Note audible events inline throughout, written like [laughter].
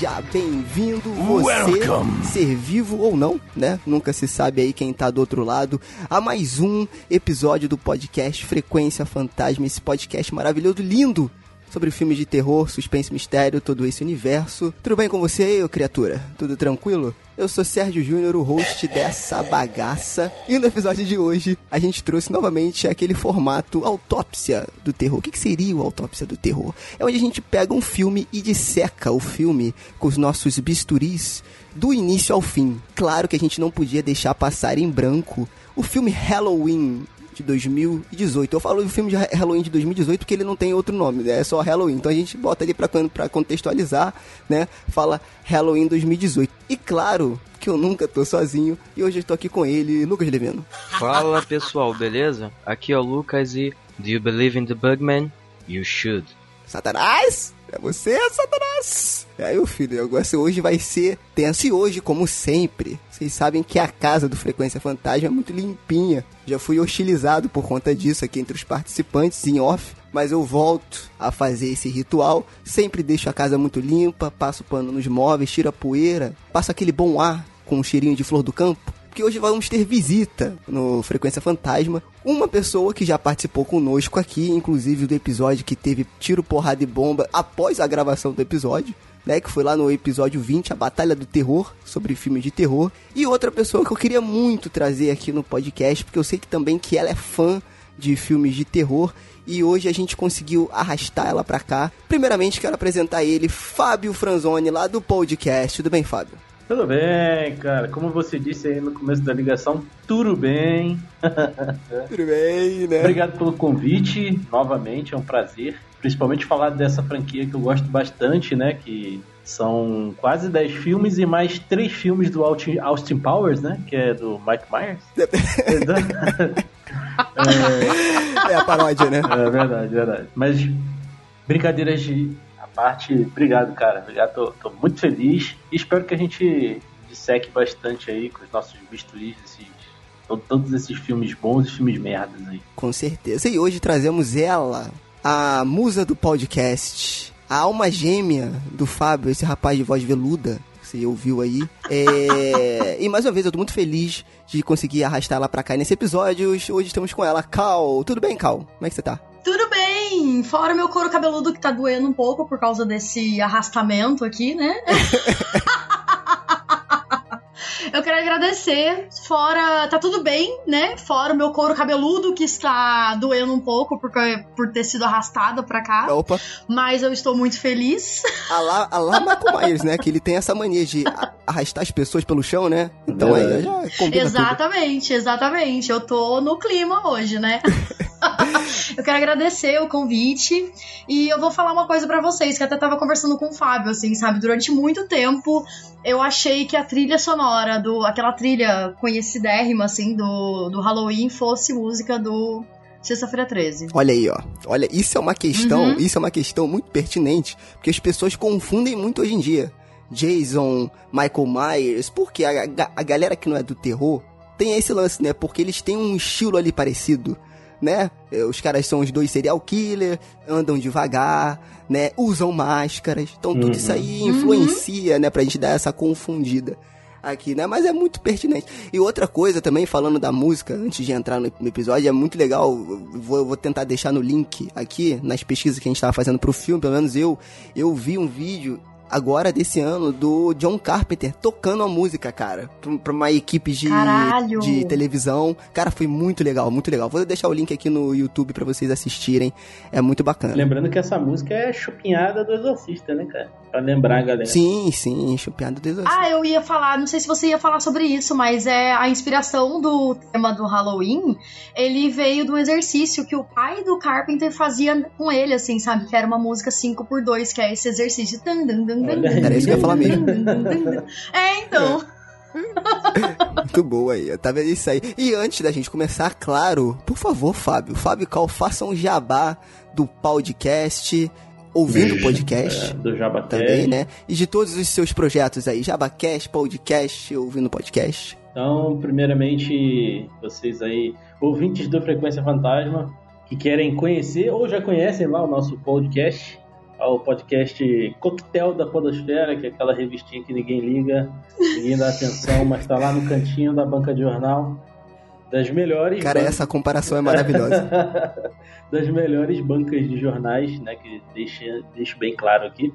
Seja bem-vindo você, Welcome. ser vivo ou não, né? Nunca se sabe aí quem tá do outro lado, a mais um episódio do podcast Frequência Fantasma, esse podcast maravilhoso, lindo, sobre filmes de terror, suspense, mistério, todo esse universo. Tudo bem com você, ô criatura? Tudo tranquilo? Eu sou Sérgio Júnior, o host dessa bagaça. E no episódio de hoje, a gente trouxe novamente aquele formato autópsia do terror. O que, que seria o autópsia do terror? É onde a gente pega um filme e disseca o filme com os nossos bisturis do início ao fim. Claro que a gente não podia deixar passar em branco o filme Halloween de 2018. Eu falo do filme de Halloween de 2018 porque ele não tem outro nome, né? É só Halloween. Então a gente bota ali pra, pra contextualizar, né? Fala Halloween 2018. E claro que eu nunca tô sozinho e hoje eu tô aqui com ele, Lucas Levino. Fala pessoal, beleza? Aqui é o Lucas e Do you believe in the Bugman? You should. Satanás! É você, Satanás! E aí, filho, o negócio hoje vai ser tenso. E hoje, como sempre, vocês sabem que a casa do Frequência Fantasma é muito limpinha. Já fui hostilizado por conta disso aqui entre os participantes em off. Mas eu volto a fazer esse ritual. Sempre deixo a casa muito limpa, passo pano nos móveis, tiro a poeira, passo aquele bom ar com um cheirinho de flor do campo porque hoje vamos ter visita no Frequência Fantasma. Uma pessoa que já participou conosco aqui, inclusive do episódio que teve tiro, porrada e bomba após a gravação do episódio. Né, que foi lá no episódio 20, a Batalha do Terror, sobre filmes de terror. E outra pessoa que eu queria muito trazer aqui no podcast, porque eu sei que também que ela é fã de filmes de terror e hoje a gente conseguiu arrastar ela pra cá. Primeiramente quero apresentar ele, Fábio Franzoni, lá do podcast. Tudo bem, Fábio? Tudo bem, cara. Como você disse aí no começo da ligação, tudo bem. [laughs] tudo bem, né? Obrigado pelo convite, novamente, é um prazer. Principalmente falar dessa franquia que eu gosto bastante, né? Que são quase 10 filmes e mais 3 filmes do Austin Powers, né? Que é do Mike Myers. [laughs] é... é a paródia, né? É verdade, verdade. Mas brincadeiras de parte, obrigado, cara. Obrigado, tô, tô, muito feliz e espero que a gente disseque bastante aí com os nossos bisturis, esses, todos esses filmes bons e filmes merdas aí. Com certeza. E hoje trazemos ela, a musa do podcast, a alma gêmea do Fábio, esse rapaz de voz veluda você ouviu aí. É... e mais uma vez, eu tô muito feliz de conseguir arrastar ela pra cá nesse episódio. Hoje estamos com ela, Cal. Tudo bem, Cal? Como é que você tá? Tudo bem! Fora meu couro cabeludo que tá doendo um pouco por causa desse arrastamento aqui, né? [laughs] Eu quero agradecer. Fora, tá tudo bem, né? Fora o meu couro cabeludo que está doendo um pouco porque, por ter sido arrastado pra cá. Opa. Mas eu estou muito feliz. A lá, a lá Michael Myers, né? Que ele tem essa mania de arrastar as pessoas pelo chão, né? Então aí já combina Exatamente, tudo. exatamente. Eu tô no clima hoje, né? [laughs] [laughs] eu quero agradecer o convite e eu vou falar uma coisa para vocês que até tava conversando com o Fábio, assim, sabe? Durante muito tempo eu achei que a trilha sonora do aquela trilha conhecidérrima assim do, do Halloween fosse música do Sexta-feira 13. Olha aí, ó. Olha, isso é uma questão, uhum. isso é uma questão muito pertinente, porque as pessoas confundem muito hoje em dia. Jason, Michael Myers, porque a, a, a galera que não é do terror tem esse lance, né? Porque eles têm um estilo ali parecido né? Os caras são os dois serial killer, andam devagar, né? Usam máscaras. Então tudo uhum. isso aí influencia, uhum. né? Pra gente dar essa confundida aqui, né? Mas é muito pertinente. E outra coisa também, falando da música, antes de entrar no episódio, é muito legal. Eu vou, vou tentar deixar no link aqui, nas pesquisas que a gente tava fazendo pro filme, pelo menos eu, eu vi um vídeo agora desse ano do John Carpenter tocando a música, cara, pra uma equipe de, de televisão. Cara, foi muito legal, muito legal. Vou deixar o link aqui no YouTube para vocês assistirem. É muito bacana. Lembrando que essa música é chupinhada do Exorcista, né, cara? Pra lembrar a galera. Sim, sim, chupinhada do. Ah, eu ia falar, não sei se você ia falar sobre isso, mas é a inspiração do tema do Halloween, ele veio do exercício que o pai do Carpenter fazia com ele, assim, sabe? Que era uma música 5 por 2 que é esse exercício. Dum, dum, era isso que eu ia falar mesmo. é, então. [laughs] Muito boa aí, tá vendo isso aí? E antes da gente começar, claro, por favor, Fábio, Fábio Cal, faça um jabá do podcast, ouvindo o podcast. É, do Jabacast. Também, né? E de todos os seus projetos aí, Jabacast, podcast, ouvindo podcast. Então, primeiramente, vocês aí, ouvintes do Frequência Fantasma, que querem conhecer ou já conhecem lá o nosso podcast, ao podcast Coquetel da Podosfera, que é aquela revistinha que ninguém liga, ninguém dá atenção, mas está lá no cantinho da banca de jornal. Das melhores. Cara, essa comparação é maravilhosa. [laughs] das melhores bancas de jornais, né? Que deixa, deixa bem claro aqui.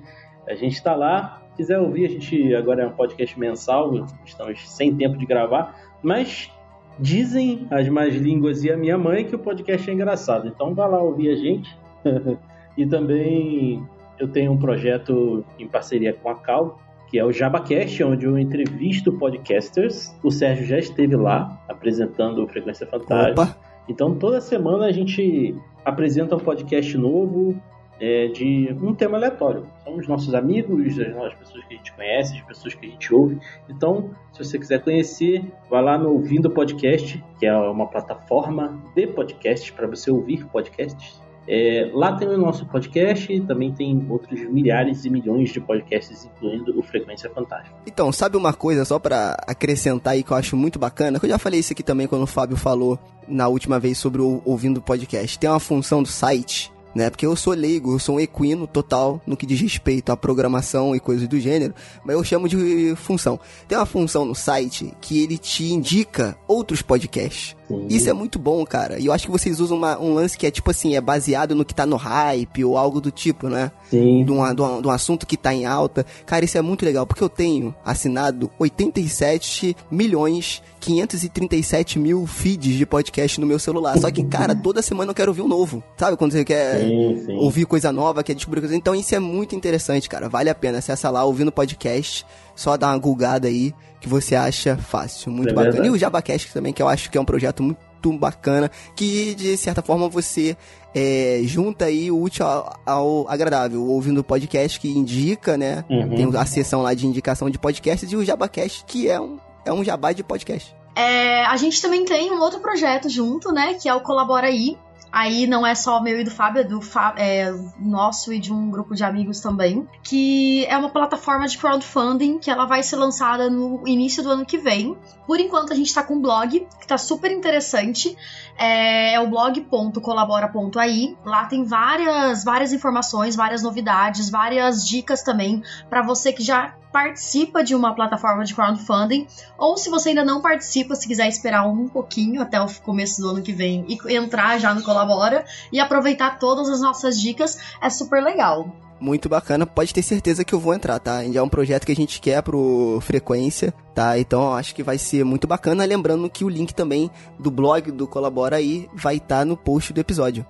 A gente está lá. Se quiser ouvir, a gente agora é um podcast mensal, estamos sem tempo de gravar, mas dizem as más línguas e a minha mãe que o podcast é engraçado. Então vá lá ouvir a gente. [laughs] e também eu tenho um projeto em parceria com a Cal, que é o JabaCast, onde eu entrevisto podcasters. O Sérgio já esteve lá apresentando o Frequência Fantasma. Opa. Então toda semana a gente apresenta um podcast novo é, de um tema aleatório. São os nossos amigos, as pessoas que a gente conhece, as pessoas que a gente ouve. Então, se você quiser conhecer, vá lá no Ouvindo Podcast, que é uma plataforma de podcasts para você ouvir podcasts. É, lá tem o nosso podcast, também tem outros milhares e milhões de podcasts, incluindo o Frequência Fantástica. Então, sabe uma coisa, só para acrescentar aí que eu acho muito bacana, que eu já falei isso aqui também quando o Fábio falou na última vez sobre o Ouvindo Podcast. Tem uma função do site né? Porque eu sou leigo, eu sou um equino total no que diz respeito à programação e coisas do gênero, mas eu chamo de função. Tem uma função no site que ele te indica outros podcasts. Sim. Isso é muito bom, cara. E eu acho que vocês usam uma, um lance que é tipo assim, é baseado no que tá no hype ou algo do tipo, né? Sim. De, uma, de, uma, de um assunto que tá em alta. Cara, isso é muito legal, porque eu tenho assinado 87 milhões 537 mil feeds de podcast no meu celular. Só que, cara, [laughs] toda semana eu quero ouvir um novo. Sabe? Quando você quer sim, sim. ouvir coisa nova, quer descobrir coisa. Então isso é muito interessante, cara. Vale a pena. Acessa lá ouvindo podcast. Só dá uma gulgada aí que você acha fácil. Muito é bacana. Verdade. E o Jabacast também, que eu acho que é um projeto muito bacana, que de certa forma você é, junta aí o útil ao, ao agradável, ouvindo o podcast que indica, né? Uhum. Tem a seção lá de indicação de podcasts e o Jabacast, que é um é um jabá de podcast. É, a gente também tem um outro projeto junto, né? Que é o Colabora aí. Aí não é só meu e do Fábio, é do é, nosso e de um grupo de amigos também. Que é uma plataforma de crowdfunding que ela vai ser lançada no início do ano que vem. Por enquanto a gente tá com um blog, que tá super interessante. É, é o blog.colabora.ai. Lá tem várias, várias informações, várias novidades, várias dicas também para você que já participa de uma plataforma de crowdfunding, ou se você ainda não participa, se quiser esperar um pouquinho até o começo do ano que vem e entrar já no Colabora e aproveitar todas as nossas dicas, é super legal. Muito bacana, pode ter certeza que eu vou entrar, tá? É um projeto que a gente quer pro Frequência, tá? Então acho que vai ser muito bacana. Lembrando que o link também do blog do Colabora aí vai estar tá no post do episódio.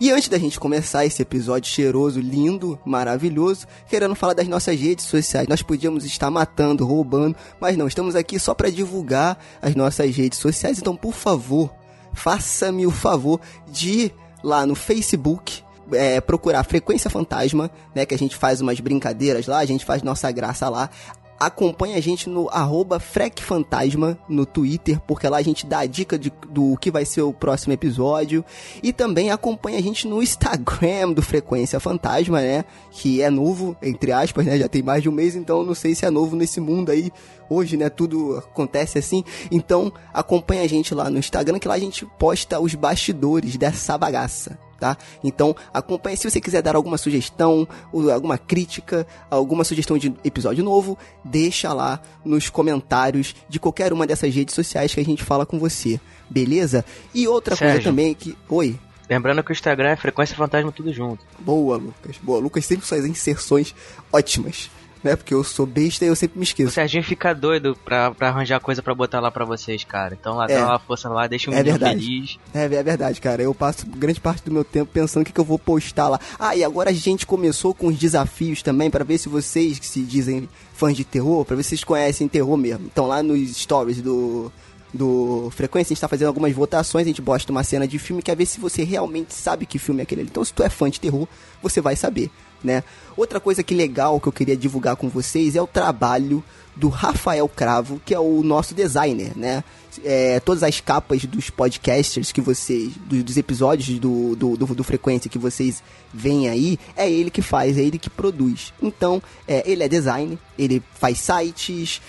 E antes da gente começar esse episódio cheiroso, lindo, maravilhoso, querendo falar das nossas redes sociais, nós podíamos estar matando, roubando, mas não, estamos aqui só para divulgar as nossas redes sociais. Então, por favor, faça-me o favor de ir lá no Facebook, é, procurar Frequência Fantasma, né? Que a gente faz umas brincadeiras lá, a gente faz nossa graça lá acompanha a gente no arroba FrecFantasma no Twitter, porque lá a gente dá a dica de, do que vai ser o próximo episódio. E também acompanha a gente no Instagram do Frequência Fantasma, né? Que é novo, entre aspas, né? Já tem mais de um mês, então não sei se é novo nesse mundo aí. Hoje, né? Tudo acontece assim. Então acompanha a gente lá no Instagram, que lá a gente posta os bastidores dessa bagaça tá? Então acompanhe se você quiser dar alguma sugestão, alguma crítica, alguma sugestão de episódio novo, deixa lá nos comentários de qualquer uma dessas redes sociais que a gente fala com você, beleza? E outra Sérgio, coisa também que, oi. Lembrando que o Instagram é Frequência Fantasma tudo junto. Boa, Lucas. Boa. Lucas sempre faz inserções ótimas né? Porque eu sou besta e eu sempre me esqueço. O Serginho fica doido pra, pra arranjar coisa pra botar lá pra vocês, cara. Então lá, é, dá uma força lá, deixa um é verdade. feliz. É, é verdade, cara. Eu passo grande parte do meu tempo pensando o que, que eu vou postar lá. Ah, e agora a gente começou com os desafios também, para ver se vocês que se dizem fãs de terror, pra ver se vocês conhecem terror mesmo. Então lá nos stories do do Frequência, a gente tá fazendo algumas votações, a gente posta uma cena de filme, quer ver se você realmente sabe que filme é aquele. Então, se tu é fã de terror, você vai saber né? Outra coisa que legal que eu queria divulgar com vocês é o trabalho do Rafael Cravo, que é o nosso designer, né? É, todas as capas dos podcasters que vocês, do, dos episódios do, do, do, do, Frequência que vocês veem aí, é ele que faz, é ele que produz. Então, é, ele é designer, ele faz sites,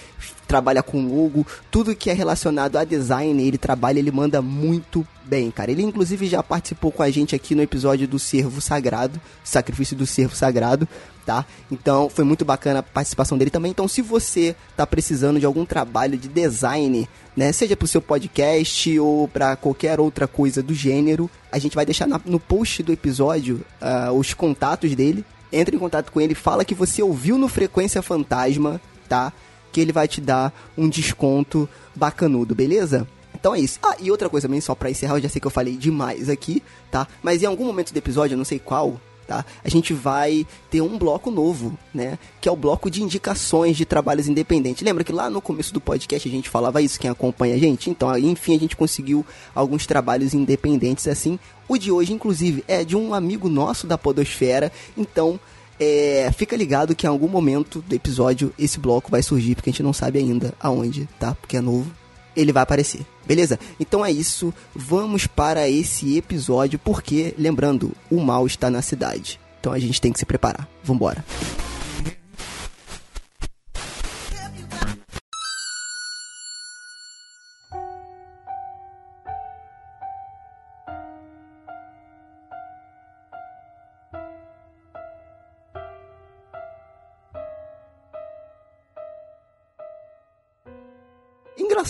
trabalha com logo, tudo que é relacionado a design, ele trabalha, ele manda muito bem, cara. Ele inclusive já participou com a gente aqui no episódio do Servo Sagrado, Sacrifício do Servo Sagrado, tá? Então foi muito bacana a participação dele também. Então se você tá precisando de algum trabalho de design, né, seja pro seu podcast ou para qualquer outra coisa do gênero, a gente vai deixar na, no post do episódio uh, os contatos dele. Entre em contato com ele, fala que você ouviu no Frequência Fantasma, tá? Que ele vai te dar um desconto bacanudo, beleza? Então é isso. Ah, e outra coisa também, só pra encerrar, eu já sei que eu falei demais aqui, tá? Mas em algum momento do episódio, eu não sei qual, tá? A gente vai ter um bloco novo, né? Que é o bloco de indicações de trabalhos independentes. Lembra que lá no começo do podcast a gente falava isso, quem acompanha a gente? Então, enfim, a gente conseguiu alguns trabalhos independentes assim. O de hoje, inclusive, é de um amigo nosso da Podosfera. Então, é, fica ligado que em algum momento do episódio esse bloco vai surgir, porque a gente não sabe ainda aonde, tá? Porque é novo ele vai aparecer. Beleza? Então é isso. Vamos para esse episódio, porque, lembrando, o mal está na cidade. Então a gente tem que se preparar. Vambora.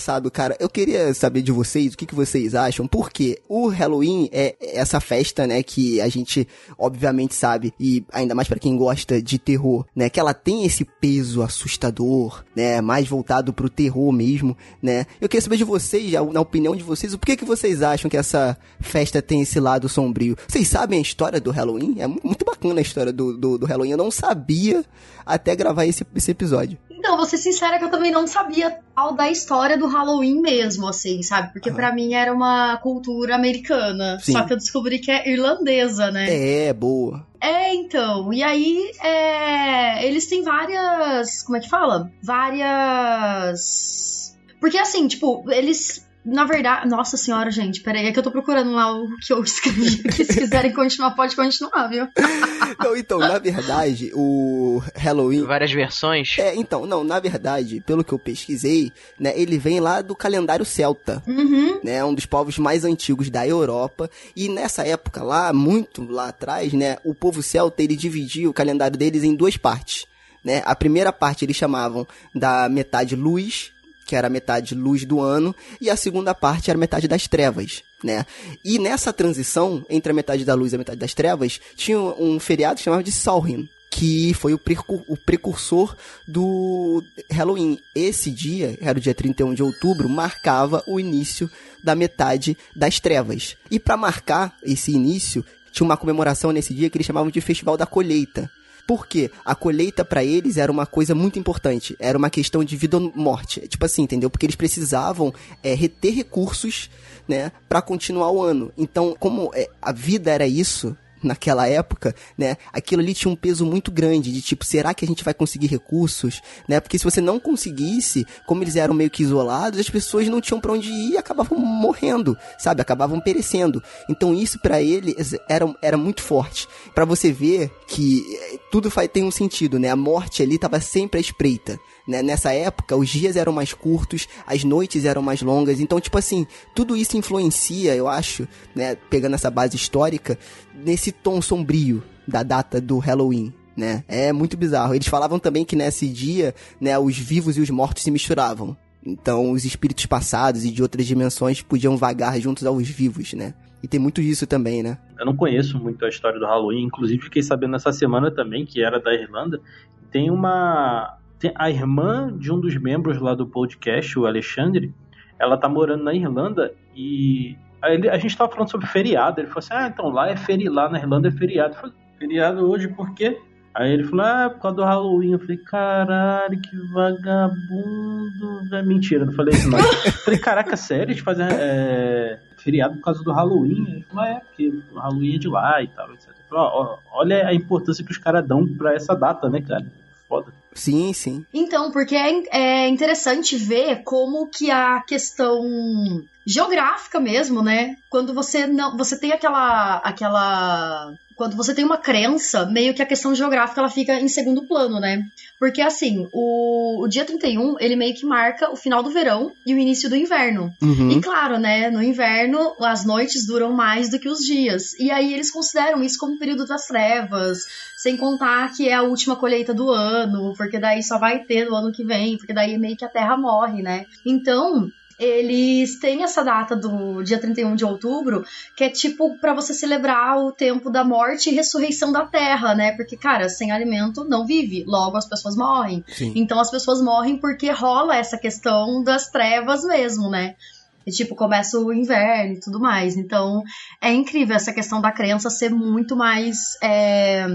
Engraçado, cara. Eu queria saber de vocês o que, que vocês acham, porque o Halloween é essa festa, né, que a gente obviamente sabe, e ainda mais para quem gosta de terror, né, que ela tem esse peso assustador, né, mais voltado pro terror mesmo, né. Eu queria saber de vocês, na opinião de vocês, o porquê que vocês acham que essa festa tem esse lado sombrio? Vocês sabem a história do Halloween? É muito bacana a história do, do, do Halloween. Eu não sabia até gravar esse, esse episódio. Então, vou ser sincera que eu também não sabia tal da história do Halloween mesmo, assim, sabe? Porque uhum. para mim era uma cultura americana. Sim. Só que eu descobri que é irlandesa, né? É, boa. É, então. E aí, é, eles têm várias. Como é que fala? Várias. Porque assim, tipo, eles na verdade, nossa senhora, gente, peraí, é que eu tô procurando lá o que eu escrevi aqui. Se quiserem continuar, pode continuar, viu? [laughs] não, então, na verdade, o Halloween. Várias versões? É, então, não, na verdade, pelo que eu pesquisei, né, ele vem lá do calendário celta. Uhum. Né, um dos povos mais antigos da Europa. E nessa época lá, muito lá atrás, né, o povo celta ele dividia o calendário deles em duas partes. Né? A primeira parte eles chamavam da metade luz que era metade luz do ano, e a segunda parte era metade das trevas, né? E nessa transição entre a metade da luz e a metade das trevas, tinha um feriado chamado de Samhain, que foi o, precursor do Halloween. Esse dia, era o dia 31 de outubro, marcava o início da metade das trevas. E para marcar esse início, tinha uma comemoração nesse dia que eles chamavam de Festival da Colheita. Porque a colheita para eles era uma coisa muito importante. Era uma questão de vida ou morte. Tipo assim, entendeu? Porque eles precisavam é, reter recursos, né, para continuar o ano. Então, como é, a vida era isso, naquela época, né? Aquilo ali tinha um peso muito grande de tipo, será que a gente vai conseguir recursos, né? Porque se você não conseguisse, como eles eram meio que isolados, as pessoas não tinham para onde ir e acabavam morrendo, sabe? Acabavam perecendo. Então isso para eles era, era muito forte. Para você ver que eh, tudo faz, tem um sentido, né? A morte ali estava sempre à espreita. Né? Nessa época, os dias eram mais curtos, as noites eram mais longas. Então, tipo assim, tudo isso influencia, eu acho, né? Pegando essa base histórica, nesse tom sombrio da data do Halloween. Né? É muito bizarro. Eles falavam também que nesse dia, né, os vivos e os mortos se misturavam. Então, os espíritos passados e de outras dimensões podiam vagar juntos aos vivos, né? E tem muito disso também, né? Eu não conheço muito a história do Halloween, inclusive fiquei sabendo essa semana também que era da Irlanda. Tem uma a irmã de um dos membros lá do podcast, o Alexandre, ela tá morando na Irlanda e a, a gente tava falando sobre feriado. Ele falou assim: Ah, então lá é feriado, lá na Irlanda é feriado. Eu falei, feriado hoje por quê? Aí ele falou, ah, por causa do Halloween. Eu falei, caralho, que vagabundo. É mentira, não falei isso não. falei, caraca, sério? Eles fazem é, feriado por causa do Halloween? Ele falou, é, porque o Halloween é de lá e tal, etc. Falei, ó, olha a importância que os caras dão pra essa data, né, cara? Foda. Sim, sim. Então, porque é, é interessante ver como que a questão geográfica mesmo, né? Quando você não, você tem aquela aquela quando você tem uma crença, meio que a questão geográfica ela fica em segundo plano, né? Porque assim, o, o dia 31, ele meio que marca o final do verão e o início do inverno. Uhum. E claro, né, no inverno as noites duram mais do que os dias. E aí eles consideram isso como período das trevas, sem contar que é a última colheita do ano, porque daí só vai ter no ano que vem, porque daí meio que a terra morre, né? Então, eles têm essa data do dia 31 de outubro, que é tipo para você celebrar o tempo da morte e ressurreição da terra, né? Porque, cara, sem alimento não vive, logo as pessoas morrem. Sim. Então as pessoas morrem porque rola essa questão das trevas mesmo, né? E, tipo, começa o inverno e tudo mais. Então, é incrível essa questão da crença ser muito mais é,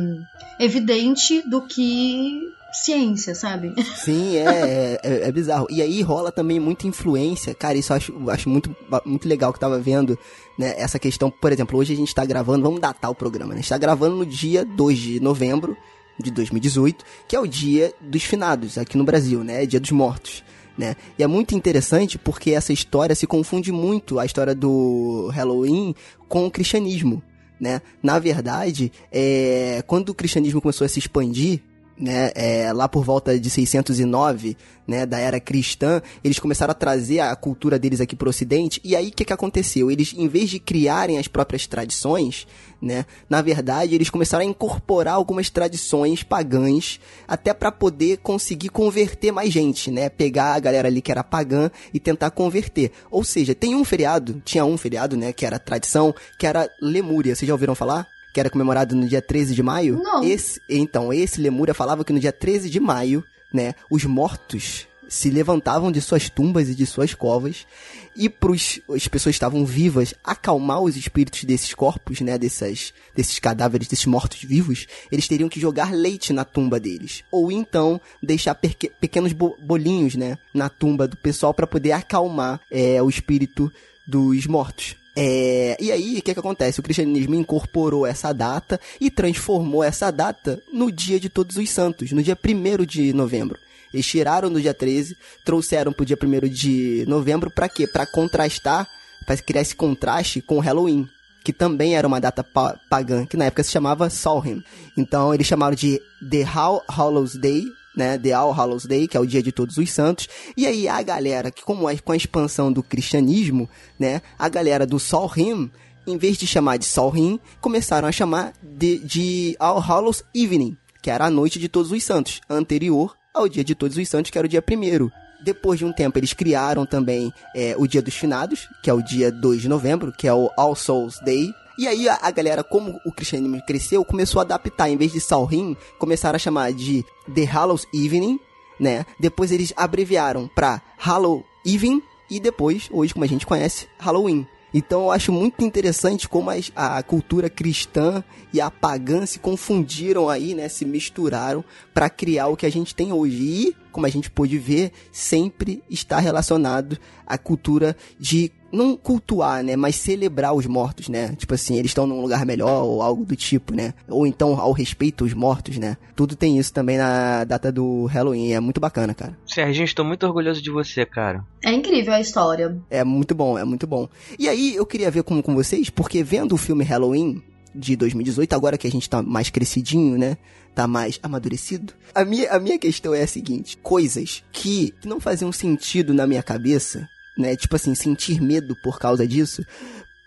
evidente do que ciência, sabe? Sim, [laughs] é, é, é bizarro. E aí rola também muita influência. Cara, isso eu acho, acho muito, muito legal que tava vendo, né? Essa questão, por exemplo, hoje a gente tá gravando, vamos datar o programa, né? A gente tá gravando no dia 2 de novembro de 2018, que é o dia dos finados aqui no Brasil, né? Dia dos mortos. Né? E é muito interessante porque essa história se confunde muito, a história do Halloween, com o cristianismo. Né? Na verdade, é, quando o cristianismo começou a se expandir, né, é, lá por volta de 609, né, da era cristã, eles começaram a trazer a cultura deles aqui para o Ocidente. E aí o que, que aconteceu? Eles, em vez de criarem as próprias tradições, né, na verdade eles começaram a incorporar algumas tradições pagãs, até para poder conseguir converter mais gente, né, pegar a galera ali que era pagã e tentar converter. Ou seja, tem um feriado, tinha um feriado, né, que era tradição, que era Lemúria. Vocês já ouviram falar? Que era comemorado no dia 13 de maio. Não. Esse, então, esse Lemúria falava que no dia 13 de maio, né, os mortos se levantavam de suas tumbas e de suas covas e para as pessoas que estavam vivas acalmar os espíritos desses corpos, né, dessas, desses cadáveres, desses mortos vivos, eles teriam que jogar leite na tumba deles ou então deixar peque, pequenos bo bolinhos, né, na tumba do pessoal para poder acalmar é, o espírito dos mortos. É, e aí, o que, que acontece? O cristianismo incorporou essa data e transformou essa data no dia de Todos os Santos, no dia 1 de novembro. Eles tiraram do dia 13, trouxeram pro dia 1 de novembro para quê? Para contrastar, para criar esse contraste com o Halloween, que também era uma data pa pagã, que na época se chamava Samhain. Então eles chamaram de The All Hallows Day, né, The All Hallows Day, que é o dia de todos os santos. E aí a galera, que como é com a expansão do cristianismo, né, a galera do Samhain, em vez de chamar de Samhain, começaram a chamar de, de All Hallows Evening, que era a noite de todos os santos, anterior ao dia de todos os santos, que era o dia primeiro. Depois de um tempo, eles criaram também é, o Dia dos Finados, que é o dia 2 de novembro, que é o All Souls Day. E aí a, a galera, como o cristianismo cresceu, começou a adaptar. Em vez de Samhain, começaram a chamar de The Hallows Evening, né? Depois eles abreviaram para Hallow Even e depois, hoje como a gente conhece, Halloween. Então eu acho muito interessante como a cultura cristã e a pagã se confundiram aí, né? Se misturaram para criar o que a gente tem hoje. E, como a gente pôde ver, sempre está relacionado à cultura de não cultuar, né, mas celebrar os mortos, né? Tipo assim, eles estão num lugar melhor ou algo do tipo, né? Ou então ao respeito aos mortos, né? Tudo tem isso também na data do Halloween, é muito bacana, cara. Serginho, estou muito orgulhoso de você, cara. É incrível a história. É muito bom, é muito bom. E aí eu queria ver como com vocês, porque vendo o filme Halloween de 2018, agora que a gente tá mais crescidinho, né? Tá mais amadurecido. A minha, a minha questão é a seguinte: coisas que não faziam sentido na minha cabeça né? Tipo assim, sentir medo por causa disso,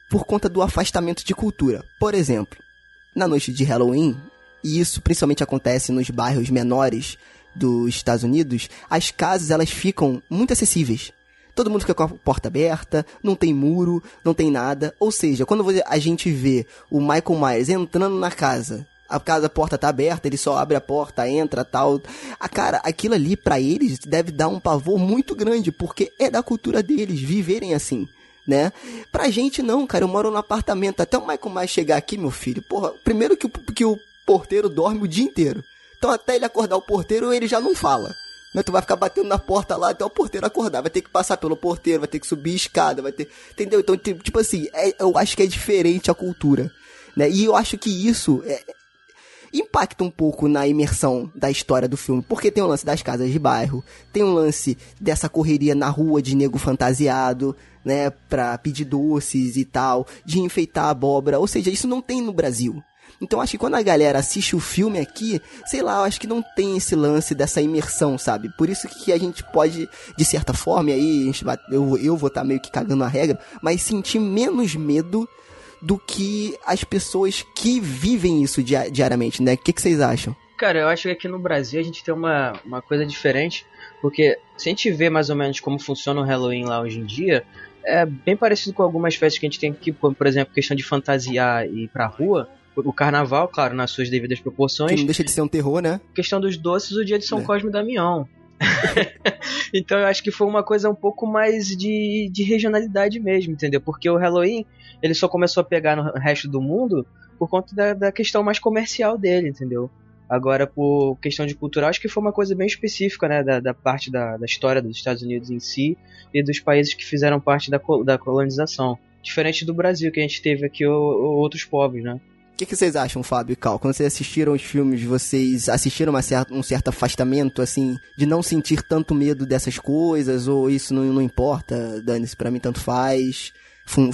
por conta do afastamento de cultura. Por exemplo, na noite de Halloween, e isso principalmente acontece nos bairros menores dos Estados Unidos, as casas elas ficam muito acessíveis. Todo mundo fica com a porta aberta, não tem muro, não tem nada. Ou seja, quando a gente vê o Michael Myers entrando na casa a casa, a porta tá aberta, ele só abre a porta, entra, tal. A cara, aquilo ali para eles deve dar um pavor muito grande, porque é da cultura deles viverem assim, né? Pra gente não, cara, eu moro no apartamento, até o Michael mais chegar aqui, meu filho. Porra, primeiro que o, que o porteiro dorme o dia inteiro. Então até ele acordar o porteiro, ele já não fala. Né? Tu vai ficar batendo na porta lá até o porteiro acordar. Vai ter que passar pelo porteiro, vai ter que subir escada, vai ter. Entendeu? Então, tipo assim, é, eu acho que é diferente a cultura. Né? E eu acho que isso é, impacta um pouco na imersão da história do filme, porque tem o lance das casas de bairro, tem o lance dessa correria na rua de nego fantasiado, né, pra pedir doces e tal, de enfeitar a abóbora, ou seja, isso não tem no Brasil. Então acho que quando a galera assiste o filme aqui, sei lá, acho que não tem esse lance dessa imersão, sabe? Por isso que a gente pode, de certa forma, e aí a gente eu, eu vou estar tá meio que cagando a regra, mas sentir menos medo do que as pessoas que vivem isso diariamente, né? O que, que vocês acham? Cara, eu acho que aqui no Brasil a gente tem uma, uma coisa diferente, porque se a gente vê mais ou menos como funciona o Halloween lá hoje em dia, é bem parecido com algumas festas que a gente tem aqui, como, por exemplo, questão de fantasiar e ir pra rua. O carnaval, claro, nas suas devidas proporções. Que não deixa de ser um terror, né? Questão dos doces, o dia de São é. Cosme e Damião. [laughs] então eu acho que foi uma coisa um pouco mais de, de regionalidade mesmo, entendeu? Porque o Halloween, ele só começou a pegar no resto do mundo por conta da, da questão mais comercial dele, entendeu? Agora, por questão de cultural, acho que foi uma coisa bem específica, né, da, da parte da, da história dos Estados Unidos em si e dos países que fizeram parte da, da colonização. Diferente do Brasil, que a gente teve aqui o, o outros povos, né? O que, que, vocês acham, Fábio e Cal? Quando vocês assistiram os filmes, vocês assistiram certa, um certo afastamento, assim, de não sentir tanto medo dessas coisas? Ou isso não, não importa? Dane-se, pra mim tanto faz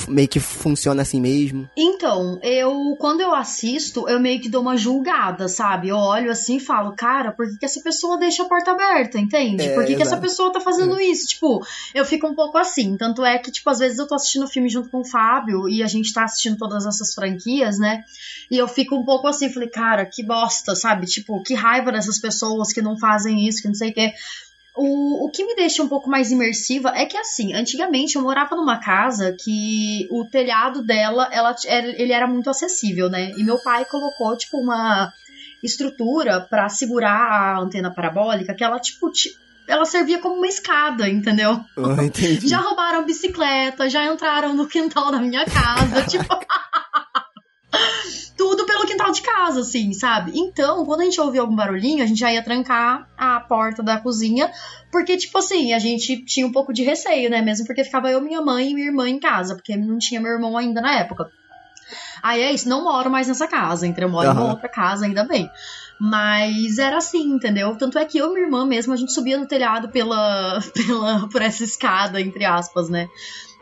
meio que funciona assim mesmo? Então, eu quando eu assisto, eu meio que dou uma julgada, sabe? Eu olho assim e falo, cara, por que, que essa pessoa deixa a porta aberta, entende? É, por que, que essa pessoa tá fazendo é. isso? Tipo, eu fico um pouco assim. Tanto é que, tipo, às vezes eu tô assistindo o filme junto com o Fábio e a gente tá assistindo todas essas franquias, né? E eu fico um pouco assim, falei, cara, que bosta, sabe? Tipo, que raiva dessas pessoas que não fazem isso, que não sei o quê. O, o que me deixa um pouco mais imersiva é que, assim, antigamente eu morava numa casa que o telhado dela, ela, ele era muito acessível, né? E meu pai colocou, tipo, uma estrutura para segurar a antena parabólica que ela, tipo, ela servia como uma escada, entendeu? Oh, entendi. [laughs] Já roubaram bicicleta, já entraram no quintal da minha casa, [laughs] tipo. Tudo pelo quintal de casa, assim, sabe? Então, quando a gente ouvia algum barulhinho, a gente já ia trancar a porta da cozinha, porque, tipo assim, a gente tinha um pouco de receio, né? Mesmo porque ficava eu, minha mãe e minha irmã em casa, porque não tinha meu irmão ainda na época. Aí é isso, não moro mais nessa casa, entre eu moro uhum. em uma outra casa, ainda bem. Mas era assim, entendeu? Tanto é que eu e minha irmã mesmo, a gente subia no telhado pela, [laughs] pela, por essa escada, entre aspas, né?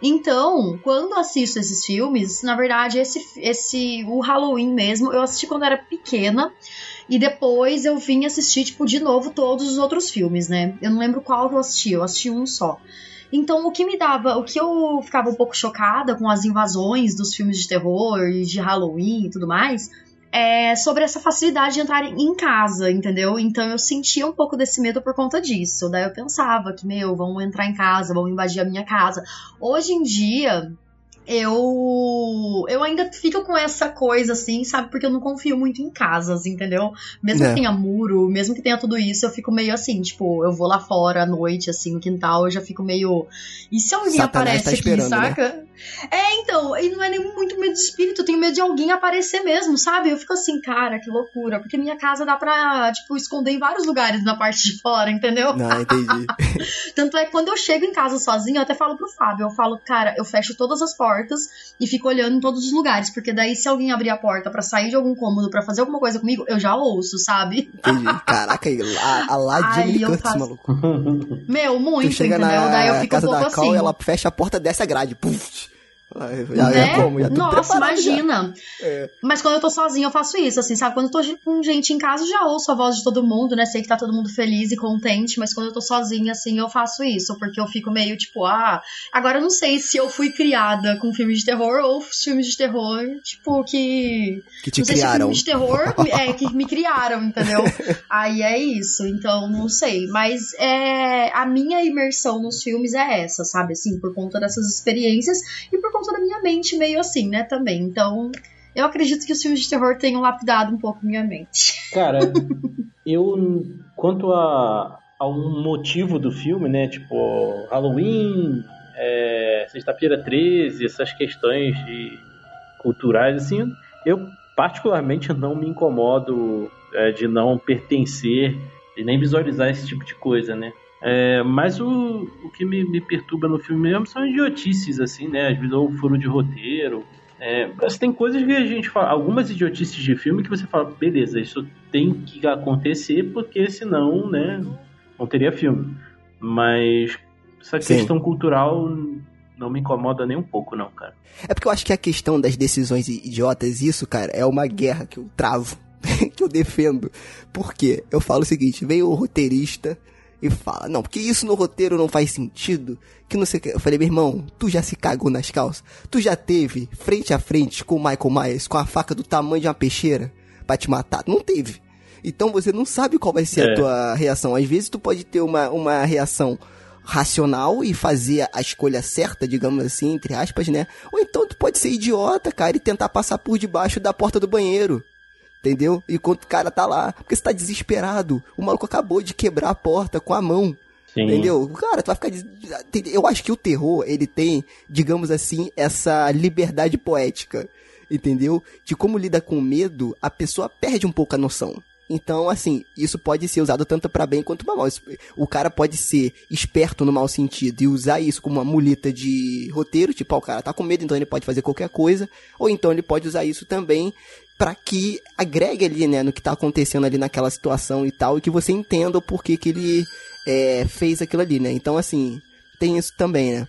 Então, quando assisto esses filmes, na verdade, esse, esse o Halloween mesmo, eu assisti quando era pequena. E depois eu vim assistir, tipo, de novo todos os outros filmes, né? Eu não lembro qual que eu assisti, eu assisti um só. Então, o que me dava, o que eu ficava um pouco chocada com as invasões dos filmes de terror e de Halloween e tudo mais, é, sobre essa facilidade de entrar em casa, entendeu? Então eu sentia um pouco desse medo por conta disso. Daí eu pensava que, meu, vão entrar em casa, vão invadir a minha casa. Hoje em dia, eu eu ainda fico com essa coisa assim, sabe? Porque eu não confio muito em casas, entendeu? Mesmo é. que tenha muro, mesmo que tenha tudo isso, eu fico meio assim, tipo, eu vou lá fora à noite, assim, no quintal, eu já fico meio. E se alguém Satanás aparece tá aqui, né? saca? Né? É, então, e não é nem muito medo de espírito, eu tenho medo de alguém aparecer mesmo, sabe? Eu fico assim, cara, que loucura, porque minha casa dá pra, tipo, esconder em vários lugares na parte de fora, entendeu? Não, entendi. [laughs] Tanto é que quando eu chego em casa sozinha, eu até falo pro Fábio, eu falo, cara, eu fecho todas as portas e fico olhando em todos os lugares, porque daí se alguém abrir a porta para sair de algum cômodo para fazer alguma coisa comigo, eu já ouço, sabe? Entendi. Caraca, a, a lá [laughs] de faço... maluco. Meu, muito, tu chega entendeu? Na daí eu fico casa um pouco da Cal, assim. ela fecha a porta dessa grade. Puf, já, né? já como, já Nossa, imagina. É. Mas quando eu tô sozinha, eu faço isso, assim, sabe? Quando eu tô com gente em casa, eu já ouço a voz de todo mundo, né? Sei que tá todo mundo feliz e contente, mas quando eu tô sozinha, assim, eu faço isso, porque eu fico meio tipo, ah. Agora eu não sei se eu fui criada com filmes de terror ou filmes de terror, tipo, que. Que te não sei criaram. Se filmes de terror [laughs] é, que me criaram, entendeu? Aí é isso, então não sei. Mas é, a minha imersão nos filmes é essa, sabe? Assim, por conta dessas experiências e por conta da minha mente meio assim, né, também. Então, eu acredito que os filmes de terror tenham lapidado um pouco minha mente. [laughs] Cara, eu, quanto a, a um motivo do filme, né, tipo, Halloween, é, Sexta-feira 13, essas questões de, culturais, assim, eu particularmente não me incomodo é, de não pertencer e nem visualizar esse tipo de coisa, né? É, mas o, o que me, me, perturba no filme mesmo são idiotices, assim, né? Às vezes ou furo de roteiro. É, mas tem coisas que a gente fala, algumas idiotices de filme que você fala, beleza, isso tem que acontecer porque senão, né, não teria filme. Mas essa Sim. questão cultural não me incomoda nem um pouco, não, cara. É porque eu acho que a questão das decisões idiotas, isso, cara, é uma guerra que eu travo, [laughs] que eu defendo. Por quê? Eu falo o seguinte, vem o roteirista e fala, não, porque isso no roteiro não faz sentido, que não sei o que. Eu falei, meu irmão, tu já se cagou nas calças? Tu já teve frente a frente com o Michael Myers, com a faca do tamanho de uma peixeira pra te matar? Não teve. Então você não sabe qual vai ser é. a tua reação. Às vezes tu pode ter uma, uma reação racional e fazer a escolha certa, digamos assim, entre aspas, né? Ou então tu pode ser idiota, cara, e tentar passar por debaixo da porta do banheiro. Entendeu? Enquanto o cara tá lá. Porque você tá desesperado. O maluco acabou de quebrar a porta com a mão. Sim. Entendeu? Cara, tu vai ficar. Eu acho que o terror, ele tem, digamos assim, essa liberdade poética. Entendeu? De como lida com medo, a pessoa perde um pouco a noção. Então, assim, isso pode ser usado tanto para bem quanto para mal. O cara pode ser esperto no mau sentido e usar isso como uma muleta de roteiro, tipo, ó, o cara tá com medo, então ele pode fazer qualquer coisa, ou então ele pode usar isso também para que agregue ali, né, no que tá acontecendo ali naquela situação e tal, e que você entenda o porquê que ele é, fez aquilo ali, né? Então, assim, tem isso também, né?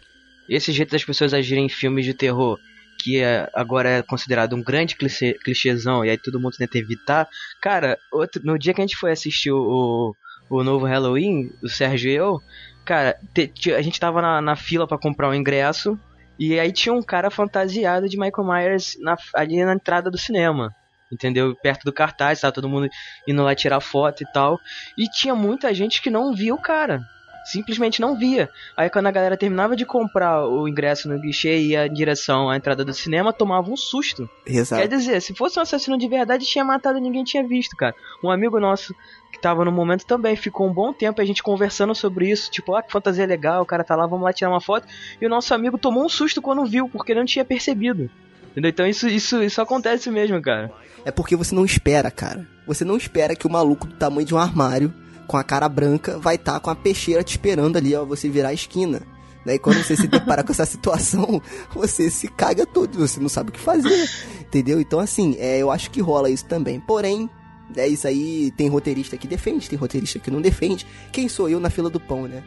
Esse jeito das pessoas agirem em filmes de terror que é, agora é considerado um grande clichê, clichêzão, e aí todo mundo tenta evitar. Cara, outro, no dia que a gente foi assistir o, o novo Halloween, o Sérgio e eu, cara, te, a gente tava na, na fila para comprar o um ingresso, e aí tinha um cara fantasiado de Michael Myers na, ali na entrada do cinema. Entendeu? Perto do cartaz, tava todo mundo indo lá tirar foto e tal. E tinha muita gente que não viu o cara simplesmente não via. Aí quando a galera terminava de comprar o ingresso no guichê e ia em direção à entrada do cinema, tomava um susto. Exato. Quer dizer, se fosse um assassino de verdade, tinha matado e ninguém tinha visto, cara. Um amigo nosso que tava no momento também ficou um bom tempo a gente conversando sobre isso, tipo, ah, que fantasia legal, o cara tá lá, vamos lá tirar uma foto. E o nosso amigo tomou um susto quando viu, porque não tinha percebido. Entendeu? Então isso, isso, isso acontece mesmo, cara. É porque você não espera, cara. Você não espera que o maluco do tamanho de um armário com a cara branca, vai estar tá com a peixeira te esperando ali, ó, você virar a esquina. Daí quando você se depara com essa [laughs] situação, você se caga todo, você não sabe o que fazer, entendeu? Então assim, é, eu acho que rola isso também. Porém, é isso aí, tem roteirista que defende, tem roteirista que não defende. Quem sou eu na fila do pão, né?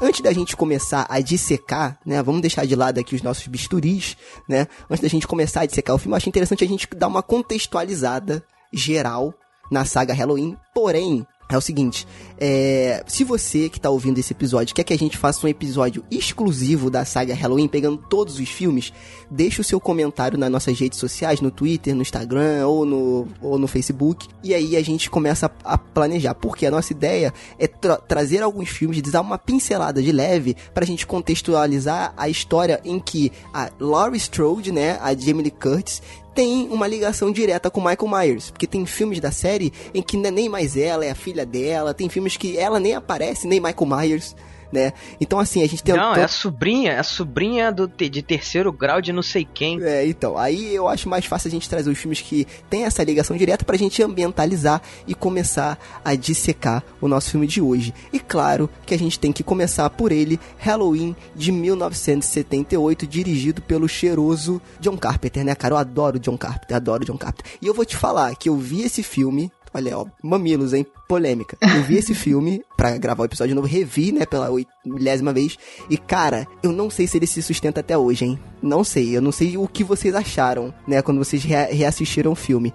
Antes da gente começar a dissecar, né? Vamos deixar de lado aqui os nossos bisturis, né? Antes da gente começar a dissecar o filme, eu acho interessante a gente dar uma contextualizada geral na saga Halloween. Porém, é o seguinte, é, se você que tá ouvindo esse episódio quer que a gente faça um episódio exclusivo da saga Halloween, pegando todos os filmes, deixa o seu comentário nas nossas redes sociais, no Twitter, no Instagram ou no, ou no Facebook, e aí a gente começa a, a planejar, porque a nossa ideia é tra trazer alguns filmes, dar uma pincelada de leve pra gente contextualizar a história em que a Laurie Strode, né, a Jamie Lee Curtis, tem uma ligação direta com Michael Myers, porque tem filmes da série em que não é nem mais ela, é a filha dela, tem filmes que ela nem aparece, nem Michael Myers né? Então, assim, a gente tem. Não, é a sobrinha, é a sobrinha do, de terceiro grau de não sei quem. É, então, aí eu acho mais fácil a gente trazer os filmes que tem essa ligação direta pra gente ambientalizar e começar a dissecar o nosso filme de hoje. E claro que a gente tem que começar por ele, Halloween de 1978, dirigido pelo cheiroso John Carpenter, né, cara? Eu adoro John Carpenter, adoro John Carpenter. E eu vou te falar que eu vi esse filme Olha, ó, mamilos, hein? Polêmica. Eu vi esse [laughs] filme pra gravar o episódio novo, revi, né, pela milésima vez. E, cara, eu não sei se ele se sustenta até hoje, hein? Não sei. Eu não sei o que vocês acharam, né, quando vocês reassistiram o filme.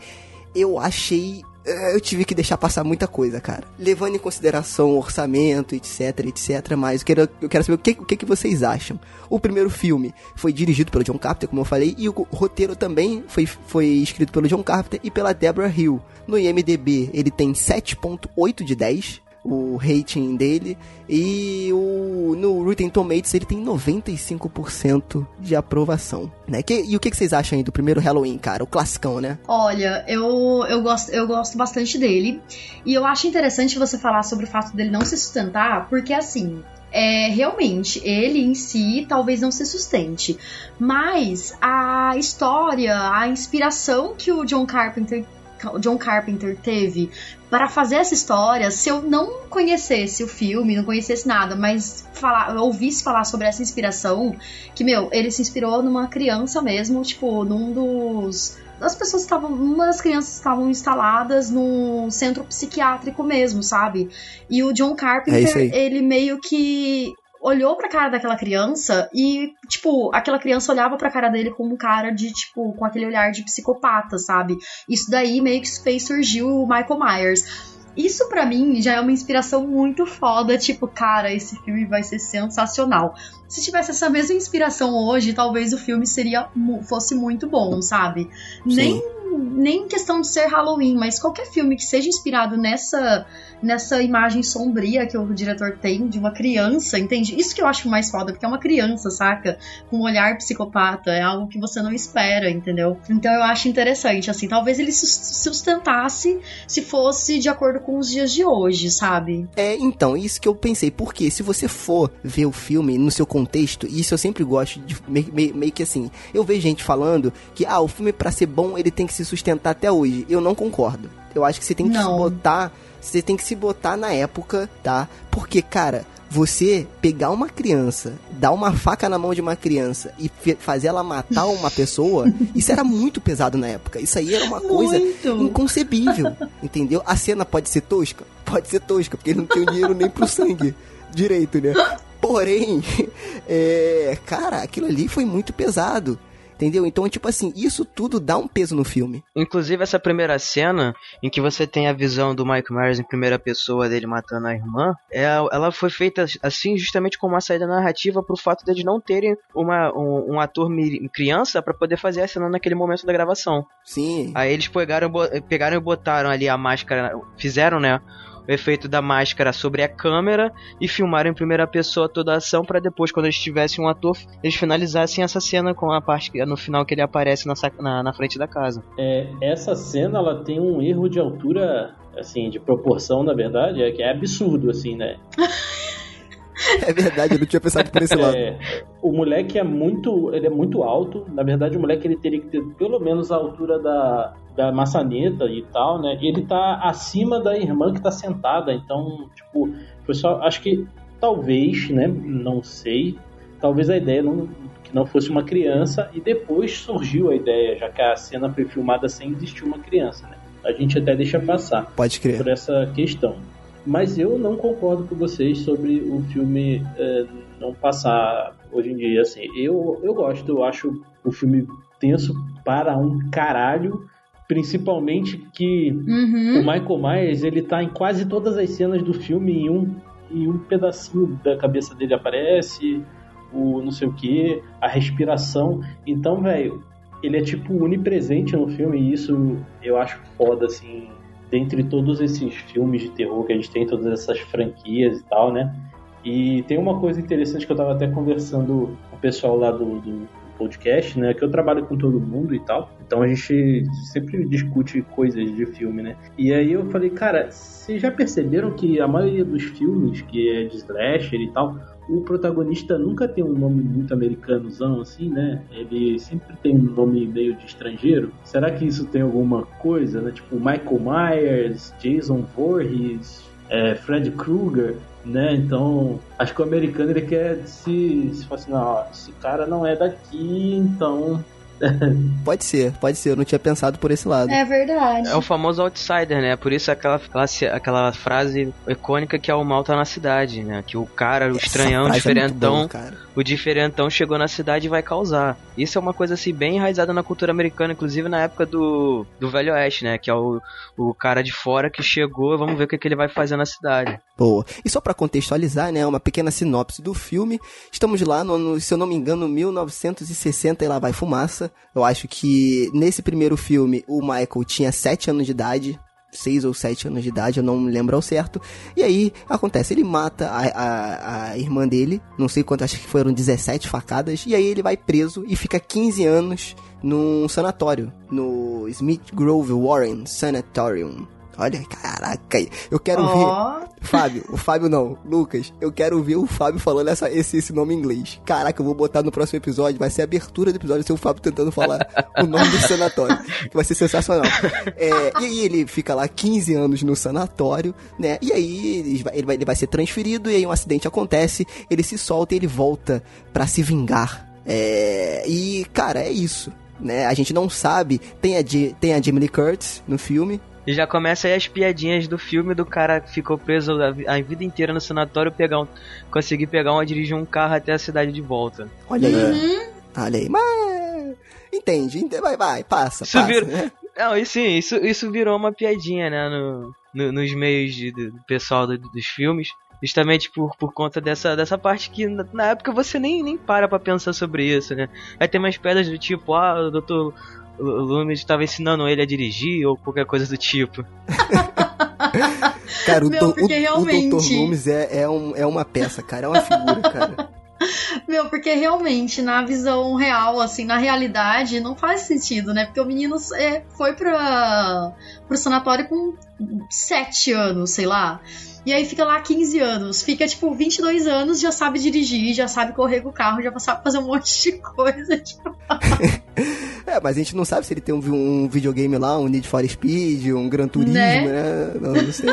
Eu achei eu tive que deixar passar muita coisa, cara. Levando em consideração o orçamento, etc, etc. Mas eu quero, eu quero saber o que, o que, que vocês acham. O primeiro filme foi dirigido pelo John Carpenter, como eu falei, e o roteiro também foi, foi escrito pelo John Carpenter e pela Deborah Hill. No IMDB ele tem 7.8 de 10 o rating dele. E o, no Rotten Tomatoes ele tem 95% de aprovação, né? Que, e o que, vocês acham aí do primeiro Halloween, cara? O classicão, né? Olha, eu, eu, gosto, eu gosto bastante dele. E eu acho interessante você falar sobre o fato dele não se sustentar, porque assim, é, realmente, ele em si talvez não se sustente. Mas a história, a inspiração que o John Carpenter John Carpenter teve para fazer essa história, se eu não conhecesse o filme, não conhecesse nada, mas falar, ouvisse falar sobre essa inspiração, que, meu, ele se inspirou numa criança mesmo, tipo, num dos as pessoas estavam. Uma das crianças estavam instaladas num centro psiquiátrico mesmo, sabe? E o John Carpenter, é ele meio que olhou pra cara daquela criança e, tipo, aquela criança olhava pra cara dele como um cara de, tipo, com aquele olhar de psicopata, sabe? Isso daí meio que fez surgir o Michael Myers. Isso para mim já é uma inspiração muito foda, tipo, cara, esse filme vai ser sensacional. Se tivesse essa mesma inspiração hoje, talvez o filme seria fosse muito bom, sabe? Sim. Nem nem questão de ser Halloween, mas qualquer filme que seja inspirado nessa nessa imagem sombria que o diretor tem de uma criança, entende? Isso que eu acho mais foda, porque é uma criança, saca? Com um olhar psicopata, é algo que você não espera, entendeu? Então eu acho interessante, assim, talvez ele sustentasse se fosse de acordo com os dias de hoje, sabe? É, então, isso que eu pensei, porque se você for ver o filme no seu contexto, e isso eu sempre gosto de meio, meio, meio que assim, eu vejo gente falando que, ah, o filme para ser bom ele tem que se sustentar até hoje. Eu não concordo. Eu acho que você tem que se botar você tem que se botar na época, tá? Porque, cara, você pegar uma criança, dar uma faca na mão de uma criança e fazer ela matar uma [laughs] pessoa, isso era muito pesado na época. Isso aí era uma coisa muito. inconcebível, entendeu? A cena pode ser tosca? Pode ser tosca, porque ele não tem dinheiro nem pro sangue direito, né? Porém, [laughs] é, cara, aquilo ali foi muito pesado. Entendeu? Então, tipo assim, isso tudo dá um peso no filme. Inclusive, essa primeira cena, em que você tem a visão do Mike Myers em primeira pessoa dele matando a irmã, é, ela foi feita assim justamente como uma saída narrativa pro fato deles de não terem uma, um, um ator criança para poder fazer a cena naquele momento da gravação. Sim. Aí eles pegaram, pegaram e botaram ali a máscara, fizeram, né? O efeito da máscara sobre a câmera e filmaram em primeira pessoa toda a ação para depois, quando eles tivessem um ator, eles finalizassem essa cena com a parte no final que ele aparece na, na, na frente da casa. É, essa cena ela tem um erro de altura, assim, de proporção, na verdade, é que é absurdo, assim, né? [laughs] É verdade, eu não tinha pensado por esse [laughs] lado. É, o moleque é muito, ele é muito alto. Na verdade, o moleque ele teria que ter pelo menos a altura da, da maçaneta e tal, né? E ele tá acima da irmã que tá sentada. Então, tipo, pessoal, acho que talvez, né? Não sei. Talvez a ideia não, que não fosse uma criança e depois surgiu a ideia, já que a cena foi filmada sem existir uma criança, né? A gente até deixa passar. Pode crer. Por essa questão. Mas eu não concordo com vocês sobre o filme é, não passar hoje em dia. Assim, eu, eu gosto, eu acho o filme tenso para um caralho. Principalmente que uhum. o Michael Myers ele tá em quase todas as cenas do filme em um, em um pedacinho da cabeça dele aparece, o não sei o que, a respiração. Então, velho, ele é tipo onipresente no filme e isso eu acho foda, assim, dentre todos esses filmes de terror que a gente tem, todas essas franquias e tal, né? E tem uma coisa interessante que eu tava até conversando com o pessoal lá do, do podcast, né? Que eu trabalho com todo mundo e tal. Então a gente sempre discute coisas de filme, né? E aí eu falei, cara, vocês já perceberam que a maioria dos filmes que é de slasher e tal, o protagonista nunca tem um nome muito americanozão assim, né? Ele sempre tem um nome meio de estrangeiro. Será que isso tem alguma coisa, né? Tipo Michael Myers, Jason Voorhees, é, Fred Krueger, né? Então, acho que o americano ele quer se, se assim, não, esse cara não é daqui, então [laughs] pode ser, pode ser. Eu não tinha pensado por esse lado. É verdade. É o famoso outsider, né? Por isso aquela, aquela, aquela frase icônica que é o mal tá na cidade, né? Que o cara, o estranhão, o é diferentão, é o diferentão chegou na cidade e vai causar. Isso é uma coisa assim bem enraizada na cultura americana, inclusive na época do, do Velho Oeste, né? Que é o, o cara de fora que chegou, vamos ver o que, que ele vai fazer na cidade. Boa. E só para contextualizar, né, uma pequena sinopse do filme. Estamos lá no, no, se eu não me engano, 1960 e lá vai fumaça. Eu acho que nesse primeiro filme o Michael tinha 7 anos de idade, 6 ou 7 anos de idade, eu não me lembro ao certo. E aí acontece, ele mata a, a, a, irmã dele, não sei quanto, acho que foram 17 facadas, e aí ele vai preso e fica 15 anos num sanatório, no Smith Grove Warren Sanatorium. Olha, caraca, eu quero oh. ver. Fábio, o Fábio não, Lucas, eu quero ver o Fábio falando essa, esse, esse nome em inglês. Caraca, eu vou botar no próximo episódio, vai ser a abertura do episódio, ser o Fábio tentando falar o nome do sanatório, que vai ser sensacional. É, e aí ele fica lá 15 anos no sanatório, né? E aí ele vai, ele vai, ele vai ser transferido, e aí um acidente acontece, ele se solta e ele volta para se vingar. É, e, cara, é isso. Né? A gente não sabe. Tem a, tem a Jamie Lee Curtis no filme, e já começa aí as piadinhas do filme do cara que ficou preso a, vida inteira no sanatório, pegar um, conseguir pegar um, dirigir um carro até a cidade de volta. Olha aí. Uhum. Olha aí. Mas. Entende, entende, vai, vai, passa. Isso passa, vira... né? Não, e sim, isso, isso virou uma piadinha, né, no, no nos meios de, do pessoal do, dos filmes. Justamente por, por conta dessa, dessa parte que na, na época você nem, nem para pra pensar sobre isso, né? Aí tem mais pedras do tipo, ah, o doutor o estava ensinando ele a dirigir ou qualquer coisa do tipo. [laughs] cara, o, Meu, o, realmente... o Dr. Loomis é, é, um, é uma peça, cara, é uma figura, [laughs] cara. Meu, porque realmente, na visão real, assim, na realidade, não faz sentido, né? Porque o menino é, foi pra, pro sanatório com 7 anos, sei lá. E aí fica lá 15 anos. Fica, tipo, 22 anos, já sabe dirigir, já sabe correr com o carro, já sabe fazer um [laughs] monte de coisa. Tipo... [laughs] é, mas a gente não sabe se ele tem um, um, videogame lá, um Need for Speed, um Gran Turismo, né? né? Não, não sei.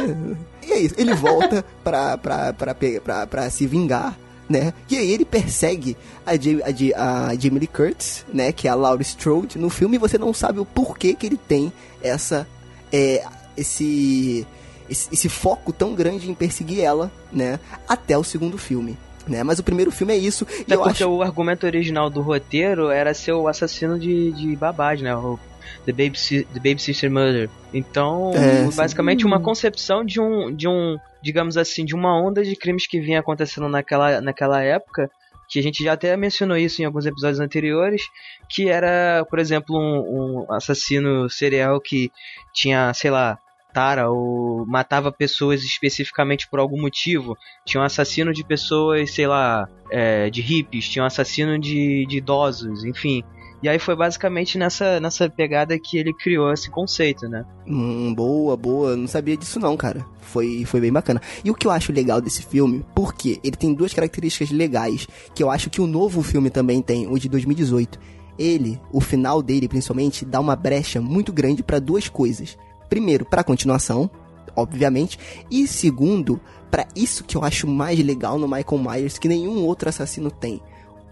e é isso. Ele volta pra, pra, pra, pra, pra se vingar né? E aí ele persegue a, Jamie, a, a Jamie Lee Curtis, né? Que é a Laurie Strode no filme e você não sabe o porquê que ele tem essa... É, esse esse, esse foco tão grande em perseguir ela, né? Até o segundo filme. Né? Mas o primeiro filme é isso. É porque acho... o argumento original do roteiro era ser o assassino de, de babás, né? O The Baby, The Baby Sister Mother. Então, é, basicamente sim. uma concepção de um, de um, digamos assim, de uma onda de crimes que vinha acontecendo naquela, naquela época, que a gente já até mencionou isso em alguns episódios anteriores, que era, por exemplo, um, um assassino serial que tinha, sei lá, matara ou matava pessoas especificamente por algum motivo. Tinha um assassino de pessoas, sei lá, é, de hippies, tinha um assassino de, de idosos, enfim. E aí foi basicamente nessa, nessa pegada que ele criou esse conceito, né? Hum, boa, boa. Não sabia disso não, cara. Foi, foi bem bacana. E o que eu acho legal desse filme, porque ele tem duas características legais, que eu acho que o novo filme também tem, o de 2018. Ele, o final dele principalmente, dá uma brecha muito grande para duas coisas. Primeiro, para continuação, obviamente, e segundo, para isso que eu acho mais legal no Michael Myers que nenhum outro assassino tem.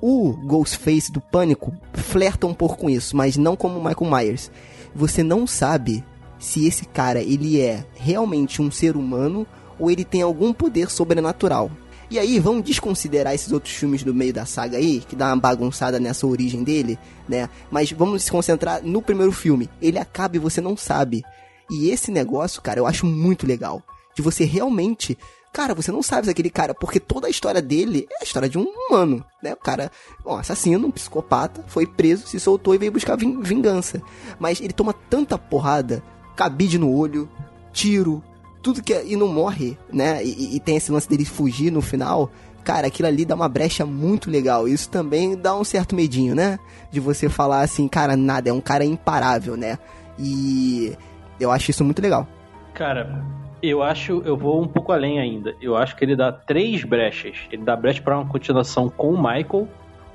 O Ghostface do Pânico flerta um pouco com isso, mas não como o Michael Myers. Você não sabe se esse cara ele é realmente um ser humano ou ele tem algum poder sobrenatural. E aí, vamos desconsiderar esses outros filmes do meio da saga aí, que dá uma bagunçada nessa origem dele, né? Mas vamos se concentrar no primeiro filme. Ele acaba e você não sabe e esse negócio, cara, eu acho muito legal. De você realmente. Cara, você não sabe se aquele cara, porque toda a história dele é a história de um humano, né? O cara, um assassino, um psicopata, foi preso, se soltou e veio buscar vingança. Mas ele toma tanta porrada, cabide no olho, tiro, tudo que é, e não morre, né? E, e, tem esse lance dele fugir no final. Cara, aquilo ali dá uma brecha muito legal. Isso também dá um certo medinho, né? De você falar assim, cara, nada, é um cara imparável, né? E eu acho isso muito legal. Cara, eu acho, eu vou um pouco além ainda. Eu acho que ele dá três brechas. Ele dá brecha para uma continuação com o Michael,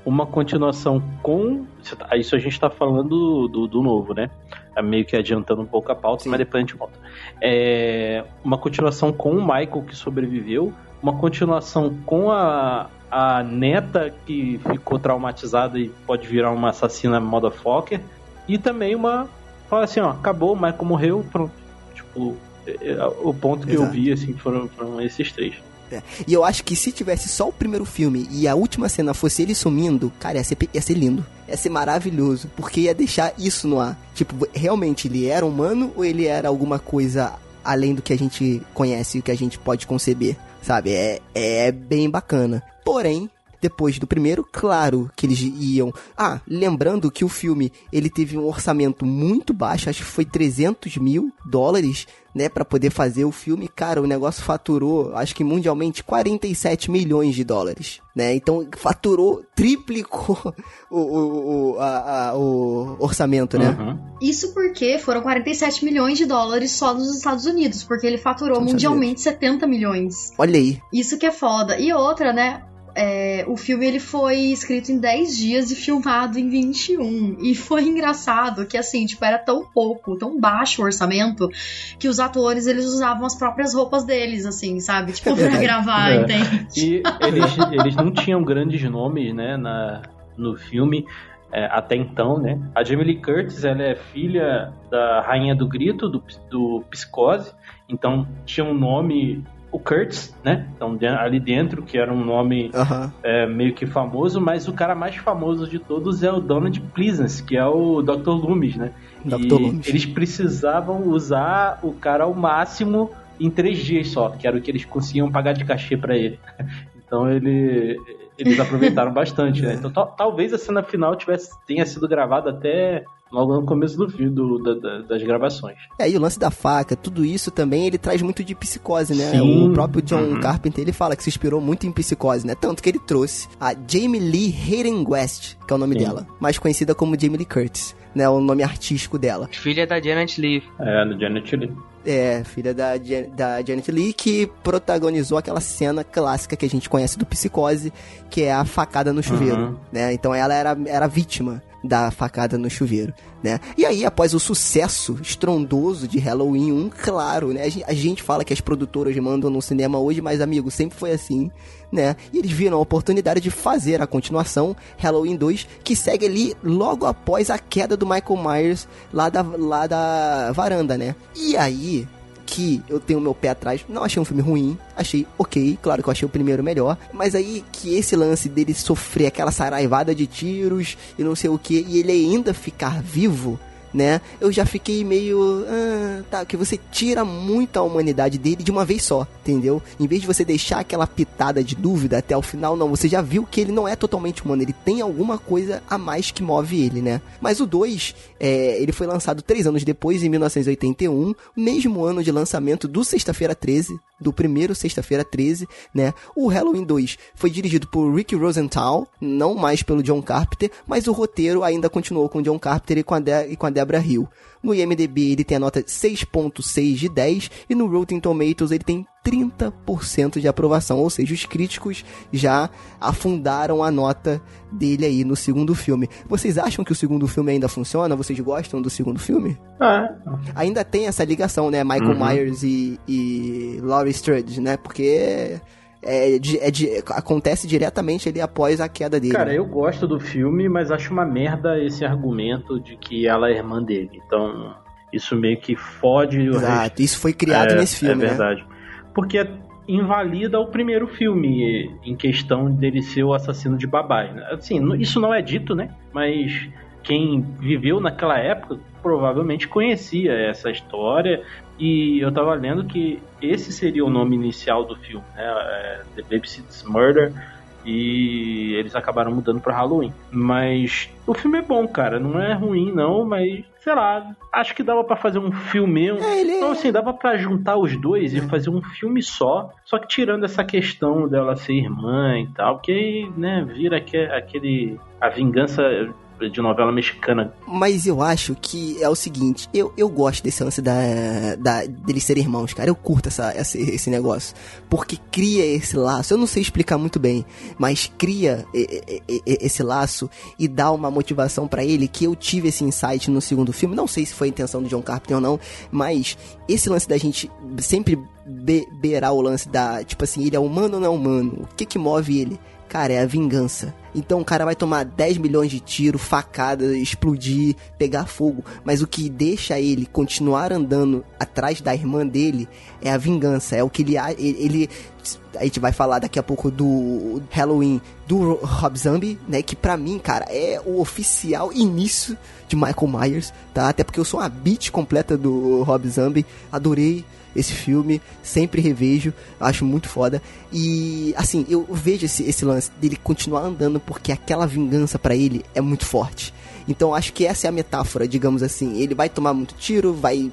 uma continuação com. Isso a gente tá falando do, do novo, né? É meio que adiantando um pouco a pauta, Sim. mas depois a gente volta. É, uma continuação com o Michael que sobreviveu, uma continuação com a, a neta que ficou traumatizada e pode virar uma assassina motherfucker, e também uma fala assim, ó, acabou, o Michael morreu, pronto. Tipo, é, é, o ponto que Exato. eu vi, assim, foram, foram esses três. É. E eu acho que se tivesse só o primeiro filme e a última cena fosse ele sumindo, cara, ia ser, ia ser lindo. Ia ser maravilhoso. Porque ia deixar isso no ar. Tipo, realmente ele era humano ou ele era alguma coisa além do que a gente conhece e o que a gente pode conceber? Sabe? É, é bem bacana. Porém, depois do primeiro, claro que eles iam. Ah, lembrando que o filme ele teve um orçamento muito baixo, acho que foi 300 mil dólares, né, para poder fazer o filme. Cara, o negócio faturou, acho que mundialmente 47 milhões de dólares, né? Então faturou, triplicou [laughs] o, o, o, a, a, o orçamento, né? Uhum. Isso porque foram 47 milhões de dólares só nos Estados Unidos, porque ele faturou mundialmente 70 milhões. Olha aí. Isso que é foda. E outra, né? É, o filme ele foi escrito em 10 dias e filmado em 21. E foi engraçado que, assim, tipo, era tão pouco, tão baixo o orçamento, que os atores eles usavam as próprias roupas deles, assim, sabe? Tipo, pra gravar, é. entende? E eles, eles não tinham grandes nomes, né, na, no filme. É, até então, né? A Jamie Lee Curtis, ela é filha da Rainha do Grito, do, do Psicose, então tinha um nome o Kurtz, né? Então, ali dentro, que era um nome é, meio que famoso, mas o cara mais famoso de todos é o Donald Pleasance, que é o Dr. Loomis, né? Dr. E Loomis. eles precisavam usar o cara ao máximo em três dias só, que era o que eles conseguiam pagar de cachê para ele. [laughs] Então ele, eles aproveitaram bastante, né? [laughs] Então talvez a cena final tivesse, tenha sido gravada até logo no começo do filme, do, da, das gravações. É, e o lance da faca, tudo isso também, ele traz muito de psicose, né? Sim. O próprio John uhum. Carpenter, ele fala que se inspirou muito em psicose, né? Tanto que ele trouxe a Jamie Lee Hayden West, que é o nome Sim. dela, mais conhecida como Jamie Lee Curtis, né? O nome artístico dela. Filha da Janet Lee. É, da Janet Lee. É, filha da, da Janet Lee, que protagonizou aquela cena clássica que a gente conhece do Psicose, que é a facada no chuveiro, uhum. né? Então ela era, era vítima da facada no chuveiro, né? E aí, após o sucesso estrondoso de Halloween 1, claro, né? A gente fala que as produtoras mandam no cinema hoje, mas, amigo, sempre foi assim, né? E eles viram a oportunidade de fazer a continuação, Halloween 2, que segue ali logo após a queda do Michael Myers lá da, lá da varanda, né? E aí, que eu tenho meu pé atrás. Não achei um filme ruim, achei ok, claro que eu achei o primeiro melhor, mas aí que esse lance dele sofrer aquela saraivada de tiros e não sei o que, e ele ainda ficar vivo, né? Eu já fiquei meio. Ah, tá, que você tira muito a humanidade dele de uma vez só, entendeu? Em vez de você deixar aquela pitada de dúvida até o final, não, você já viu que ele não é totalmente humano, ele tem alguma coisa a mais que move ele, né? Mas o 2, é, ele foi lançado três anos depois, em 1981, mesmo ano de lançamento do Sexta-feira 13, do primeiro Sexta-feira 13, né? O Halloween 2 foi dirigido por Rick Rosenthal, não mais pelo John Carpenter, mas o roteiro ainda continuou com John Carpenter e com a, De e com a Debra Hill. No IMDb ele tem a nota 6.6 de 10 e no Rotten Tomatoes ele tem 30% de aprovação, ou seja, os críticos já afundaram a nota dele aí no segundo filme. Vocês acham que o segundo filme ainda funciona? Vocês gostam do segundo filme? É. Ainda tem essa ligação, né? Michael uhum. Myers e, e Laurie Strode, né? Porque é, é, é, acontece diretamente ali após a queda dele. Cara, eu gosto do filme, mas acho uma merda esse argumento de que ela é irmã dele. Então, isso meio que fode o Exato, resto. isso foi criado é, nesse filme, É verdade. Né? Porque invalida o primeiro filme em questão dele ser o assassino de Babai. Né? Assim, isso não é dito, né? Mas quem viveu naquela época provavelmente conhecia essa história e eu tava lendo que esse seria o nome inicial do filme, né? É The Babysitter's Murder. E eles acabaram mudando para Halloween. Mas o filme é bom, cara. Não é ruim, não, mas sei lá, acho que dava para fazer um filme. É, ele... Então, assim, dava para juntar os dois e fazer um filme só. Só que tirando essa questão dela ser irmã e tal, que né, vira aquele. A vingança de novela mexicana. Mas eu acho que é o seguinte, eu, eu gosto desse lance da, da, deles serem irmãos, cara. Eu curto essa, esse, esse negócio. Porque cria esse laço. Eu não sei explicar muito bem, mas cria esse laço e dá uma motivação para ele que eu tive esse insight no segundo filme. Não sei se foi a intenção do John Carpenter ou não, mas esse lance da gente sempre be beirar o lance da, tipo assim, ele é humano ou não é humano? O que que move ele? Cara, é a vingança Então o cara vai tomar 10 milhões de tiros, facada, explodir, pegar fogo. Mas o que deixa ele continuar andando atrás da irmã dele é a vingança. É o que ele. Ele. A gente vai falar daqui a pouco do Halloween do Rob Zombie, né? Que pra mim, cara, é o oficial início de Michael Myers, tá? Até porque eu sou uma beat completa do Rob Zombie. Adorei esse filme, sempre revejo, acho muito foda. E assim, eu vejo esse, esse lance dele continuar andando porque aquela vingança para ele é muito forte. Então acho que essa é a metáfora, digamos assim. Ele vai tomar muito tiro, vai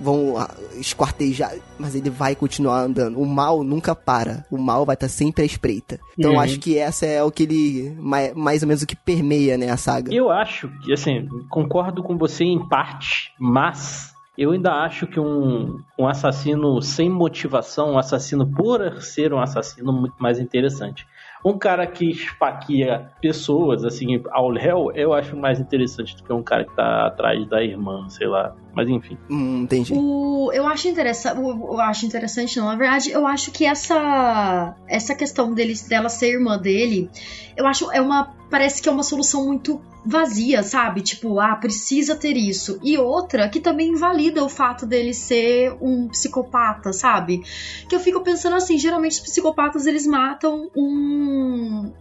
vão esquartejar, mas ele vai continuar andando. O mal nunca para. O mal vai estar tá sempre à espreita. Então uhum. acho que essa é o que ele mais, mais ou menos o que permeia, né, a saga. Eu acho que assim, concordo com você em parte, mas eu ainda acho que um, um assassino sem motivação, um assassino por ser um assassino, muito mais interessante. Um cara que esfaqueia pessoas, assim, ao réu, eu acho mais interessante do que um cara que tá atrás da irmã, sei lá. Mas enfim. Hum, entendi. O, eu acho interessante. Eu acho interessante, não. Na verdade, eu acho que essa essa questão dele, dela ser irmã dele, eu acho é uma parece que é uma solução muito vazia, sabe? Tipo, ah, precisa ter isso. E outra que também invalida o fato dele ser um psicopata, sabe? Que eu fico pensando assim, geralmente os psicopatas eles matam um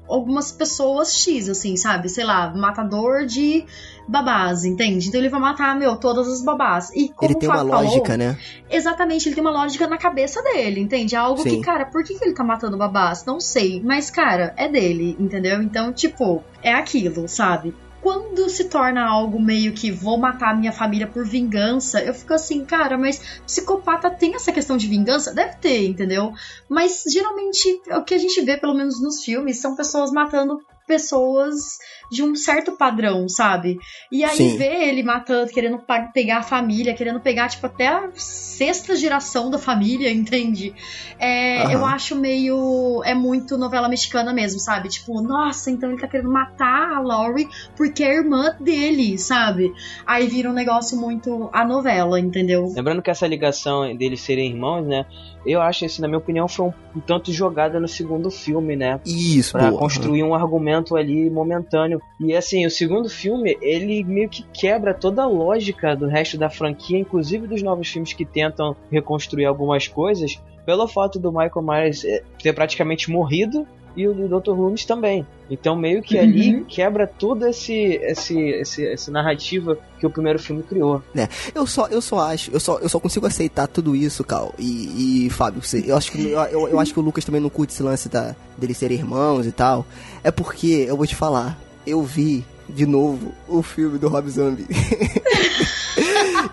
algumas pessoas X, assim, sabe? Sei lá, matador de babás, entende? Então ele vai matar, meu, todas as babás. E como ele tem uma lógica, né? Exatamente, ele tem uma lógica na cabeça dele, entende? É algo Sim. que, cara, por que, que ele tá matando babás? Não sei, mas, cara, é dele, entendeu? Então, tipo, é aquilo, sabe? Quando se torna algo meio que vou matar minha família por vingança, eu fico assim, cara, mas psicopata tem essa questão de vingança? Deve ter, entendeu? Mas geralmente o que a gente vê, pelo menos nos filmes, são pessoas matando pessoas de um certo padrão, sabe? E aí Sim. ver ele matando, querendo pegar a família, querendo pegar, tipo, até a sexta geração da família, [laughs] entende? É, uhum. Eu acho meio. É muito novela mexicana mesmo, sabe? Tipo, nossa, então ele tá querendo matar a Laurie porque é irmã dele, sabe? Aí vira um negócio muito a novela, entendeu? Lembrando que essa ligação deles serem irmãos, né? Eu acho, assim, na minha opinião, foi um, um tanto jogada no segundo filme, né? Isso, Pra boa. construir um argumento ali momentâneo. E assim, o segundo filme, ele meio que quebra toda a lógica do resto da franquia, inclusive dos novos filmes que tentam reconstruir algumas coisas, pelo fato do Michael Myers eh, ter praticamente morrido e o do Dr. Loomis também. Então meio que ali uhum. quebra toda esse, esse, esse, essa narrativa que o primeiro filme criou. É, eu só, eu só acho, eu só, eu só consigo aceitar tudo isso, Cal. E, e Fábio, você, eu acho que eu, eu, eu, acho que o Lucas também não curte esse lance da, deles serem irmãos e tal. É porque, eu vou te falar, eu vi de novo o filme do Rob Zombie. [laughs]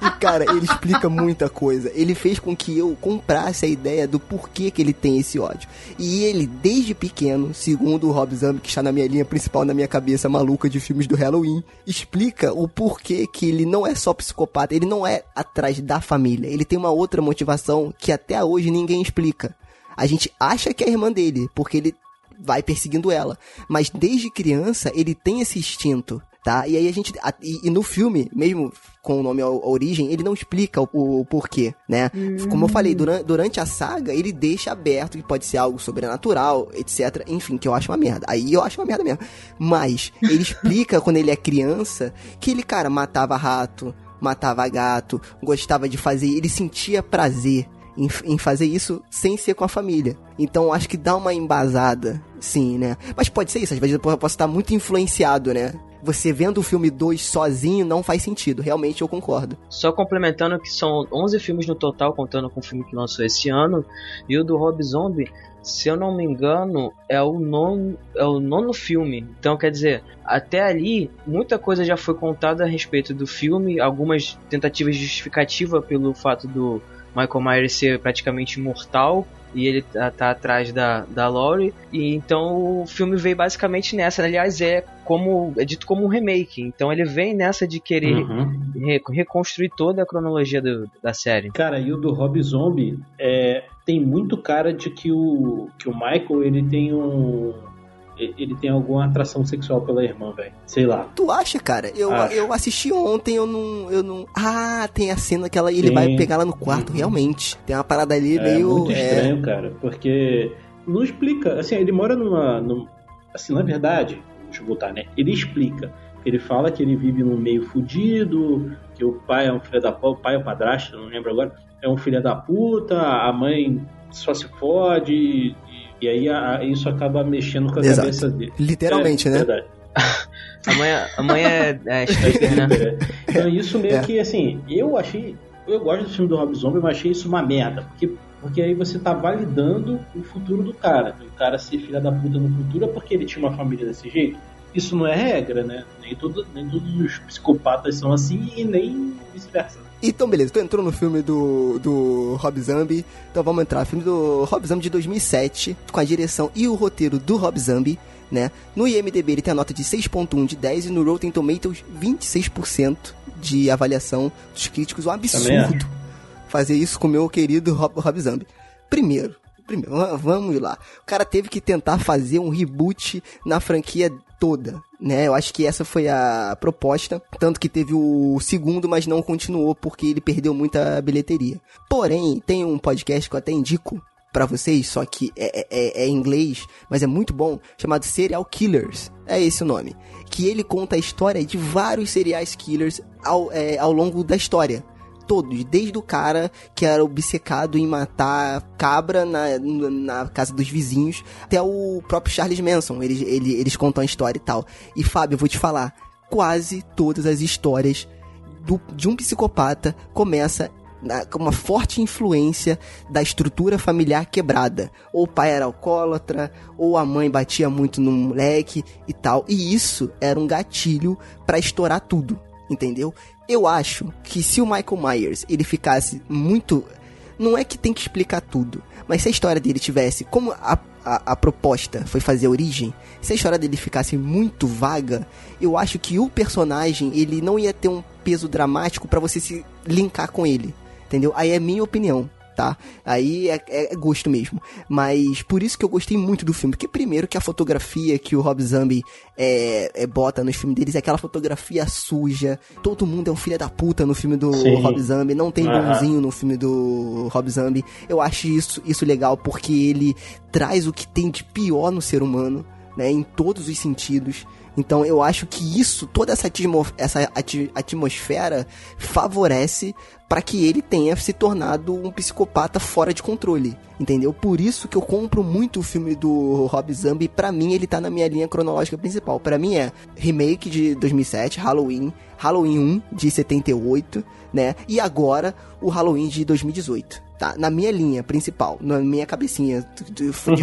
e, cara, ele explica muita coisa. Ele fez com que eu comprasse a ideia do porquê que ele tem esse ódio. E ele, desde pequeno, segundo o Rob Zombie, que está na minha linha principal, na minha cabeça maluca de filmes do Halloween, explica o porquê que ele não é só psicopata, ele não é atrás da família. Ele tem uma outra motivação que até hoje ninguém explica. A gente acha que é a irmã dele, porque ele vai perseguindo ela. Mas desde criança ele tem esse instinto, tá? E aí a gente. A, e, e, no filme, mesmo com o nome a, a Origem, ele não explica o, o, o porquê, né? Como eu falei, durante, durante a saga, ele deixa aberto que pode ser algo sobrenatural, etc. Enfim, que eu acho uma merda. Aí eu acho uma merda mesmo. Mas ele explica [laughs] quando ele é criança que ele, cara, matava rato, matava gato, gostava de fazer, ele sentia prazer em, em, fazer isso sem ser com a família. Então acho que dá uma embasada, sim, né? Mas pode ser isso, às vezes eu posso estar muito influenciado, né? Você vendo o filme 2 sozinho não faz sentido, realmente eu concordo. Só complementando que são 11 filmes no total, contando com o filme que lançou esse ano, e o do Rob Zombie se eu não me engano, é o nono, é o nono filme. Então, quer dizer, até ali, muita coisa já foi contada a respeito do filme, algumas tentativas de justificativa pelo fato do Michael Myers ser praticamente imortal e ele tá, tá, atrás da, da Laurie. E então o filme veio basicamente nessa. Aliás, é como é dito como um remake. Então ele vem nessa de querer uhum. re, reconstruir toda a cronologia do, da série. Cara, e o do Rob Zombie é, tem muito cara de que o, que o Michael ele tem um ele tem alguma atração sexual pela irmã, velho. Sei lá. Tu acha, cara? Eu, eu assisti ontem, eu não, eu não. Ah, tem a cena que ela, ele vai pegar ela no quarto, uhum. realmente. Tem uma parada ali é meio. Muito é... estranho, cara, porque não explica. Assim, ele mora numa. numa assim, na verdade, deixa eu voltar, né? Ele explica. Ele fala que ele vive num meio fudido, que o pai é um filho da puta, o pai é o padrasto, não lembro agora, é um filho da puta, a mãe só se fode, e, aí a, isso acaba mexendo com a Exato. cabeça dele. Literalmente, é, né? Verdade. A mãe, a mãe é, é stripper, né? [laughs] Então isso meio É. que assim, eu achei. Eu gosto do filme do Rob Zombie, mas achei isso uma merda. Porque, porque aí você tá validando o futuro do cara. O cara ser filha da puta no futuro é porque ele tinha uma família desse jeito. Isso não é regra, né? Nem, todo, nem todos os psicopatas são assim e nem vice-versa. Então, beleza, tu entrou no filme do, do Rob Zombie, então vamos entrar. Filme do Rob Zombie de 2007, com a direção e o roteiro do Rob Zombie, né? No IMDB ele tem a nota de 6.1 de 10 e no Rotten Tomatoes 26% de avaliação dos críticos. Um absurdo fazer isso com o meu querido Rob, Rob Zombie. Primeiro, primeiro, va- vamos lá. O cara teve que tentar fazer um reboot na franquia toda, né? Eu acho que essa foi a proposta, tanto que teve o segundo, mas não continuou porque ele perdeu muita bilheteria. Porém, tem um podcast que eu até indico pra vocês, só que é, é- é- é em inglês, mas é muito bom, chamado Serial Killers. É esse o nome. Que ele conta a história de vários serial killers ao, é, ao longo da história todos, desde o cara que era obcecado em matar cabra na, na casa dos vizinhos, até o próprio Charles Manson, eles, ele- eles contam a história e tal. E Fábio, eu vou te falar, quase todas as histórias do- de um psicopata começa com uma forte influência da estrutura familiar quebrada. Ou o pai era alcoólatra, ou a mãe batia muito no moleque e tal. E isso era um gatilho pra estourar tudo, entendeu? Eu acho que se o Michael Myers ele ficasse muito. Não é que tem que explicar tudo, mas se a história dele tivesse. Como a, a, a proposta foi fazer a origem, se a história dele ficasse muito vaga, eu acho que o personagem ele não ia ter um peso dramático pra você se linkar com ele. Entendeu? Aí é minha opinião, tá? Aí é, é gosto mesmo. Mas por isso que eu gostei muito do filme. Porque primeiro que a fotografia que o Rob Zombie é, é, bota nos filmes deles é aquela fotografia suja. Todo mundo é um filho da puta no filme do Sim. Rob Zombie. Não tem Aham. bonzinho no filme do Rob Zombie. Eu acho isso, isso legal porque ele traz o que tem de pior no ser humano, né? Em todos os sentidos. Então eu acho que isso, toda essa, atmosfera favorece para que ele tenha se tornado um psicopata fora de controle, entendeu? Por isso que eu compro muito o filme do Rob Zombie, pra mim ele tá na minha linha cronológica principal. Pra mim é remake de 2007, Halloween, Halloween 1 de 78, né? E agora o Halloween de 2018, tá? Na minha linha principal, na minha cabecinha de, de fã. [laughs]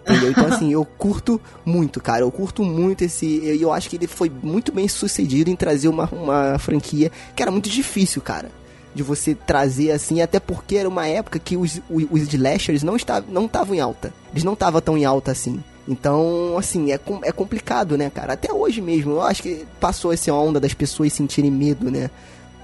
Entendeu? Então, assim, eu curto muito, cara. Eu curto muito esse. E eu acho que ele foi muito bem sucedido em trazer uma, uma franquia que era muito difícil, cara. De você trazer assim, até porque era uma época que os, os, os slashers não estavam não estavam em alta. Eles não estavam tão em alta assim. Então, assim, é, é complicado, né, cara? Até hoje mesmo. Eu acho que passou essa onda das pessoas sentirem medo, né?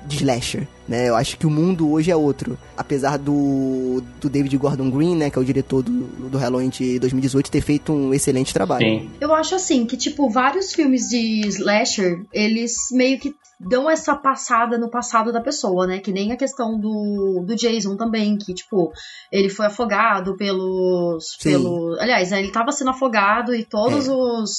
De slasher, né? Eu acho que o mundo hoje é outro. Apesar do, do David Gordon Green, né, que é o diretor do, do Halloween de 2018, ter feito um excelente trabalho. Sim. Eu acho assim que, tipo, vários filmes de slasher, eles meio que dão essa passada no passado da pessoa, né? Que nem a questão do, do Jason também, que, tipo, ele foi afogado pelos. Sim. pelo Aliás, né, ele tava sendo afogado e todos É. os.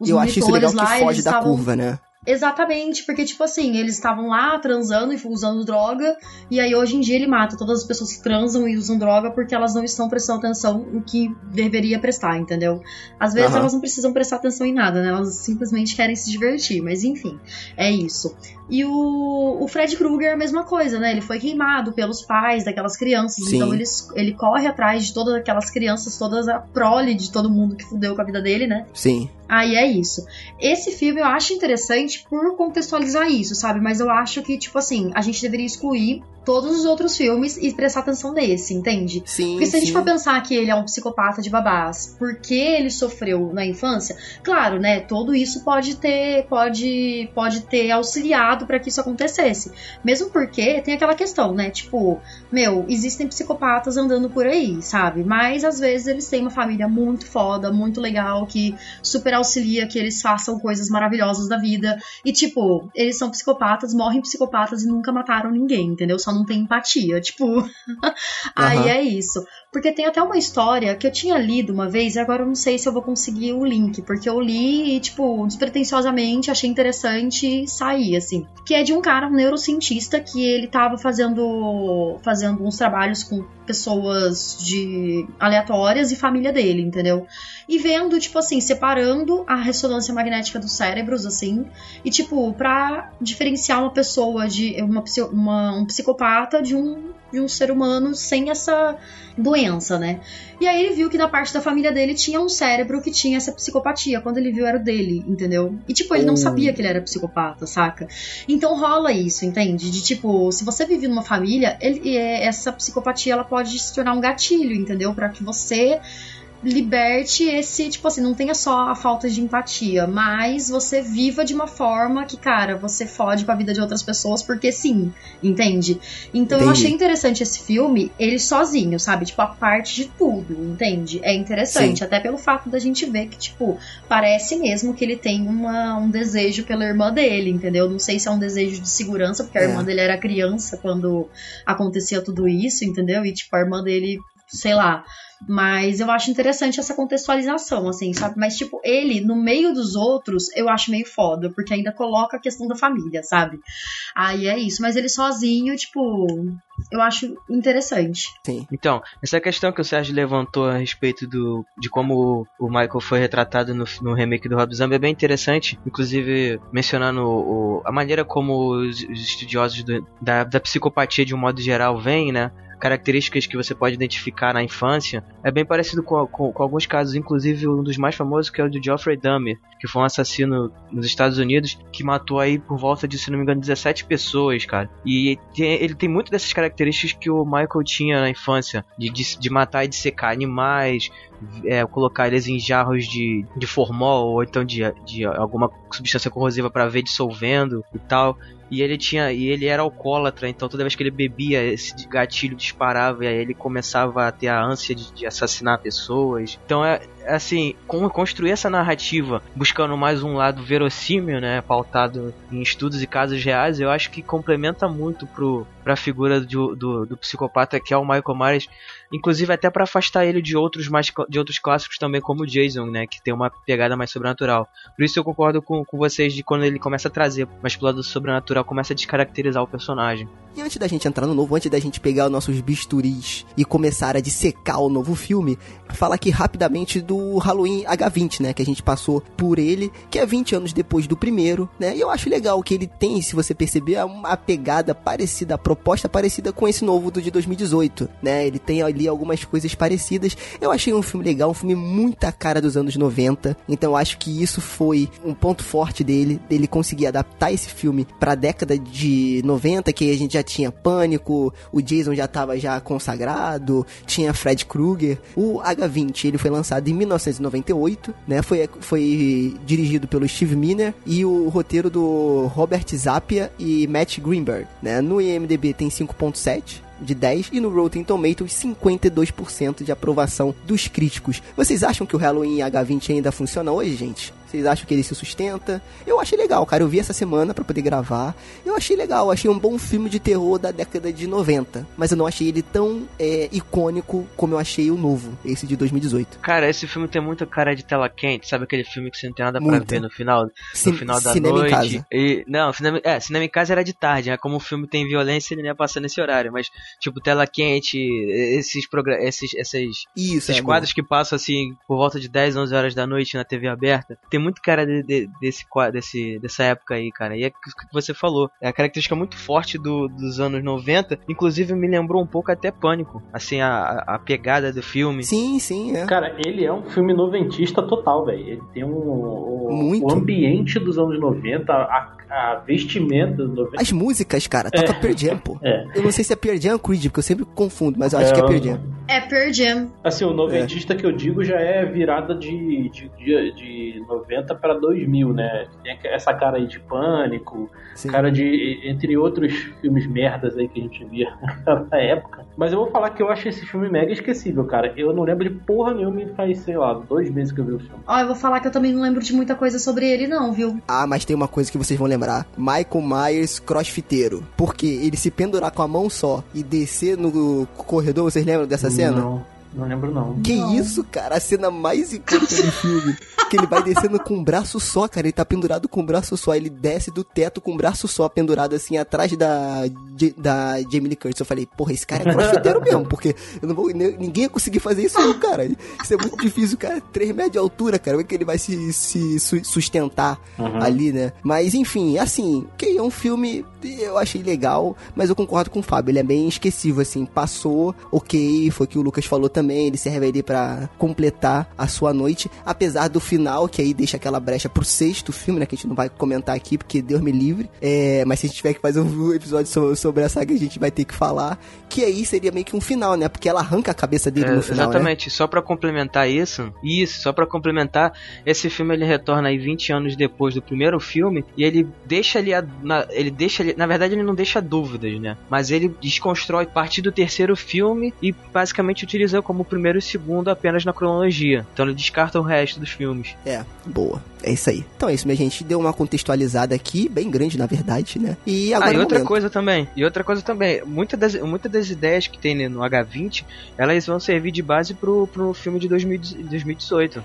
Os E eu acho isso legal monitores que lá, foge da estavam curva, né? Exatamente, porque, tipo assim, eles estavam lá transando e usando droga, e aí hoje em dia ele mata todas as pessoas que transam e usam droga porque elas não estão prestando atenção no que deveria prestar, entendeu? Às vezes Aham. elas não precisam prestar atenção em nada, né? Elas simplesmente querem se divertir, mas enfim, é isso. E o, o Fred Krueger é a mesma coisa, né? Ele foi queimado pelos pais daquelas crianças, Sim. então ele, ele corre atrás de todas aquelas crianças, todas a prole de todo mundo que fudeu com a vida dele, né? Sim. Aí é isso. Esse filme eu acho interessante por contextualizar isso, sabe? Mas eu acho que, tipo assim, a gente deveria excluir todos os outros filmes e prestar atenção nesse, entende? Sim. Porque se a gente sim. for pensar que ele é um psicopata de babás, porque ele sofreu na infância, claro, né? Tudo isso pode ter, pode, pode ter auxiliado para que isso acontecesse. Mesmo porque tem aquela questão, né? Tipo, meu, existem psicopatas andando por aí, sabe? Mas às vezes eles têm uma família muito foda, muito legal, que super auxilia que eles façam coisas maravilhosas da vida. E, tipo, eles são psicopatas, morrem psicopatas e nunca mataram ninguém, entendeu? Só não tem empatia. Tipo, [laughs] aí uhum. é isso. Porque tem até uma história que eu tinha lido uma vez, e agora eu não sei se eu vou conseguir o link, porque eu li e, tipo, despretensiosamente, achei interessante sair, assim. Que é de um cara, um neurocientista, que ele tava fazendo, fazendo uns trabalhos com pessoas de aleatórias e família dele, entendeu? E vendo, tipo assim, separando a ressonância magnética dos cérebros, assim, e tipo, pra diferenciar uma pessoa de uma, uma um psicopata de um, de um ser humano sem essa doença, né? E aí ele viu que da parte da família dele tinha um cérebro que tinha essa psicopatia. Quando ele viu, era o dele, entendeu? E, tipo, ele não hum. sabia que ele era psicopata, saca? Então rola isso, entende? De, tipo, se você vive numa família, ele, é, essa psicopatia ela pode se tornar um gatilho, entendeu? para que você liberte esse, tipo assim, não tenha só a falta de empatia, mas você viva de uma forma que, cara, você fode com a vida de outras pessoas porque sim, entende? Então Entendi. eu achei interessante esse filme, ele sozinho, sabe? Tipo, a parte de tudo, entende? É interessante, sim. até pelo fato da gente ver que, tipo, parece mesmo que ele tem uma, um desejo pela irmã dele, entendeu? Não sei se é um desejo de segurança, porque a é. irmã dele era criança quando acontecia tudo isso, entendeu? E, tipo, a irmã dele sei lá, mas eu acho interessante essa contextualização, assim, sabe? Mas, tipo, ele, no meio dos outros, eu acho meio foda, porque ainda coloca a questão da família, sabe? Aí é isso. Mas ele sozinho, tipo, eu acho interessante. Sim. Então, essa questão que o Sérgio levantou a respeito do, de como o Michael foi retratado no, no remake do Rob Zombie é bem interessante. Inclusive, mencionando o, a maneira como os, os estudiosos do, da, da psicopatia de um modo geral vêm, né? Características que você pode identificar na infância é bem parecido com, com, com, alguns casos, inclusive um dos mais famosos que é o de Geoffrey Dahmer, que foi um assassino nos Estados Unidos que matou aí por volta de, se não me engano, 17 pessoas, cara. E tem, ele tem muito dessas características que o Michael tinha na infância, de, de, de matar e de secar animais, é, colocar eles em jarros de, de formol ou então de, de alguma substância corrosiva para ver dissolvendo e tal. E ele tinha. E ele era alcoólatra, então toda vez que ele bebia, esse gatilho disparava e aí ele começava a ter a ânsia de, de assassinar pessoas. Então é, assim, construir essa narrativa buscando mais um lado verossímil, né, pautado em estudos e casos reais, eu acho que complementa muito pro, pra figura do, do, do psicopata que é o Michael Myers, inclusive até para afastar ele de outros mais de outros clássicos também como Jason, né, que tem uma pegada mais sobrenatural. Por isso eu concordo com, com vocês de quando ele começa a trazer mais pro lado sobrenatural, começa a descaracterizar o personagem. E antes da gente entrar no novo, antes da gente pegar os nossos bisturis e começar a dissecar o novo filme, falar aqui rapidamente do Halloween H20, né? Que a gente passou por ele, que é 20 anos depois do primeiro, né? E eu acho legal que ele tem, se você perceber, uma pegada parecida, a proposta parecida com esse novo do de 2018, né? Ele tem ali algumas coisas parecidas. Eu achei um filme legal, um filme muito a cara dos anos 90. Então eu acho que isso foi um ponto forte dele, dele conseguir adaptar esse filme pra década de 90, que a gente já tinha Pânico, o Jason já tava já consagrado, tinha Fred Krueger. O H20, ele foi lançado em 1998, né? Foi, foi dirigido pelo Steve Miner e o roteiro do Robert Zappia e Matt Greenberg, né? No IMDb tem 5.7 de 10 e no Rotten Tomatoes 52% de aprovação dos críticos. Vocês acham que o Halloween H20 ainda funciona hoje, gente? Vocês acham que ele se sustenta? Eu achei legal, cara. Eu vi essa semana para poder gravar. Eu achei legal. achei um bom filme de terror da década de 90. Mas eu não achei ele tão é, icônico como eu achei o novo, esse de 2018. Cara, esse filme tem muita cara de tela quente. Sabe aquele filme que você não tem nada pra ver no final, no final da cinema noite? Em casa. E, não, cinema, é, cinema em casa era de tarde, né? Como o filme tem violência, ele não ia passar nesse horário. Mas, tipo, tela quente, esses, esses, esses, Isso, esses é, quadros que passam assim por volta de 10, 11 horas da noite na TV aberta. Tem muito cara de, de, desse, desse, dessa época aí, cara. E é o que você falou. É a característica muito forte do, dos anos 90. Inclusive me lembrou um pouco até Pânico. Assim, a, a pegada do filme. Sim, sim, é. Cara, ele é um filme noventista total, velho. Ele tem um. um muito. O ambiente dos anos 90, a, a vestimenta dos 90. As músicas, cara, toca é. Pearl Jam, pô. É. Eu não sei se é Pearl Jam ou Creed, porque eu sempre confundo, mas eu acho é, que é Pearl Jam. É Pearl Jam. Assim, o noventista é. que eu digo já é virada de, de, de, de 90 para 2000, né? Tem essa cara aí de pânico, Sim. cara de. entre outros filmes merdas aí que a gente via [laughs] na época. Mas eu vou falar que eu acho esse filme mega esquecível, cara. Eu não lembro de porra nenhuma e faz, sei lá, dois meses que eu vi o filme. Ó, eu vou falar que eu também não lembro de muita coisa sobre ele, não, viu? Ah, mas tem uma coisa que vocês vão lembrar: Michael Myers crossfiteiro. Porque ele se pendurar com a mão só e descer no corredor, vocês lembram dessa cena? Não. Não lembro, não. Que não. isso, cara? A cena mais icônica do filme. Que ele vai descendo com um braço só, cara. Ele tá pendurado com um braço só. Ele desce do teto com um braço só, pendurado assim, atrás da, da Jamie Lee Curtis. Eu falei, porra, esse cara é crossfiteiro [laughs] mesmo, porque eu não vou, ninguém ia conseguir fazer isso cara. Isso é muito difícil, cara. 3 metros de altura, cara. Como é que ele vai se, se sustentar uhum. ali, né? Mas, enfim, assim, que é um filme, eu achei legal, mas eu concordo com o Fábio. Ele é bem esquecível, assim. Passou, ok, foi o que o Lucas falou também também, ele serve ali para completar a sua noite, apesar do final, que aí deixa aquela brecha pro sexto filme, né, que a gente não vai comentar aqui, porque Deus me livre, é, mas se a gente tiver que fazer um episódio sobre, sobre a saga, a gente vai ter que falar, que aí seria meio que um final, né, porque ela arranca a cabeça dele é, no final, né? Exatamente, né? só para complementar isso, isso, só para complementar, esse filme ele retorna aí 20 anos depois do primeiro filme, e ele deixa ali, a, na, ele deixa ali, na verdade ele não deixa dúvidas, né, mas ele desconstrói parte do terceiro filme e basicamente utiliza como como o primeiro e o segundo apenas na cronologia. Então ele descarta o resto dos filmes. É, boa. É isso aí. Então é isso, minha gente. Deu uma contextualizada aqui, bem grande na verdade, né? E agora. Ah, e é outra momento. coisa também. E outra coisa também. Muitas das, muita das ideias que tem no H20, elas vão servir de base pro, pro filme de 2000, 2018.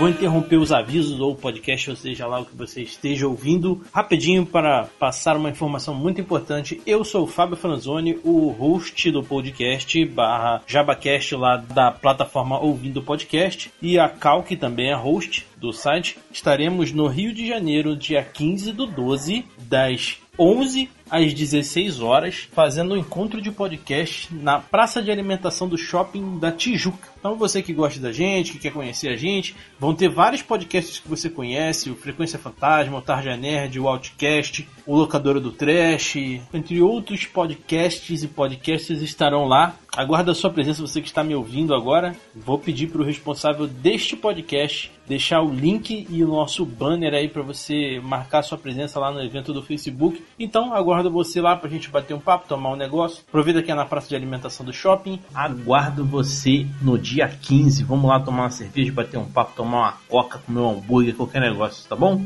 Vou interromper os avisos ou o podcast, ou seja lá o que você esteja ouvindo, rapidinho para passar uma informação muito importante. Eu sou o Fábio Franzoni, o host do podcast barra JabaCast lá da plataforma Ouvindo Podcast, e a Cal, que também é host do site. Estaremos no Rio de Janeiro, dia 15 do 12, das 11 às 16 horas, fazendo um encontro de podcast na praça de alimentação do shopping da Tijuca. Então você que gosta da gente, que quer conhecer a gente, vão ter vários podcasts que você conhece, o Frequência Fantasma, o Tarja Nerd, o Outcast, o Locadora do Trash, entre outros podcasts e podcasters estarão lá. Aguardo a sua presença, você que está me ouvindo agora. Vou pedir para o responsável deste podcast deixar o link e o nosso banner aí para você marcar sua presença lá no evento do Facebook. Então, aguardo você lá para a gente bater um papo, tomar um negócio. Aproveita que é na praça de alimentação do shopping. Aguardo você no dia 15. Vamos lá tomar uma cerveja, bater um papo, tomar uma coca, comer um hambúrguer, qualquer negócio, tá bom?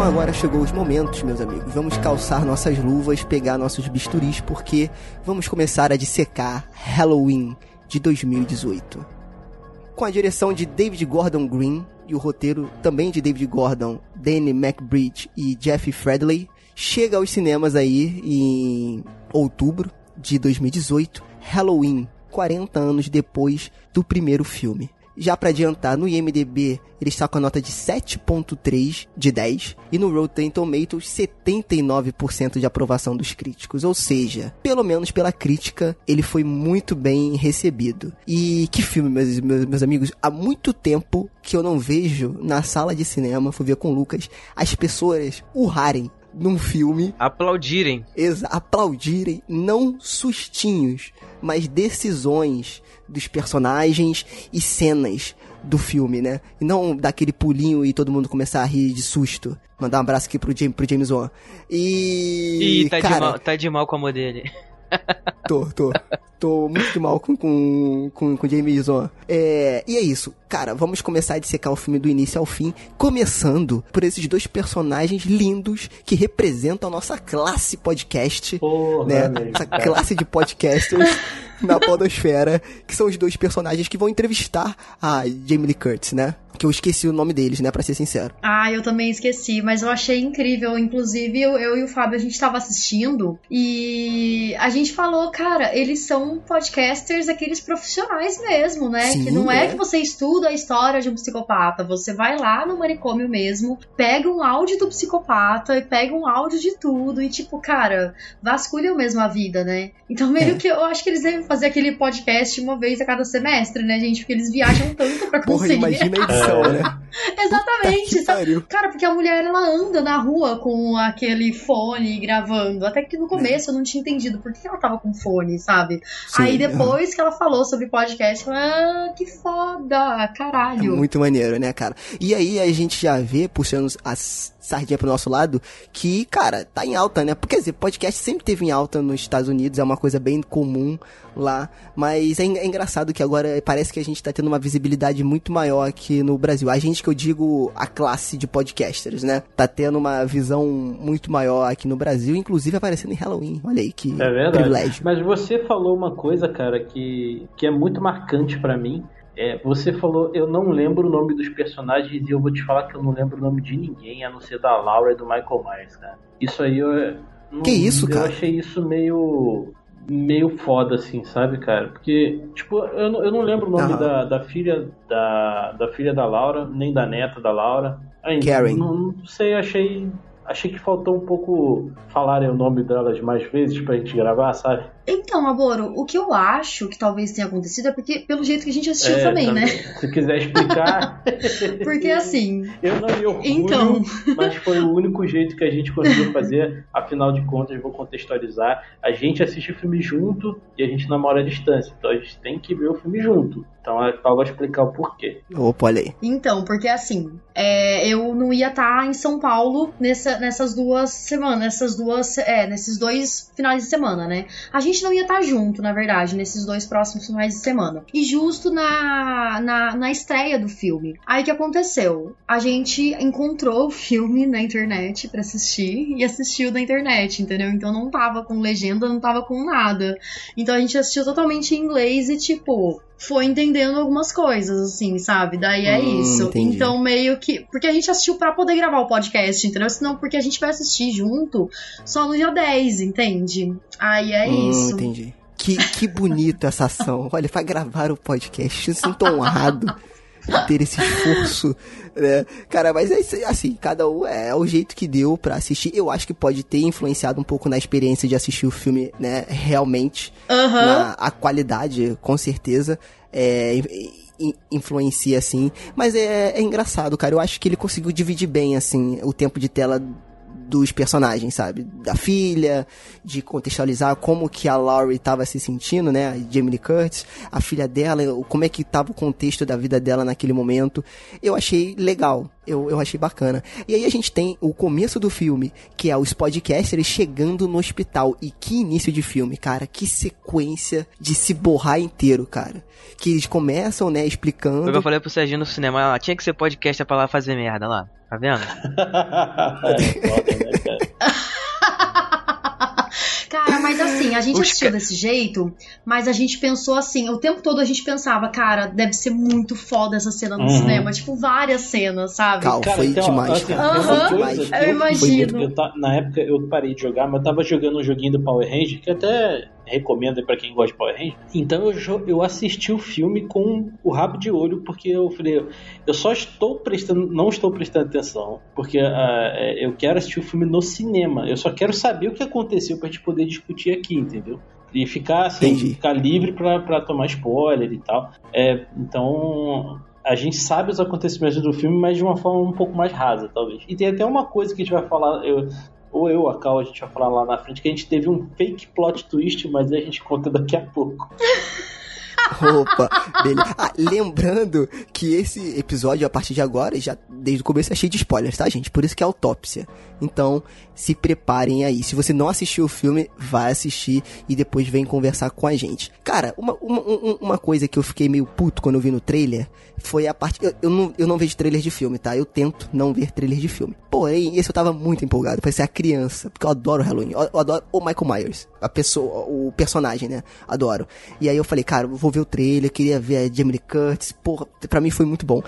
Então agora chegou os momentos, meus amigos. Vamos calçar nossas luvas, pegar nossos bisturis, porque vamos começar a dissecar Halloween de 2018. Com a direção de David Gordon Green e o roteiro também de David Gordon, Danny McBride e Jeff Fredley, chega aos cinemas aí em outubro de 2018, Halloween, 40 anos depois do primeiro filme. Já para adiantar, no IMDB ele está com a nota de 7.3 de 10 e no Rotten Tomatoes 79% de aprovação dos críticos, ou seja, pelo menos pela crítica, ele foi muito bem recebido. E que filme, meus, meus, meus amigos, há muito tempo que eu não vejo na sala de cinema, fui ver com o Lucas, as pessoas urrarem num filme. Aplaudirem. Exa aplaudirem, não sustinhos, mas decisões dos personagens e cenas do filme, né? E não daquele pulinho e todo mundo começar a rir de susto. Mandar um abraço aqui pro James, pro James Wan. E. Ih, tá, cara, de mal, tá de mal com a mão dele. Tô, tô. Tô muito mal com, com, com, com James Wan. É, e é isso. Cara, vamos começar a dissecar o filme do início ao fim, começando por esses dois personagens lindos que representam a nossa classe podcast. Porra, né? Essa classe de podcasters [laughs] na podosfera, que são os dois personagens que vão entrevistar a Jamie Lee Curtis, né? Que eu esqueci o nome deles, né, pra ser sincero. Ah, eu também esqueci, mas eu achei incrível. Inclusive, eu, eu e o Fábio, a gente tava assistindo e a gente falou, cara, eles são podcasters, aqueles profissionais mesmo, né? Sim, que não é, é. que você estuda a história de um psicopata, você vai lá no manicômio mesmo, pega um áudio do psicopata e pega um áudio de tudo e, tipo, cara, vasculham mesmo a vida, né? Então, meio É. que eu acho que eles devem fazer aquele podcast uma vez a cada semestre, né, gente? Porque eles viajam tanto pra Porra, conseguir. imagina a edição, [laughs] né? Exatamente, Que sabe? Cara, porque a mulher ela anda na rua com aquele fone gravando. Até que no começo eu não tinha entendido por que ela tava com fone, sabe? Sim, Aí depois [laughs] que ela falou sobre podcast, eu falei, ah, que foda, É caralho. muito maneiro, né, cara? E aí a gente já vê, puxando a s- sardinha pro nosso lado, que, cara, tá em alta, né? Porque, quer dizer, podcast sempre teve em alta nos Estados Unidos, é uma coisa bem comum lá. Mas é, é engraçado que agora parece que a gente tá tendo uma visibilidade muito maior aqui no Brasil. A gente que eu digo a classe de podcasters, né? Tá tendo uma visão muito maior aqui no Brasil, inclusive aparecendo em Halloween. Olha aí que É verdade. privilégio. Mas você falou uma coisa, cara, que, que é muito marcante pra mim. É, você falou, eu não lembro o nome dos personagens e eu vou te falar que eu não lembro o nome de ninguém, a não ser da Laura e do Michael Myers, cara. Isso aí eu. não- Que isso, eu cara? achei isso meio. meio foda, assim, sabe, cara? Porque, tipo, eu, não- eu não lembro o nome da, da filha da, da filha da Laura, nem da neta da Laura. Aí, Karen. Não, não sei, achei. Achei que faltou um pouco falarem o nome delas mais vezes pra gente gravar, sabe? Então, Aboro, o que eu acho que talvez tenha acontecido é porque, pelo jeito que a gente assistiu É, também, né? Se quiser explicar. [laughs] Porque assim, Eu não me orgulho, Então. mas foi o único jeito que a gente conseguiu fazer. Afinal de contas, vou contextualizar. A gente assiste o filme junto e a gente namora à distância. Então a gente tem que ver o filme junto. Então é pra eu explicar o porquê. Opa, olha aí. Então, porque assim, é, eu não ia estar em São Paulo nessa- nessas duas semanas, nessas duas, é, nesses dois finais de semana, né? A gente não ia estar junto, na verdade, nesses dois próximos finais de semana. E justo na, na, na estreia do filme. Aí o que aconteceu? A gente encontrou o filme na internet pra assistir e assistiu da internet, entendeu? Então não tava com legenda, não tava com nada. Então a gente assistiu totalmente em inglês e, tipo, foi entendendo algumas coisas, assim, sabe? Daí é Hum, isso. entendi. Então, meio que. Porque a gente assistiu pra poder gravar o podcast, entendeu? Senão, porque a gente vai assistir junto só no dia 10, entende? Aí é Hum, isso. entendi. Que, que bonita essa ação. [laughs] Olha, pra gravar o podcast, eu sinto honrado ter esse esforço, né? Cara, mas é assim, cada um é o jeito que deu pra assistir. Eu acho que pode ter influenciado um pouco na experiência de assistir o filme, né, realmente. Aham. Na, a qualidade, com certeza, é, in- in- influencia, assim. Mas é, é engraçado, cara. Eu acho que ele conseguiu dividir bem, assim, o tempo de tela dos personagens, sabe? Da filha, de contextualizar como que a Laurie tava se sentindo, né? A Jamie Lee Curtis, a filha dela, como é que tava o contexto da vida dela naquele momento. Eu achei legal. Eu, eu achei bacana. E aí a gente tem o começo do filme, que é os podcasters chegando no hospital. E que início de filme, cara. Que sequência de se borrar inteiro, cara. Que eles começam, né, Foi o que explicando. eu falei pro Serginho no cinema, ah, tinha que ser podcast pra lá fazer merda lá. Tá vendo? [laughs] [laughs] É foda, né, cara? Cara, mas assim, a gente assistiu desse jeito, mas a gente pensou assim, o tempo todo a gente pensava, cara, deve ser muito foda essa cena no Uhum. cinema. Tipo, várias cenas, sabe? Cal, Cara, foi então, demais, assim, coisa que eu imagino. eu na época eu parei de jogar, mas eu tava jogando um joguinho do Power Ranger, que até recomendo pra quem gosta de Power Ranger. Então eu, eu assisti o filme com o rabo de olho, porque eu falei, eu só estou prestando, não estou prestando atenção, porque é, eu quero assistir o filme no cinema. Eu só quero saber o que aconteceu pra gente poder discutir aqui, entendeu? E ficar assim, Entendi. ficar livre pra, pra tomar spoiler e tal. É, então, a gente sabe os acontecimentos do filme, mas de uma forma um pouco mais rasa, talvez. E tem até uma coisa que a gente vai falar, eu, ou eu, a Cal, a gente vai falar lá na frente, que a gente teve um fake plot twist, mas aí a gente conta daqui a pouco. [laughs] Opa, beleza. Ah, lembrando que esse episódio, a partir de agora, já desde o começo é cheio de spoilers, tá, gente? Por isso que é autópsia. Então, se preparem aí. Se você não assistiu o filme, vai assistir e depois vem conversar com a gente. Cara, uma, uma, uma coisa que eu fiquei meio puto quando eu vi no trailer foi a parte. Eu, eu, não, eu não vejo trailer de filme, tá? Eu tento não ver trailer de filme. Porém, esse eu tava muito empolgado. Parecia a criança, porque eu adoro Halloween. Eu, eu adoro o Michael Myers, a pessoa, o personagem, né? Adoro. E aí eu falei, cara, vou ver o trailer, queria ver a Jamie Curtis. Porra, pra mim foi muito bom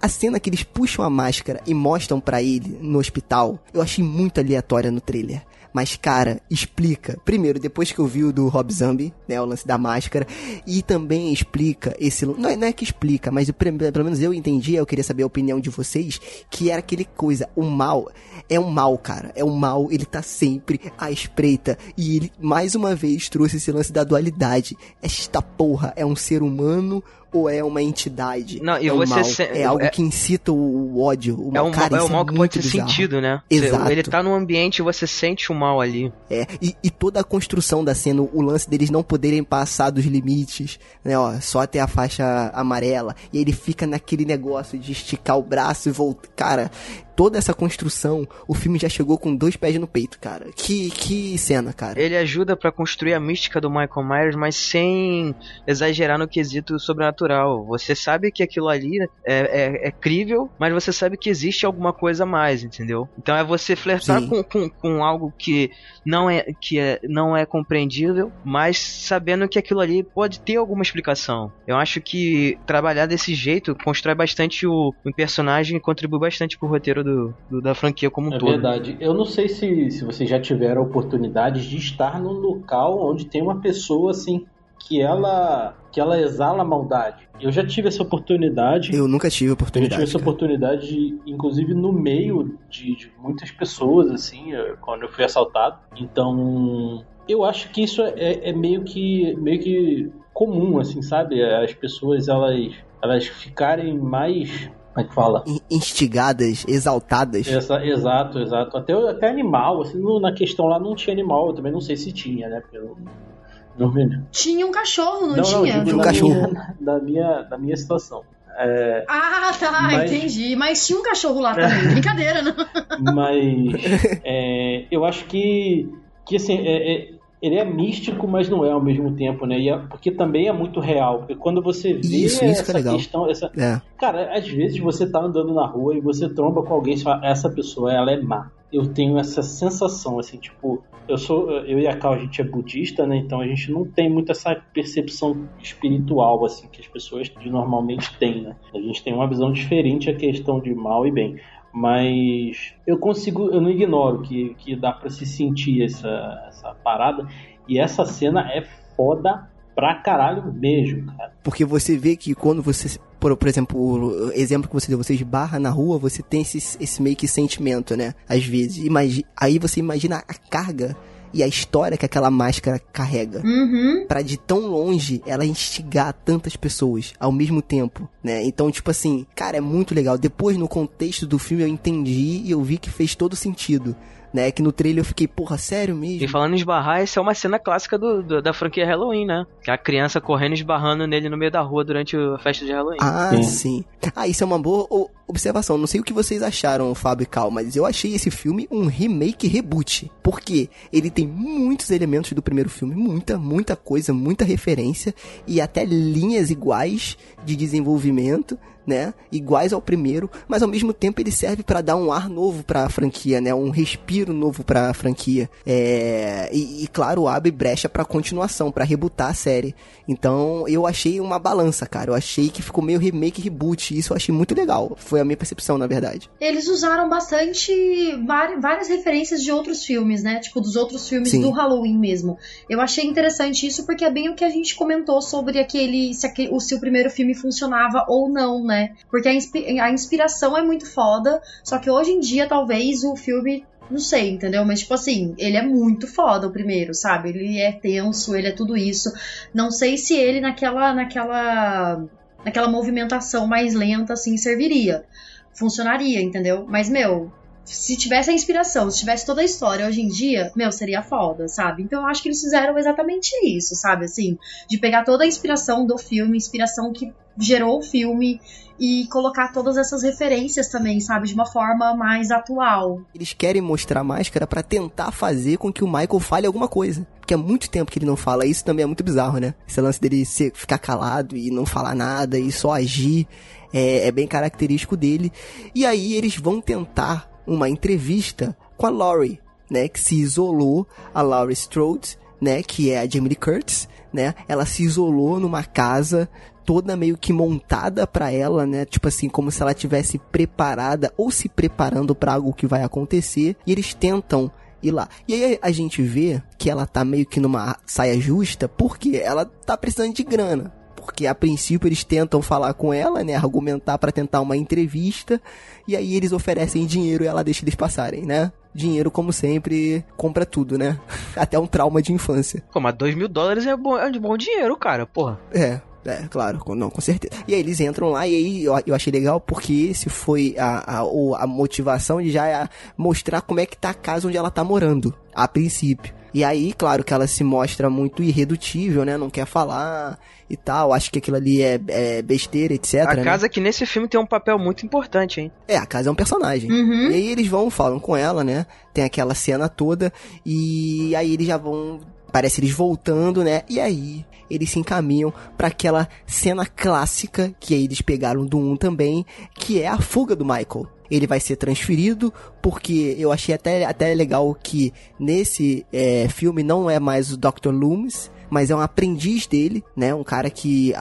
a cena que eles puxam a máscara e mostram para ele no hospital, eu achei muito aleatória no trailer. Mas, cara, explica. Primeiro, depois que eu vi o do Rob Zombie, né? O lance da máscara. E também explica esse. Não é, não é que explica, mas pelo menos eu entendi, eu queria saber a opinião de vocês. Que era aquele coisa, o mal. É um mal, cara. É um mal, ele tá sempre à espreita. E ele, mais uma vez, trouxe esse lance da dualidade. Esta porra é um ser humano ou é uma entidade? Não, e é você mal. se... É algo é... que incita o ódio. O é um, cara, é um é mal que pode ser bizarro. sentido, né? Exato. Ele tá num ambiente e você sente o mal ali. É, e, e, toda a construção da cena, o lance deles não poderem passar dos limites, né, ó, só até a faixa amarela. E ele fica naquele negócio de esticar o braço e voltar. Cara, toda essa construção, o filme já chegou com dois pés no peito, cara. Que, que cena, cara. Ele ajuda para construir a mística do Michael Myers, mas sem exagerar no quesito sobrenatural. Você sabe que aquilo ali é, é, é crível, mas você sabe que existe alguma coisa a mais, entendeu? Então é você flertar com, com, com, algo que não é, que é, não é compreendível, mas sabendo que aquilo ali pode ter alguma explicação. Eu acho que trabalhar desse jeito constrói bastante o, o personagem e contribui bastante pro roteiro do, do, da franquia como um é todo. É verdade. Eu não sei se, se vocês já tiveram a oportunidade de estar num local onde tem uma pessoa assim que ela que ela exala maldade. Eu já tive essa oportunidade. Eu nunca tive a oportunidade. Eu tive essa cara. oportunidade, de, inclusive no meio de, de, muitas pessoas, assim, quando eu fui assaltado. Então, eu acho que isso é, é meio que meio que comum, assim, sabe? As pessoas elas elas ficarem mais como é que fala? Instigadas, exaltadas. Essa, exato, exato. Até, até animal, assim, no, na questão lá não tinha animal, eu também não sei se tinha, né? Porque eu, não me... Tinha um cachorro, não, não tinha? Não, tinha um cachorro. Minha, na, minha, na minha situação. É, ah, tá, mas, entendi. Mas tinha um cachorro lá também, brincadeira, não? Mas [laughs] é, eu acho que, que assim, é, é, ele é místico, mas não é ao mesmo tempo, né? É, porque também é muito real. Porque quando você vê isso, isso essa que é questão. Essa... É. Cara, às vezes você tá andando na rua e você tromba com alguém e fala, essa pessoa, ela é má. Eu tenho essa sensação, assim, tipo, eu sou, eu e a Cal, a gente é budista, né? Então a gente não tem muito essa percepção espiritual, assim, que as pessoas normalmente têm, né? A gente tem uma visão diferente a questão de mal e bem. Mas eu consigo, eu não ignoro que, que dá para se sentir essa, essa parada. E essa cena é foda pra caralho mesmo, cara. Porque você vê que quando você, por, por exemplo, o exemplo que você deu, você esbarra na rua, você tem esse, esse meio que sentimento, né? Às vezes. Imagi aí você imagina a carga e a história que aquela máscara carrega. Uhum. Pra de tão longe ela instigar tantas pessoas ao mesmo tempo, né? Então, tipo assim, cara, é muito legal. Depois, no contexto do filme, eu entendi e eu vi que fez todo sentido. Né, que no trailer eu fiquei, porra, sério mesmo? E falando em esbarrar, essa é uma cena clássica do, do, da franquia Halloween, né? Que é a criança correndo e esbarrando nele no meio da rua durante a festa de Halloween. Ah, sim. sim. Ah, isso é uma boa observação. Não sei o que vocês acharam, Fábio e Cal, mas eu achei esse filme um remake reboot. Porque ele tem muitos elementos do primeiro filme, muita, muita coisa, muita referência e até linhas iguais de desenvolvimento né? Iguais ao primeiro, mas ao mesmo tempo ele serve para dar um ar novo para a franquia, né? Um respiro novo para a franquia. É... E, e, claro, abre brecha para continuação, para rebutar a série. Então eu achei uma balança, cara. Eu achei que ficou meio remake reboot. E isso eu achei muito legal. Foi a minha percepção, na verdade. Eles usaram bastante várias referências de outros filmes, né? Tipo dos outros filmes Sim. do Halloween mesmo. Eu achei interessante isso porque é bem o que a gente comentou sobre aquele se, aquele, se o primeiro filme funcionava ou não, né? Né? Porque a, inspi a inspiração é muito foda, só que hoje em dia talvez o filme não sei, entendeu? Mas, tipo assim, ele é muito foda o primeiro, sabe? Ele é tenso, ele é tudo isso. Não sei se ele naquela, naquela, naquela movimentação mais lenta, assim, serviria. Funcionaria, entendeu? Mas, meu, se tivesse a inspiração, se tivesse toda a história hoje em dia, meu, seria foda, sabe? Então eu acho que eles fizeram exatamente isso, sabe? Assim, de pegar toda a inspiração do filme, inspiração que gerou o filme e colocar todas essas referências também, sabe, de uma forma mais atual. Eles querem mostrar a máscara para tentar fazer com que o Michael fale alguma coisa. Porque há muito tempo que ele não fala, isso também é muito bizarro, né? Esse lance dele ser, ficar calado e não falar nada e só agir é, é bem característico dele. E aí eles vão tentar uma entrevista com a Laurie, né, que se isolou, a Laurie Strode, né, que é a Jamie Lee Curtis, né? Ela se isolou numa casa toda meio que montada para ela, né? Tipo assim, como se ela tivesse preparada ou se preparando para algo que vai acontecer. E eles tentam ir lá. E aí a gente vê que ela tá meio que numa saia justa porque ela tá precisando de grana. Porque a princípio eles tentam falar com ela, né? Argumentar para tentar uma entrevista. E aí eles oferecem dinheiro e ela deixa eles passarem, né? dinheiro, como sempre, compra tudo, né? [laughs] Até um trauma de infância. Pô, mas 2 mil dólares é bom, é de bom dinheiro, cara, porra. É, é, claro, não, com certeza. E aí eles entram lá e aí eu, eu achei legal porque esse foi a, a, a motivação de já mostrar como é que tá a casa onde ela tá morando, a princípio. E aí, claro que ela se mostra muito irredutível, né? Não quer falar e tal. Acho que aquilo ali é, é besteira, etc. A né? casa que nesse filme tem um papel muito importante, hein? É, a casa é um personagem. Uhum. E aí eles vão, falam com ela, né? Tem aquela cena toda. E aí eles já vão. Parece eles voltando, né? E aí eles se encaminham para aquela cena clássica que aí eles pegaram do 1 também, que é a fuga do Michael. Ele vai ser transferido, porque eu achei até, até legal que nesse é, filme não é mais o Dr. Loomis, mas é um aprendiz dele, né? Um cara que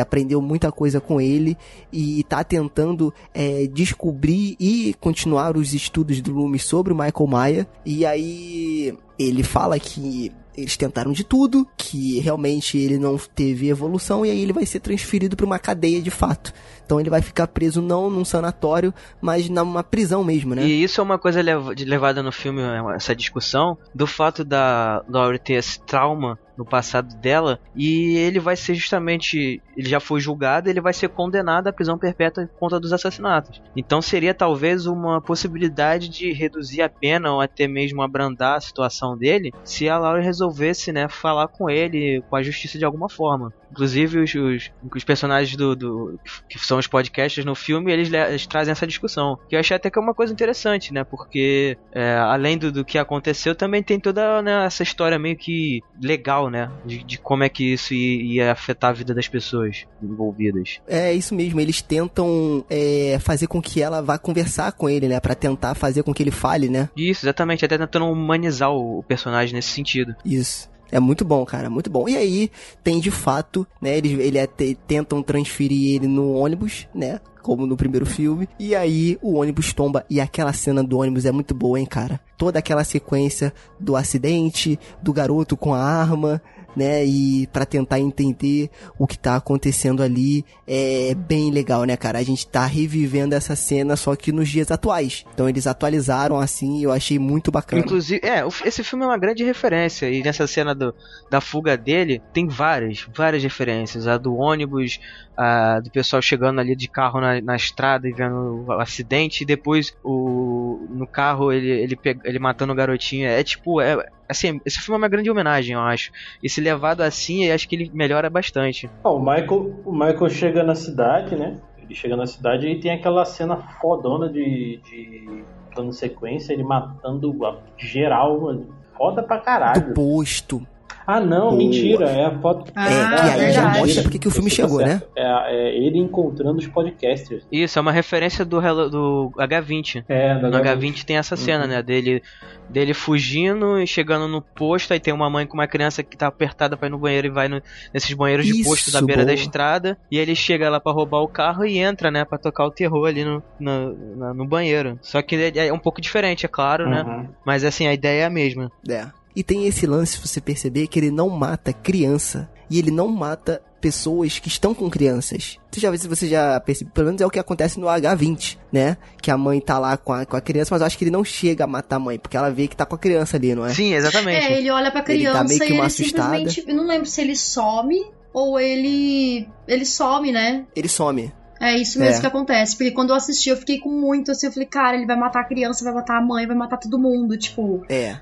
aprendeu muita coisa com ele e tá tentando é, descobrir e continuar os estudos do Loomis sobre o Michael Maia. E aí ele fala que eles tentaram de tudo, que realmente ele não teve evolução e aí ele vai ser transferido para uma cadeia de fato. Então ele vai ficar preso não num sanatório, mas numa prisão mesmo, né? E isso é uma coisa levada no filme, essa discussão, do fato da Laurie ter esse trauma no passado dela e ele vai ser justamente ele já foi julgado ele vai ser condenado à prisão perpétua por conta dos assassinatos então seria talvez uma possibilidade de reduzir a pena ou até mesmo abrandar a situação dele se a Laura resolvesse né falar com ele com a justiça de alguma forma Inclusive, os, os, os personagens do, do, que são os podcasts no filme, eles, eles, trazem essa discussão. Que eu achei até que é uma coisa interessante, né? Porque, é, além do, do, que aconteceu, também tem toda né, essa história meio que legal, né? De, de como é que isso ia, ia, afetar a vida das pessoas envolvidas. É isso mesmo, eles tentam é, fazer com que ela vá conversar com ele, né? Pra tentar fazer com que ele fale, né? Isso, exatamente. Até tentando humanizar o, o personagem nesse sentido. Isso. É muito bom, cara, muito bom. E aí, tem de fato, né, eles ele é, tentam transferir ele no ônibus, né, como no primeiro filme. E aí o ônibus tomba e aquela cena do ônibus é muito boa, hein, cara. Toda aquela sequência do acidente, do garoto com a arma, né? E para tentar entender o que tá acontecendo ali é bem legal, né, cara? A gente tá revivendo essa cena só que nos dias atuais. Então eles atualizaram assim e eu achei muito bacana. Inclusive, é, esse filme é uma grande referência e nessa cena do, da fuga dele tem várias, várias referências. A do ônibus, a do pessoal chegando ali de carro na, na estrada e vendo o acidente e depois o no carro ele ele, ele matando o garotinho. É tipo, é, assim, esse filme é uma grande homenagem, eu acho. E se levado assim, eu acho que ele melhora bastante. Oh, o Michael, o Michael chega na cidade, né? Ele chega na cidade e tem aquela cena fodona de, de plano sequência, ele matando geral, foda pra caralho. Do posto. Ah, não, Boa. mentira. É a foto. Ah, é, que aí já mostra porque que o filme chegou, né? É, é, ele encontrando os podcasters. Isso, é uma referência do, do H20. É, do no H20. H20 tem essa cena, uhum. né? Dele, dele fugindo e chegando no posto. Aí tem uma mãe com uma criança que tá apertada pra ir no banheiro e vai no, nesses banheiros Isso, de posto da beira boa. da estrada. E ele chega lá pra roubar o carro e entra, né? Pra tocar o terror ali no, no, no, no banheiro. Só que é um pouco diferente, é claro, né? uhum. né? Mas assim, a ideia é a mesma. É. E tem esse lance, se você perceber, que ele não mata criança. E ele não mata pessoas que estão com crianças. Você já, se você já percebeu, pelo menos é o que acontece no H20, né? Que a mãe tá lá com a, com a criança, mas eu acho que ele não chega a matar a mãe, porque ela vê que tá com a criança ali, não é? Sim, exatamente. É, ele olha pra criança ele tá meio que e ele assustada. simplesmente. Eu não lembro se ele some ou ele. Ele some, né? Ele some. É isso mesmo é. que acontece. Porque quando eu assisti, eu fiquei com muito assim. Eu falei, cara, ele vai matar a criança, vai matar a mãe, vai matar todo mundo. Tipo. É.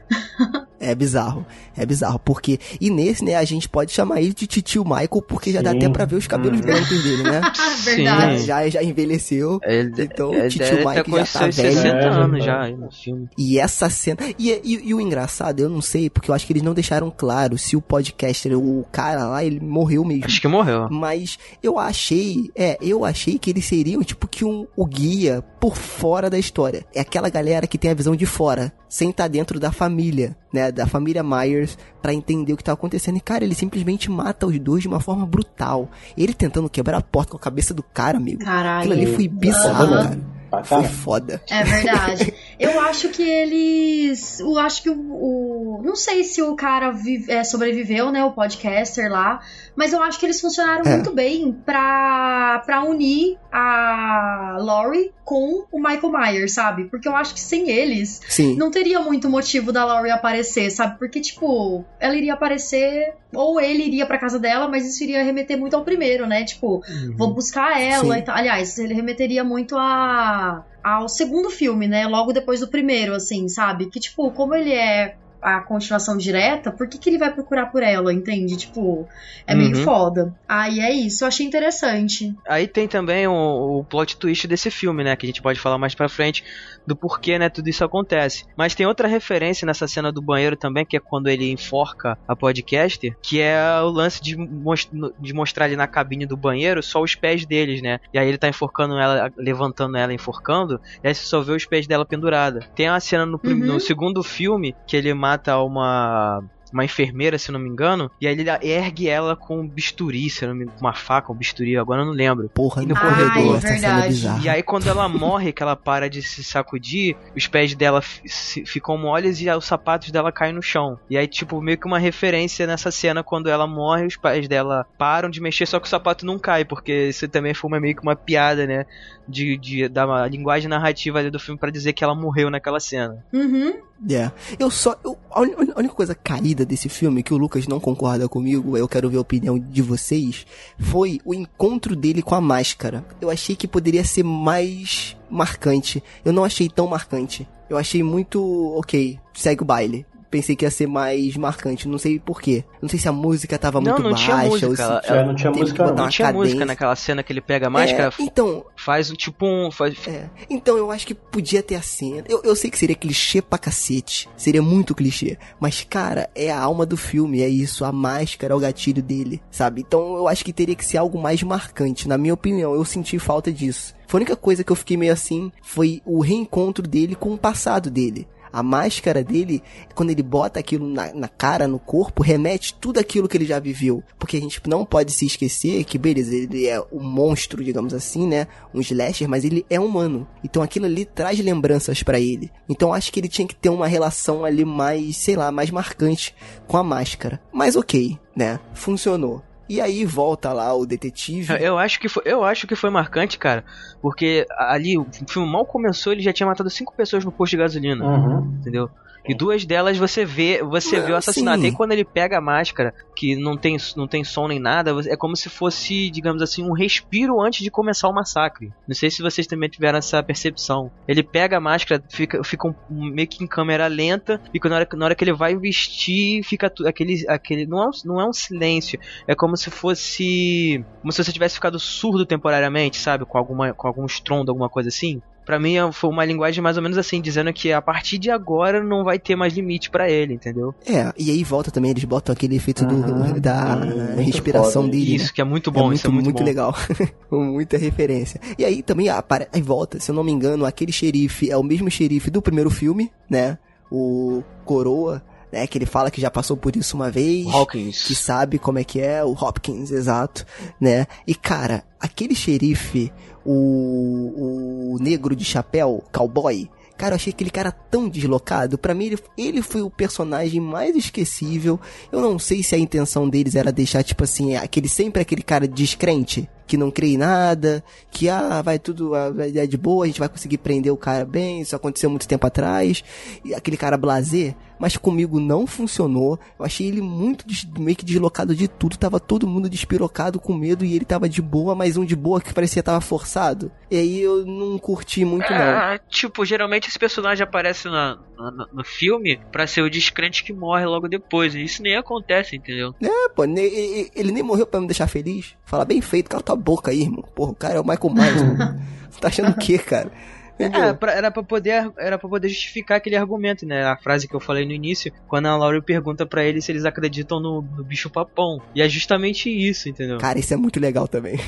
é bizarro. É bizarro. Porque. E nesse, né, a gente pode chamar ele de titio Michael, porque já Sim. dá até pra ver os cabelos hum. brancos dele, né? [laughs] Verdade. Já, já envelheceu. Ele, então, o titio Michael já tá velho. 60 é, anos já no filme. E essa cena. E, e, e, o engraçado, eu não sei, porque eu acho que eles não deixaram claro se o podcaster, o cara lá, ele morreu mesmo. Acho que morreu. Mas eu achei. É, eu achei achei que eles seriam tipo que um, o guia por fora da história. É aquela galera que tem a visão de fora, sem estar dentro da família, né? Da família Myers, para entender o que tá acontecendo. E, cara, ele simplesmente mata os dois de uma forma brutal. Ele tentando quebrar a porta com a cabeça do cara, amigo. Caralho. Aquilo ali foi bizarro, cara. Foi foda. É verdade. [laughs] Eu acho que eles. Eu acho que o. o não sei se o cara vive, é, sobreviveu, né? O podcaster lá. Mas eu acho que eles funcionaram é. muito bem pra, pra unir a Laurie com o Michael Myers, sabe? Porque eu acho que sem eles Sim. não teria muito motivo da Laurie aparecer, sabe? Porque, tipo, ela iria aparecer, ou ele iria pra casa dela, mas isso iria remeter muito ao primeiro, né? Tipo, uhum. vou buscar ela Sim. e tal. Aliás, ele remeteria muito a ao segundo filme, né? Logo depois do primeiro, assim, sabe? Que, tipo, como ele é a continuação direta, por que, que ele vai procurar por ela, entende? Tipo, é uhum. meio foda. Aí é isso, eu achei interessante. Aí tem também o, o plot twist desse filme, né? Que a gente pode falar mais pra frente do porquê, né, tudo isso acontece. Mas tem outra referência nessa cena do banheiro também, que é quando ele enforca a podcaster, que é o lance de, most de mostrar ali na cabine do banheiro só os pés deles, né? E aí ele tá enforcando ela, levantando ela, enforcando, e aí você só vê os pés dela pendurada. Tem uma cena no, uhum. no segundo filme que ele mata uma uma enfermeira, se não me engano, e aí ele ergue ela com um bisturi, se não me engano, uma faca, um bisturi, agora eu não lembro. Porra, e no Ai, corredor, essa cena é. E aí quando ela morre, que ela para de se sacudir, os pés dela ficam moles e os sapatos dela caem no chão. E aí, tipo, meio que uma referência nessa cena, quando ela morre, os pés dela param de mexer, só que o sapato não cai, porque isso também foi meio que uma piada, né? De, de, da linguagem narrativa ali do filme para dizer que ela morreu naquela cena. Uhum. É. Eu só. Eu, a única coisa caída desse filme, que o Lucas não concorda comigo, eu quero ver a opinião de vocês, foi o encontro dele com a máscara. Eu achei que poderia ser mais marcante. Eu não achei tão marcante. Eu achei muito. Ok, segue o baile pensei que ia ser mais marcante. Não sei porquê. Não sei se a música tava não, muito não baixa. Tinha música, ou se ela, ela não tinha música. Não, tinha música naquela cena que ele pega a máscara. É, então. Faz tipo um. Faz... É, então eu acho que podia ter a cena. Eu, eu sei que seria clichê pra cacete. Seria muito clichê. Mas, cara, é a alma do filme. É isso. A máscara é o gatilho dele. Sabe? Então eu acho que teria que ser algo mais marcante. Na minha opinião, eu senti falta disso. Foi a única coisa que eu fiquei meio assim foi o reencontro dele com o passado dele. A máscara dele, quando ele bota aquilo na, na, cara, no corpo, remete tudo aquilo que ele já viveu. Porque a gente não pode se esquecer que, beleza, ele é um monstro, digamos assim, né? Um slasher, mas ele é humano. Então aquilo ali traz lembranças para ele. Então acho que ele tinha que ter uma relação ali mais, sei lá, mais marcante com a máscara. Mas ok, né? Funcionou. E aí volta lá o detetive. Eu acho que foi, eu acho que foi marcante, cara, porque ali o filme mal começou, ele já tinha matado cinco pessoas no posto de gasolina, uhum. entendeu? E duas delas você vê, você vê o assassinato. Sim. E quando ele pega a máscara, que não tem, não tem som nem nada, é como se fosse, digamos assim, um respiro antes de começar o massacre. Não sei se vocês também tiveram essa percepção. Ele pega a máscara, fica, fica um, meio que em câmera lenta, e na hora, na hora que ele vai vestir, fica aquele. aquele não, é um, não é um silêncio, é como se fosse. Como se você tivesse ficado surdo temporariamente, sabe? Com, alguma, com algum estrondo, alguma coisa assim para mim foi uma linguagem mais ou menos assim, dizendo que a partir de agora não vai ter mais limite para ele, entendeu? É, e aí volta também, eles botam aquele efeito uhum, do, da uhum, respiração foda. dele. Isso, né? que é muito bom, é muito, é muito, muito bom. legal. [laughs] Muita referência. E aí também, aí volta, se eu não me engano, aquele xerife é o mesmo xerife do primeiro filme, né? O Coroa né? Que ele fala que já passou por isso uma vez. Hawkins. Que sabe como é que é, o Hopkins, exato, né? E cara, aquele xerife, o, o negro de chapéu, cowboy, Cara, eu achei aquele cara tão deslocado. Para mim, ele, ele foi o personagem mais esquecível. Eu não sei se a intenção deles era deixar, tipo assim, aquele sempre aquele cara descrente, que não crê em nada, que ah, vai tudo é de boa, a gente vai conseguir prender o cara bem, isso aconteceu muito tempo atrás. E aquele cara blazer. mas comigo não funcionou. Eu achei ele muito meio que deslocado de tudo. Tava todo mundo despirocado com medo e ele tava de boa, mas um de boa que parecia tava forçado. E aí eu não curti muito, não. Ah, tipo, geralmente esse personagem aparece na, no, no filme para ser o descrente que morre logo depois. E isso nem acontece, entendeu? É, pô, ele nem morreu para me deixar feliz. Fala bem feito, cala tua boca aí, irmão. Porra, o cara é o Michael Myers. [laughs] Você tá achando o quê, cara? É, pra, era pra poder era para poder justificar aquele argumento, né? A frase que eu falei no início, quando a Laura pergunta para eles se eles acreditam no, no, bicho papão. E é justamente isso, entendeu? Cara, isso é muito legal também.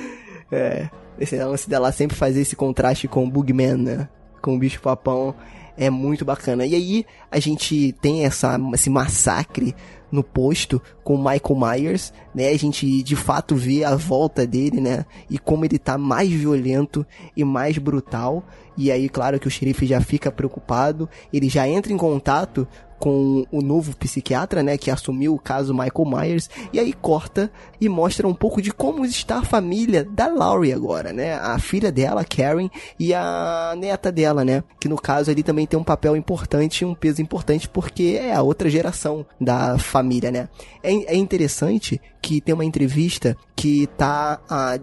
[laughs] é, esse lance dela sempre fazer esse contraste com o Bugman, né? Com o bicho papão é muito bacana. E aí a gente tem essa, esse massacre no posto com o Michael Myers, né? A gente de fato vê a volta dele, né? E como ele tá mais violento e mais brutal. E aí, claro que o xerife já fica preocupado, ele já entra em contato com o novo psiquiatra, né, que assumiu o caso Michael Myers, e aí corta e mostra um pouco de como está a família da Laurie agora, né, a filha dela, Karen, e a neta dela, né, que no caso ali também tem um papel importante, um peso importante, porque é a outra geração da família, né. É, é interessante que tem uma entrevista que tá a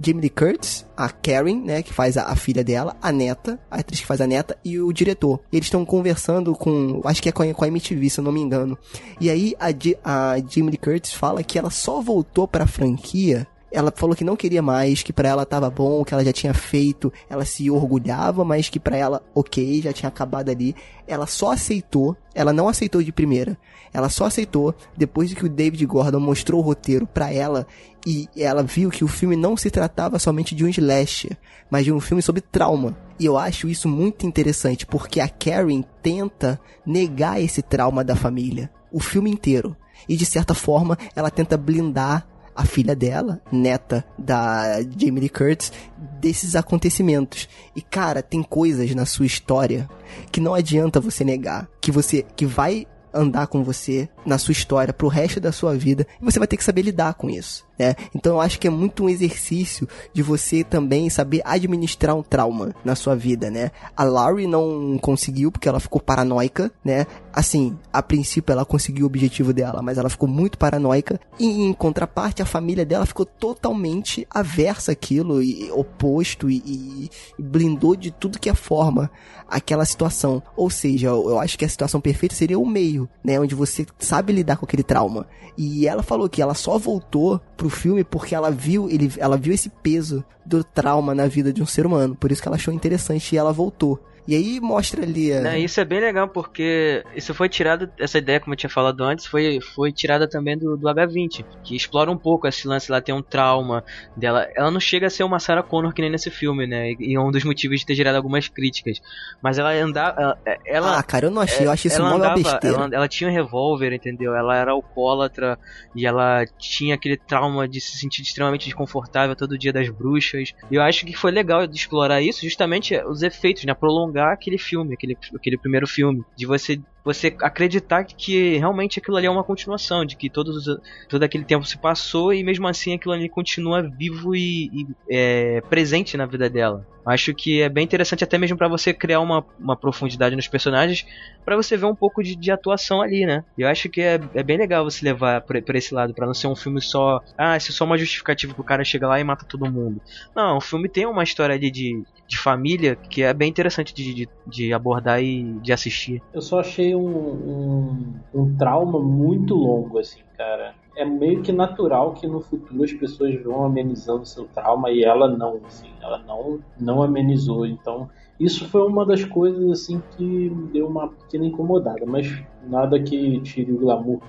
Jamie Lee Curtis, a Karen, né, que faz a, a, filha dela, a neta, a atriz que faz a neta, e o diretor. Eles estão conversando com, acho que é com a, com a MTV, se eu não me engano. E aí a, a Jamie Lee Curtis fala que ela só voltou pra franquia ela falou que não queria mais, que para ela tava bom, que ela já tinha feito, ela se orgulhava, mas que para ela, ok, já tinha acabado ali. Ela só aceitou, ela não aceitou de primeira. Ela só aceitou depois de que o David Gordon mostrou o roteiro para ela e ela viu que o filme não se tratava somente de um slasher, mas de um filme sobre trauma. E eu acho isso muito interessante, porque a Karen tenta negar esse trauma da família, o filme inteiro. E de certa forma, ela tenta blindar a filha dela, neta da Jamie Lee Curtis, desses acontecimentos. E cara, tem coisas na sua história que não adianta você negar, que você que vai andar com você na sua história pro resto da sua vida e você vai ter que saber lidar com isso né? Então eu acho que é muito um exercício de você também saber administrar um trauma na sua vida, né? A Laurie não conseguiu porque ela ficou paranoica, né? Assim, a princípio ela conseguiu o objetivo dela, mas ela ficou muito paranoica e em contraparte a família dela ficou totalmente aversa àquilo e oposto e, e, e blindou de tudo que é forma aquela situação. Ou seja, eu acho que a situação perfeita seria o meio, né? Onde você sabe lidar com aquele trauma. E ela falou que ela só voltou pro filme porque ela viu, ele, ela viu esse peso do trauma na vida de um ser humano. Por isso que ela achou interessante e ela voltou. E aí mostra ali. A... Não, isso é bem legal, porque isso foi tirado, essa ideia, como eu tinha falado antes, foi, foi tirada também do, do H20, que explora um pouco esse lance, ela tem um trauma dela. Ela não chega a ser uma Sarah Connor que nem nesse filme, né? E é um dos motivos de ter gerado algumas críticas. Mas ela andava. Ela, ah, cara, eu não achei, eu achei isso uma besteira. Ela, ela tinha um revólver, entendeu? Ela era alcoólatra e ela tinha aquele trauma de se sentir extremamente desconfortável todo dia das bruxas. E eu acho que foi legal explorar isso, justamente os efeitos, né? Prolongar aquele filme, aquele, aquele primeiro filme. De você você acreditar que realmente aquilo ali é uma continuação, de que todos, todo aquele tempo se passou e mesmo assim aquilo ali continua vivo e, e é, presente na vida dela. Acho que é bem interessante até mesmo para você criar uma, uma profundidade nos personagens, para você ver um pouco de, de, atuação ali, né? Eu acho que é, é bem legal você levar pra esse lado, para não ser um filme só, ah, isso é só uma justificativa pro cara chegar lá e mata todo mundo. Não, o filme tem uma história ali de, de família que é bem interessante de, de, de abordar e de assistir. Eu só achei um, um, um trauma muito longo, assim, cara. É meio que natural que no futuro as pessoas vão amenizando seu trauma e ela não, assim, ela não, não amenizou. Então, isso foi uma das coisas, assim, que me deu uma pequena incomodada, mas nada que tire o glamour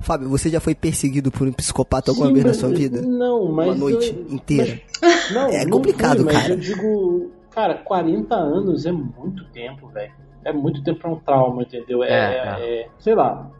Fábio, você já foi perseguido por um psicopata alguma Sim, vez na sua vida? Não, mas. Uma noite eu, inteira. Mas, não, é complicado, fui, cara. eu digo, cara, 40 anos é muito tempo, velho é muito tempo pra um trauma, entendeu? É, é, é. é, sei lá.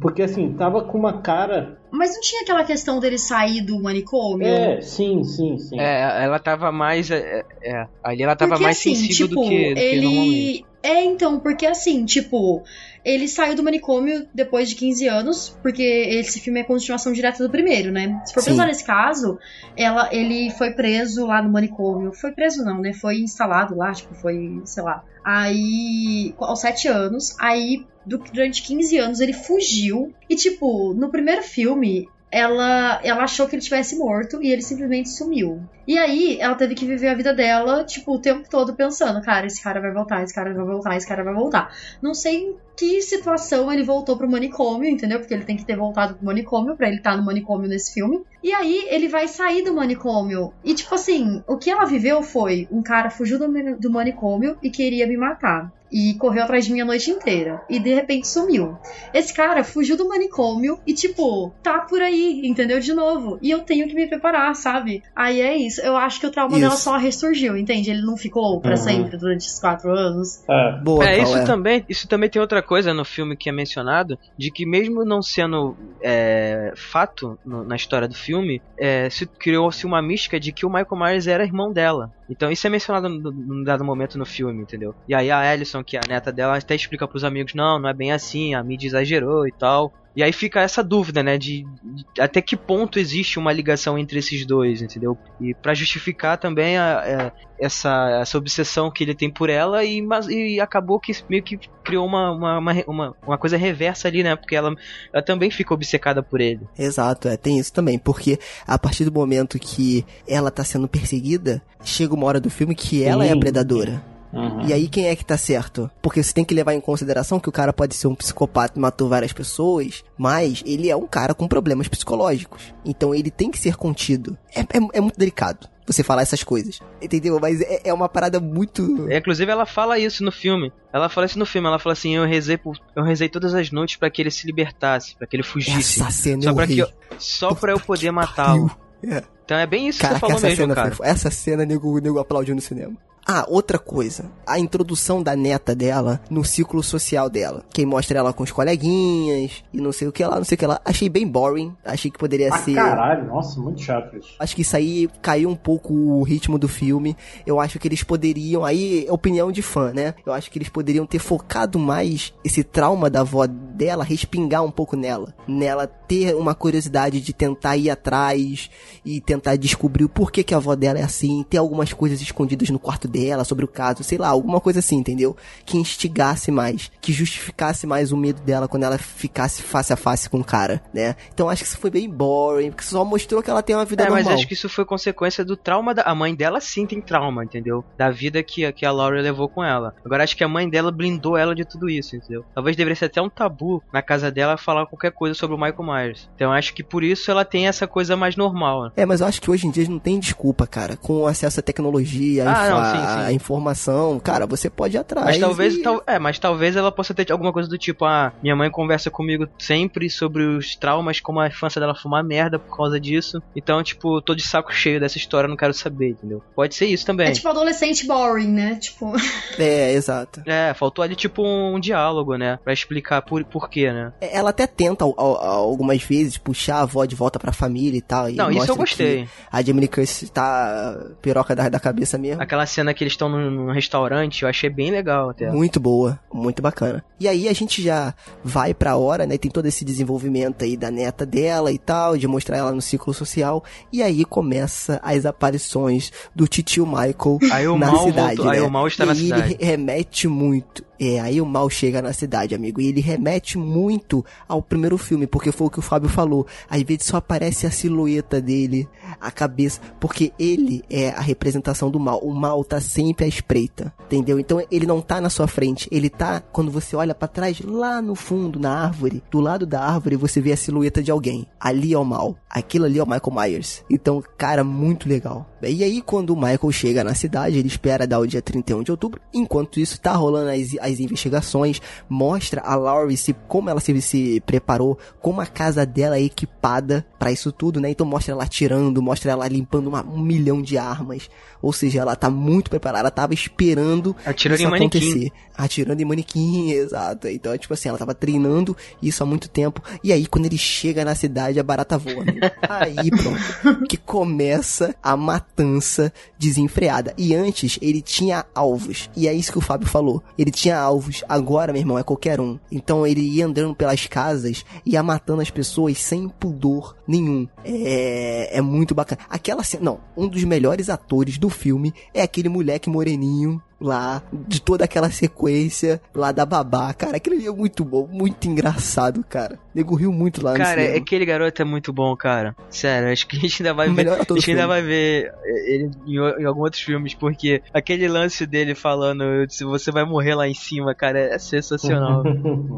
Porque assim, tava com uma cara. Mas não tinha aquela questão dele sair do manicômio? É, sim, sim, sim. É, ela tava mais. É, é ali ela tava porque, mais assim, sensível tipo, do que, do ele... que normalmente. É, então, porque assim, tipo, ele saiu do manicômio depois de 15 anos, porque esse filme é continuação direta do primeiro, né? Se for Sim. pensar nesse caso, ela, ele foi preso lá no manicômio. Foi preso não, né? Foi instalado lá, tipo, foi, sei lá. Aí, aos 7 anos, aí durante 15 anos ele fugiu. E, tipo, no primeiro filme, ela, ela achou que ele tivesse morto e ele simplesmente sumiu. E aí, ela teve que viver a vida dela, tipo, o tempo todo pensando, cara, esse cara vai voltar, esse cara vai voltar, esse cara vai voltar. Não sei em que situação ele voltou pro manicômio, entendeu? Porque ele tem que ter voltado pro manicômio pra ele estar tá no manicômio nesse filme. E aí, ele vai sair do manicômio. E, tipo assim, o que ela viveu foi: um cara fugiu do, do manicômio e queria me matar e correu atrás de mim a noite inteira. E de repente sumiu. Esse cara fugiu do manicômio e, tipo, tá por aí, entendeu? De novo. E eu tenho que me preparar, sabe? Aí é isso. Eu acho que o trauma isso. dela só ressurgiu, entende? Ele não ficou para uhum. sempre durante esses quatro anos. É, Boa, é isso é. também. Isso também tem outra coisa no filme que é mencionado, de que mesmo não sendo é, fato no, na história do filme, é, se criou-se uma mística de que o Michael Myers era irmão dela. Então isso é mencionado num dado momento no filme, entendeu? E aí a Alison, que é a neta dela, até explica pros amigos, não, não é bem assim, a mídia exagerou e tal. E aí fica essa dúvida, né, de, de, até que ponto existe uma ligação entre esses dois, entendeu? E para justificar também a, a, é, essa, essa obsessão que ele tem por ela e, mas, e acabou que meio que criou uma, uma, uma, uma, coisa reversa ali, né? Porque ela, ela também fica obcecada por ele. Exato, é, tem isso também, porque a partir do momento que ela tá sendo perseguida, chega uma hora do filme que ela Sim. é a predadora. Uhum. E aí quem é que tá certo? Porque você tem que levar em consideração que o cara pode ser um psicopata e matou várias pessoas, mas ele é um cara com problemas psicológicos. Então ele tem que ser contido. É, é, é muito delicado você falar essas coisas. Entendeu? Mas é, é, uma parada muito. É, inclusive, ela fala isso no filme. Ela fala isso no filme. Ela fala assim: eu rezei, por... eu rezei todas as noites para que ele se libertasse, para que ele fugisse. Essa cena só para que eu... só para eu poder matá-lo. É. Então é bem isso Caraca, que você falou mesmo, cara. Foi... essa cena, nego, nego aplaudiu no cinema. Ah, outra coisa. A introdução da neta dela no ciclo social dela. Quem mostra ela com os coleguinhas e não sei o que lá, não sei o que lá. Achei bem boring. Achei que poderia ah, ser. Caralho, nossa, muito chato isso. Acho que isso aí caiu um pouco o ritmo do filme. Eu acho que eles poderiam. Aí, opinião de fã, né? Eu acho que eles poderiam ter focado mais esse trauma da avó dela, respingar um pouco nela. Nela ter uma curiosidade de tentar ir atrás e tentar descobrir o porquê que a avó dela é assim. Ter algumas coisas escondidas no quarto dela dela, sobre o caso, sei lá, alguma coisa assim, entendeu? Que instigasse mais, que justificasse mais o medo dela quando ela ficasse face a face com o cara, né? Então acho que isso foi bem boring, porque só mostrou que ela tem uma vida é, normal. mas acho que isso foi consequência do trauma da a mãe dela sim tem trauma, entendeu? Da vida que, que a Laura levou com ela. Agora acho que a mãe dela blindou ela de tudo isso, entendeu? Talvez deveria ser até um tabu na casa dela falar qualquer coisa sobre o Michael Myers. Então acho que por isso ela tem essa coisa mais normal. Né? É, mas eu acho que hoje em dia não tem desculpa, cara, com acesso à tecnologia, ah, não, sim, a informação, cara, você pode ir atrás. Mas talvez, e... tal, é, mas talvez ela possa ter alguma coisa do tipo, ah, minha mãe conversa comigo sempre sobre os traumas, como a infância dela fumar merda por causa disso. Então, tipo, tô de saco cheio dessa história, não quero saber, entendeu? Pode ser isso também. É tipo adolescente boring, né? Tipo. [laughs] É, exato. É, faltou ali tipo um diálogo, né? Pra explicar por, por quê, né? É, ela até tenta algumas vezes puxar a avó de volta pra família e tal. E não, isso eu gostei. A Jamie Curtis tá piroca da, da cabeça mesmo. Aquela cena que eles estão no num, restaurante, eu achei bem legal até. Muito boa, muito bacana. E aí a gente já vai pra hora, né? Tem todo esse desenvolvimento aí da neta dela e tal, de mostrar ela no ciclo social. E aí começa as aparições do titio Michael [laughs] aí na cidade. Voltou, né? Aí o mal está e na cidade. ele remete muito é, aí o mal chega na cidade, amigo. E ele remete muito ao primeiro filme, porque foi o que o Fábio falou. Às vezes só aparece a silhueta dele, a cabeça, porque ele é a representação do mal. O mal tá sempre à espreita, entendeu? Então ele não tá na sua frente, ele tá quando você olha para trás, lá no fundo, na árvore. Do lado da árvore você vê a silhueta de alguém. Ali é o mal. Aquilo ali é o Michael Myers. Então, cara, muito legal. E aí quando o Michael chega na cidade, ele espera dar o dia 31 de outubro. Enquanto isso tá rolando as as investigações, mostra a Laurie se, como ela se, se preparou, como a casa dela é equipada para isso tudo, né? Então mostra ela atirando, mostra ela limpando uma, um milhão de armas. Ou seja, ela tá muito preparada, ela tava esperando Atirando isso acontecer. Manequim. Atirando em manequim, [laughs] exato. Então, tipo assim, ela tava treinando isso há muito tempo. E aí, quando ele chega na cidade, a barata voa. aí, pronto. [laughs] que começa a matança desenfreada. E antes, ele tinha alvos. E é isso que o Fábio falou. Ele tinha alvos. Agora, meu irmão, é qualquer um. Então, ele ia andando pelas casas ia matando as pessoas sem pudor nenhum. É, é muito bacana. Aquela cena, não, um dos melhores atores do filme é aquele moleque moreninho lá, de toda aquela sequência lá da babá. Cara, aquele ali é muito bom, muito engraçado, cara. Nego riu muito lá Cara, no cinema. aquele garoto é muito bom, cara. Sério, acho que a gente ainda vai O ver. A gente ainda vai ver ele em, em alguns outros filmes, porque aquele lance dele falando se você vai morrer lá em cima, cara, é sensacional. [laughs]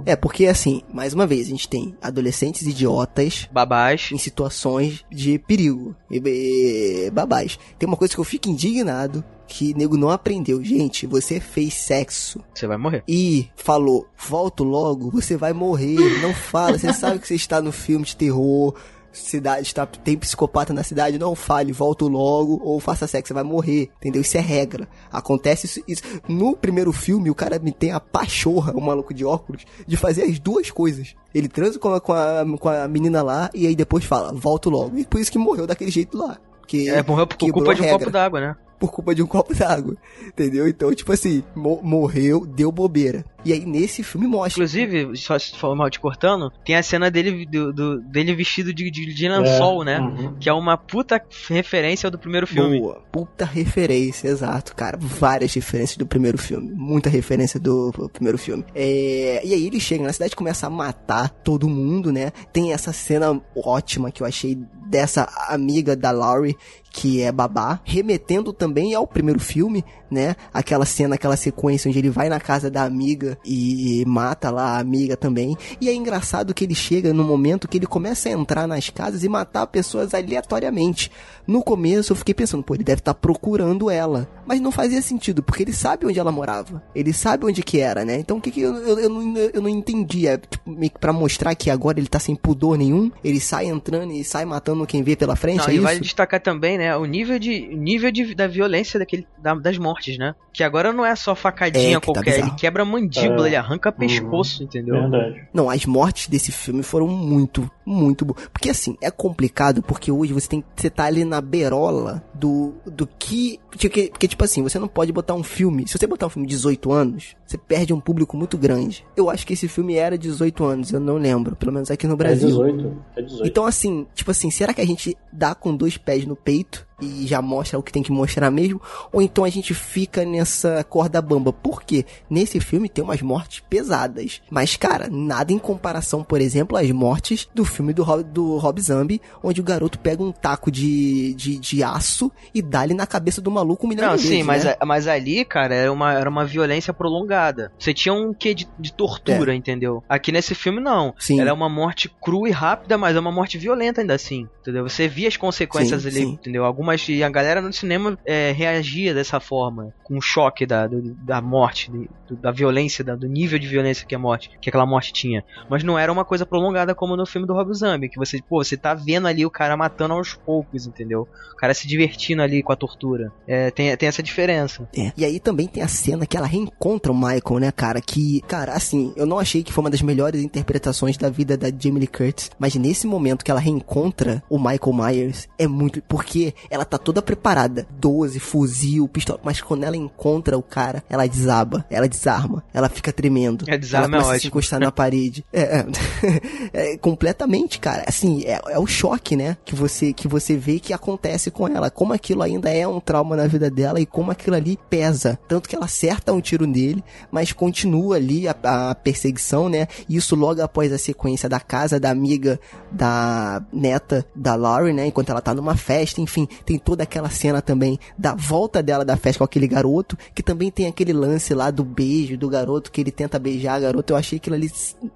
É, porque assim, mais uma vez, a gente tem adolescentes idiotas Babás. Situações de perigo. E, e, babás. Tem uma coisa que eu fico indignado, que nego não aprendeu. Gente, você fez sexo Você vai morrer. e falou, volto logo, você vai morrer. Não fala, você sabe que você está no filme de terror. Cidade está, tem psicopata na cidade, não fale, volto logo ou faça sexo, você vai morrer, entendeu? Isso é regra. Acontece isso, isso. No primeiro filme, o cara me tem a pachorra, o maluco de óculos, de fazer as duas coisas. Ele transa com a, com a, com a menina lá e aí depois fala, volto logo. E por isso que morreu daquele jeito lá. Que É, morreu por culpa de um regra copo d'água, né? Por culpa de um [laughs] copo d'água. Entendeu? Então, tipo assim, mo- morreu, deu bobeira. E aí nesse filme mostra. Inclusive, só se for mal te cortando, tem a cena dele, do, do- dele vestido de, de, de lençol, né? Uhum. Que é uma puta referência do primeiro filme. Boa. Puta referência, exato, cara. Várias referências do primeiro filme. Muita referência do primeiro filme. É, E aí ele chega na cidade e começa a matar todo mundo, né? Tem essa cena ótima que eu achei dessa amiga da Laurie, que é babá, remetendo também ao primeiro filme, né? Aquela cena, aquela sequência onde ele vai na casa da amiga e mata lá a amiga também. E é engraçado que ele chega no momento que ele começa a entrar nas casas e matar pessoas aleatoriamente. No começo eu fiquei pensando, pô, ele deve estar procurando ela. Mas não fazia sentido, porque ele sabe onde ela morava. Ele sabe onde que era, né? Então o que que eu, eu, eu, não, eu não entendia? Tipo, meio que pra mostrar que agora ele tá sem pudor nenhum, ele sai entrando e sai matando quem vê pela frente, Não, é e isso? vale destacar também, né, o nível de nível de, da violência daquele, da- das mortes, né? Que agora não é só facadinha É, tá qualquer, bizarro. ele quebra a mandíbula, É. ele arranca pescoço, entendeu? Verdade. Não, as mortes desse filme foram muito, muito boas. Porque assim, é complicado porque hoje você tem você tá ali na berola do do que porque, porque tipo assim, você não pode botar um filme, se você botar um filme de 18 anos, você perde um público muito grande. Eu acho que esse filme era 18 anos, eu não lembro, pelo menos aqui no É Brasil. 18. É 18. Então, assim, tipo assim, será que a gente dá com dois pés no peito e já mostra o que tem que mostrar mesmo? Ou então a gente fica nessa corda bamba? Porque nesse filme tem umas mortes pesadas. Mas, cara, nada em comparação, por exemplo, às mortes do filme do Rob, do Rob Zombie, onde o garoto pega um taco de, de, de aço e dá-lhe na cabeça do maluco um Não, sim, mas, né? a- mas ali, cara, era uma, era uma violência prolongada. Você tinha um quê de, de tortura, entendeu? Aqui nesse filme, não. É. Sim. Ela é uma morte crua e rápida, mas é uma morte violenta ainda assim, entendeu? Você via as consequências Sim, ali, sim. entendeu? Algumas. E a galera no cinema é, reagia dessa forma, com o choque da, do- da morte, do- da violência, da- do nível de violência que a morte, que aquela morte tinha. Mas não era uma coisa prolongada como no filme do Rob Zombie, que você, pô, você tá vendo ali o cara matando aos poucos, entendeu? O cara se divertindo ali com a tortura. É, tem, tem essa diferença. É. E aí também tem a cena que ela reencontra o Michael, né, cara? Que, cara, assim, eu não achei que foi uma das melhores interpretações da vida da Jamie Lee Curtis, mas nesse momento que ela reencontra o Michael Myers, é muito. Porque ela tá toda preparada 12, fuzil, pistola, mas quando ela encontra o cara, ela desaba, ela desarma, ela fica tremendo. É, desarma ela começa é a se ótimo. encostar na parede. É, é. [laughs] É, completamente, cara. Assim, é, é o choque, né? Que você, que você vê que acontece com ela. Como aquilo ainda é um trauma na vida dela e como aquilo ali pesa. Tanto que ela acerta um tiro nele, mas continua ali a, a perseguição, né? Isso logo após a sequência da casa da amiga da neta da Laurie, né? Enquanto ela tá numa festa, enfim, tem toda aquela cena também da volta dela da festa com aquele garoto, que também tem aquele lance lá do beijo do garoto, que ele tenta beijar a garota. Eu achei aquilo ali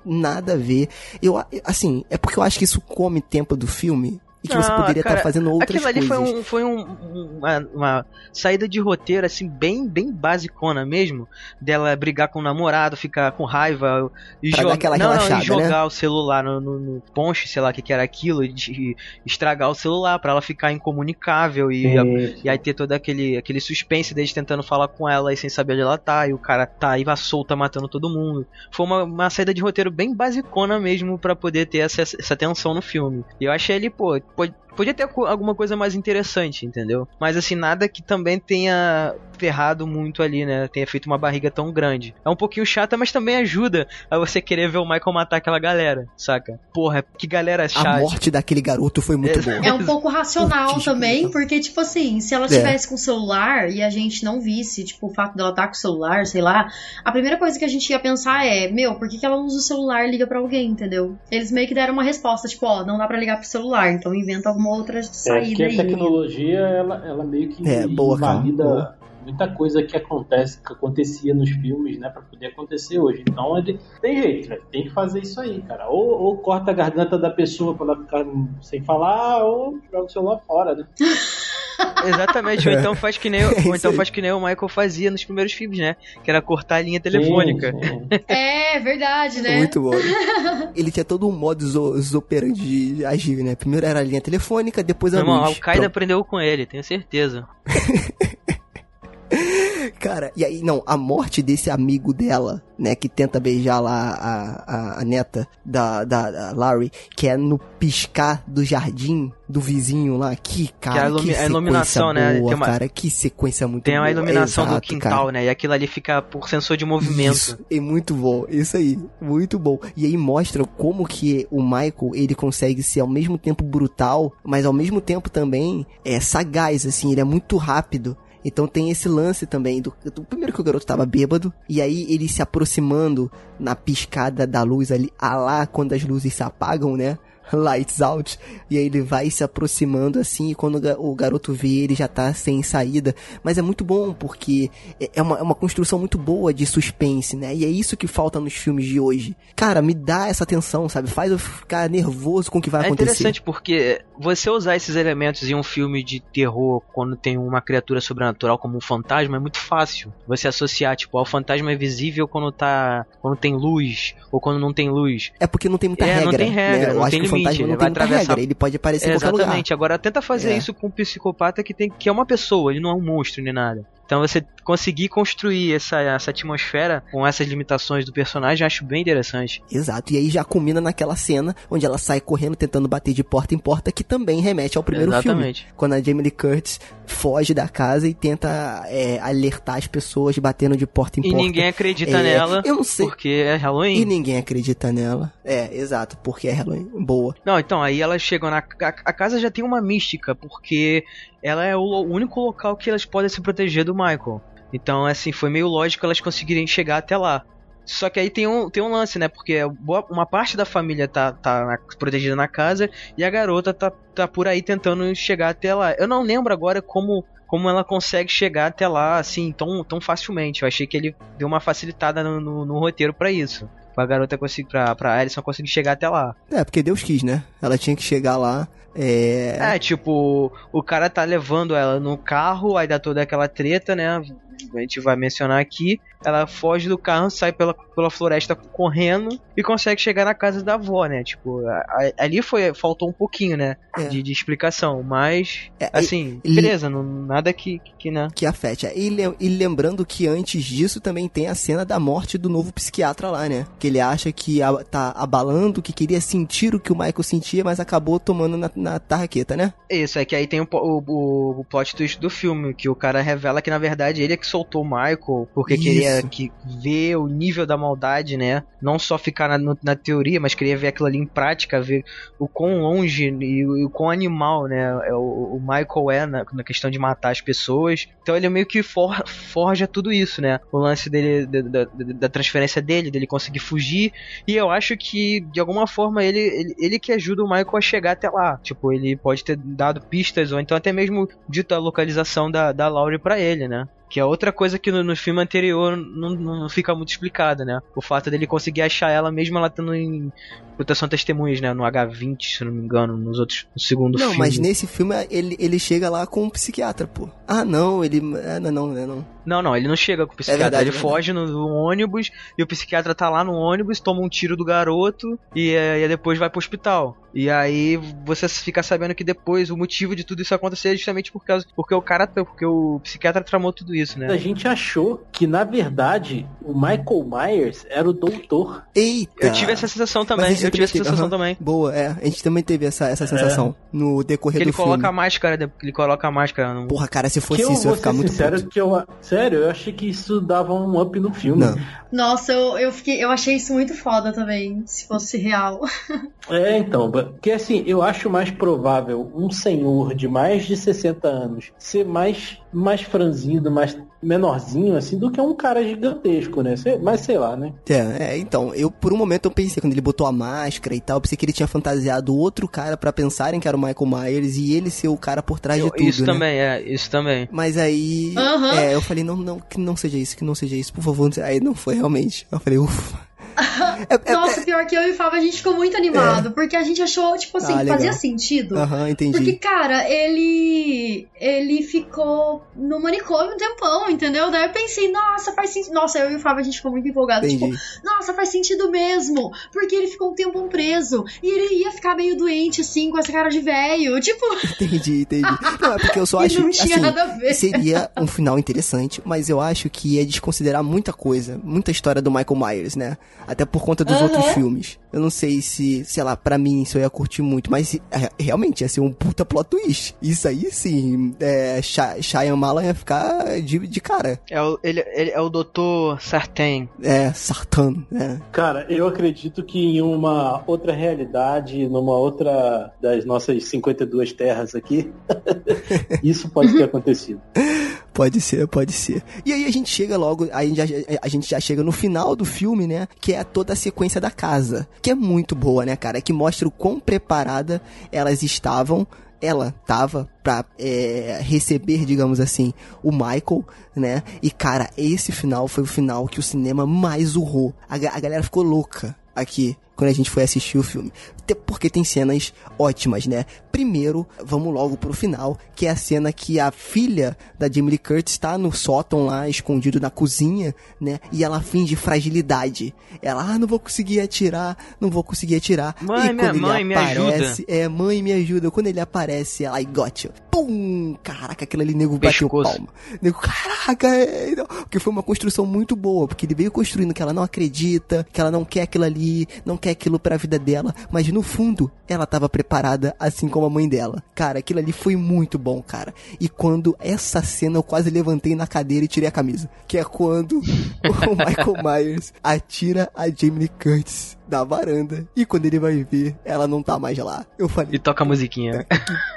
nada a ver. Eu, assim, é porque eu acho que isso come tempo do filme. E que você Não, poderia estar cara, fazendo outras Aquilo ali coisas. foi, um, foi um- um- uma, uma saída de roteiro, assim, bem, bem basicona mesmo. Dela brigar com o namorado, ficar com raiva e, Pra aquela não, não, relaxada, e jogar o celular no, no, no ponche, sei lá o que, que era aquilo, e, de- estragar o celular pra ela ficar incomunicável e, Isso. e aí ter todo aquele, aquele suspense deles tentando falar com ela e sem saber onde ela tá, e o cara tá aí vai solta matando todo mundo. Foi uma, uma saída de roteiro bem basicona mesmo pra poder ter essa, essa tensão no filme. E eu achei ele, pô, pô, Podia ter alguma coisa mais interessante, entendeu? Mas assim, nada que também tenha ferrado muito ali, né? Tenha feito uma barriga tão grande. É um pouquinho chata, mas também ajuda a você querer ver o Michael matar aquela galera, saca? Porra, que galera chata. A morte daquele garoto foi muito é, boa. É um pouco racional também, porque, tipo assim, se ela é. tivesse é. com o celular e a gente não visse, tipo, o fato dela estar tá com o celular, sei lá, a primeira coisa que a gente ia pensar é, meu, por que, que ela usa o celular e liga para alguém, entendeu? Eles meio que deram uma resposta, tipo, ó, não dá para ligar pro celular, então inventa alguma outra saída é, porque aí. a tecnologia, ela, ela meio que é, boa, invalida muita coisa que acontece, que acontecia nos filmes, né, para poder acontecer hoje. Então ele tem jeito, né? tem que fazer isso aí, cara. Ou, ou corta a garganta da pessoa para ela ficar sem falar, ou joga o celular fora, né? [laughs] Exatamente, ou então faz que nem, [laughs] é ou então faz que nem o Michael fazia nos primeiros filmes, né? Que era cortar a linha telefônica. Sim, sim. [laughs] É, verdade, né? Muito bom. [laughs] Ele tinha todo um modo operandi de agir, né? Primeiro era a linha telefônica, depois a Meu luz. Irmão, o Kaida aprendeu com ele, tenho certeza. Cara, e aí, não, a morte desse amigo dela, né, que tenta beijar lá a, a, a neta da, da, da, Larry, que é no piscar do jardim do vizinho lá, que cara, que a, ilumi que a iluminação, né, boa, né? Uma, cara, que sequência muito Tem boa. a iluminação Exato, do quintal, cara. né, e aquilo ali fica por sensor de movimento. Isso, é muito bom, isso aí, muito bom. E aí mostra como que o Michael, ele consegue ser ao mesmo tempo brutal, mas ao mesmo tempo também é sagaz, assim, ele é muito rápido. Então tem esse lance também do, do primeiro que o garoto tava bêbado e aí ele se aproximando na piscada da luz ali, a lá quando as luzes se apagam, né? Lights Out, e aí ele vai se aproximando assim, e quando o garoto vê, ele já tá sem saída. Mas é muito bom, porque é, é uma, é uma construção muito boa de suspense, né? E é isso que falta nos filmes de hoje. Cara, me dá essa atenção, sabe? Faz eu ficar nervoso com o que vai é acontecer. É interessante porque você usar esses elementos em um filme de terror, quando tem uma criatura sobrenatural como um fantasma, é muito fácil. Você associar, tipo, ao fantasma é visível quando tá. quando tem luz, ou quando não tem luz. É porque não tem muita é, regra. Não tem regra, né? não tem limite fantasma ele vai atravessar. Regra, ele pode aparecer é, em qualquer lugar. Exatamente. Agora tenta fazer é. isso com um psicopata que tem que é uma pessoa, ele não é um monstro nem nada. Então você conseguir construir essa, essa atmosfera com essas limitações do personagem, eu acho bem interessante. Exato, e aí já combina naquela cena onde ela sai correndo tentando bater de porta em porta, que também remete ao primeiro Exatamente. filme. Quando a Jamie Lee Curtis foge da casa e tenta é, alertar as pessoas batendo de porta em e porta. E ninguém acredita é, nela, eu não sei. porque é Halloween. E ninguém acredita nela. É, exato, porque é Halloween. Boa. Não, então, aí elas chegam na... A, a casa já tem uma mística, porque ela é o único local que elas podem se proteger do Michael. Então, assim, foi meio lógico elas conseguirem chegar até lá. Só que aí tem um, tem um lance, né? Porque uma parte da família tá, tá protegida na casa e a garota tá, tá por aí tentando chegar até lá. Eu não lembro agora como, como ela consegue chegar até lá assim tão, tão facilmente. Eu achei que ele deu uma facilitada no, no, no roteiro para isso. Pra garota conseguir, pra, pra Alison conseguir chegar até lá. É, porque Deus quis, né? Ela tinha que chegar lá. É... é, tipo, o cara tá levando ela no carro, aí dá toda aquela treta, né? A gente vai mencionar aqui. Ela foge do carro, sai pela, pela floresta correndo e consegue chegar na casa da avó, né? Tipo, a, a, ali foi faltou um pouquinho, né? É. De, de, explicação, mas é, assim, e, beleza, não, nada que, que, né? Que afete. E, e lembrando que antes disso também tem a cena da morte do novo psiquiatra lá, né? Que ele acha que a, tá abalando, que queria sentir o que o Michael sentia, mas acabou tomando na, na tarraqueta, né? Isso, é que aí tem o, o, o plot twist do filme, que o cara revela que na verdade ele é que soltou o Michael porque Isso. queria que ver o nível da maldade, né? Não só ficar na, na, teoria, mas queria ver aquilo ali em prática, ver o quão longe e, e o quão animal, né? É o, o Michael é na, na, questão de matar as pessoas. Então ele meio que for, forja tudo isso, né? O lance dele, da, da, da, transferência dele, dele conseguir fugir. E eu acho que, de alguma forma, ele, ele, ele que ajuda o Michael a chegar até lá. Tipo, ele pode ter dado pistas, ou então até mesmo dito a localização da, da Laurie pra ele, né? Que é outra coisa que no, no filme anterior não, não, fica muito explicada, né? O fato dele conseguir achar ela mesmo ela estando em proteção testemunhas, né? No H20, se não me engano, nos outros, no segundo não, filme. Não, mas nesse filme ele, ele chega lá com um psiquiatra, pô. Ah, não, ele. É, não, não, não. Não, não, ele não chega com o psiquiatra. É verdade, ele é foge no, no ônibus e o psiquiatra tá lá no ônibus, toma um tiro do garoto e, é, e depois vai pro hospital. E aí você fica sabendo que depois o motivo de tudo isso acontecer é justamente por causa, porque o cara, porque o psiquiatra tramou tudo isso, né? A gente achou que, na verdade, o Michael Myers era o doutor. Eita! Eu tive essa sensação também, eu tive essa sensação aham. também. Boa, é. A gente também teve essa, essa sensação no decorrer Que ele do filme. coloca a máscara, né? ele coloca a máscara no... Porra, cara, se fosse eu isso, eu ia ficar muito sincero, puto. que eu, sério, eu achei que isso dava um up no filme. Não. Nossa, eu, eu, fiquei, eu achei isso muito foda também, se fosse real. [laughs] É, então, porque assim, eu acho mais provável um senhor de mais de 60 anos ser mais, mais franzido, mais menorzinho, assim, do que um cara gigantesco, né? Mas sei lá, né? É, é, então, eu por um momento eu pensei, quando ele botou a máscara e tal, eu pensei que ele tinha fantasiado outro cara pra pensarem que era o Michael Myers e ele ser o cara por trás de Eu- tudo, isso né? também, é, isso também. Mas aí, é, eu falei, não, não, que não seja isso, que não seja isso, por favor. Aí não foi realmente. Eu falei, ufa. [laughs] É, é, Nossa, pior que eu e o Fábio, a gente ficou muito animado, porque a gente achou, tipo assim, Ah, fazia sentido. Aham, entendi. Porque, cara, ele. Ele ficou no manicômio um tempão, entendeu? Daí eu pensei, nossa, faz sentido. Nossa, eu e o Fábio a gente ficou muito empolgado. Entendi. Tipo, nossa, faz sentido mesmo. Porque ele ficou um tempão preso. E ele ia ficar meio doente, assim, com essa cara de velho. [laughs] Tipo, Entendi, entendi. Não, é porque eu só [laughs] acho não tinha assim, nada a ver. Seria um final interessante, mas eu acho que ia desconsiderar muita coisa, muita história do Michael Myers, né? Até por conta dos Aham. outros filmes. Eu não sei se, sei lá, pra mim isso eu ia curtir muito, mas é, realmente ia ser um puta plot twist. Isso aí sim, é, Shy- Shyamalan ia ficar de, de cara. É o, ele, ele é o Dr. Sartain. É, Sartan, né? Cara, eu acredito que em uma outra realidade, numa outra das nossas 52 terras aqui, [laughs] isso pode ter [laughs] acontecido. Pode ser, pode ser. E aí a gente chega logo, a gente, já, a gente já chega no final do filme, né? Que é toda a sequência da casa. Que é muito boa, né, cara? Que mostra o quão preparada elas estavam. Ela tava pra é, receber, digamos assim, o Michael, né? E, cara, esse final foi o final que o cinema mais urrou. A, a galera ficou louca aqui quando a gente foi assistir o filme. Até Porque tem cenas ótimas, né? Primeiro, vamos logo pro final, que é a cena que a filha da Jamie Lee Curtis tá no sótão lá, escondido na cozinha, né? E ela finge fragilidade. Ela, ah, não vou conseguir atirar, não vou conseguir atirar. Mãe, e minha quando mãe, ele me aparece, é, mãe, me ajuda. Quando ele aparece, ela, I got you. Pum! Caraca, aquele ali, nego bateu Pescoço. palma. Nego, caraca, é, porque foi uma construção muito boa, porque ele veio construindo que ela não acredita, que ela não quer aquilo ali, não quer aquilo pra vida dela, mas no fundo, ela tava preparada, assim como a mãe dela. Cara, aquilo ali foi muito bom, cara. E quando essa cena eu quase levantei na cadeira e tirei a camisa, que é quando [laughs] o Michael Myers atira a Jamie Curtis da varanda e quando ele vai ver, ela não tá mais lá. Eu falei, E toca a musiquinha.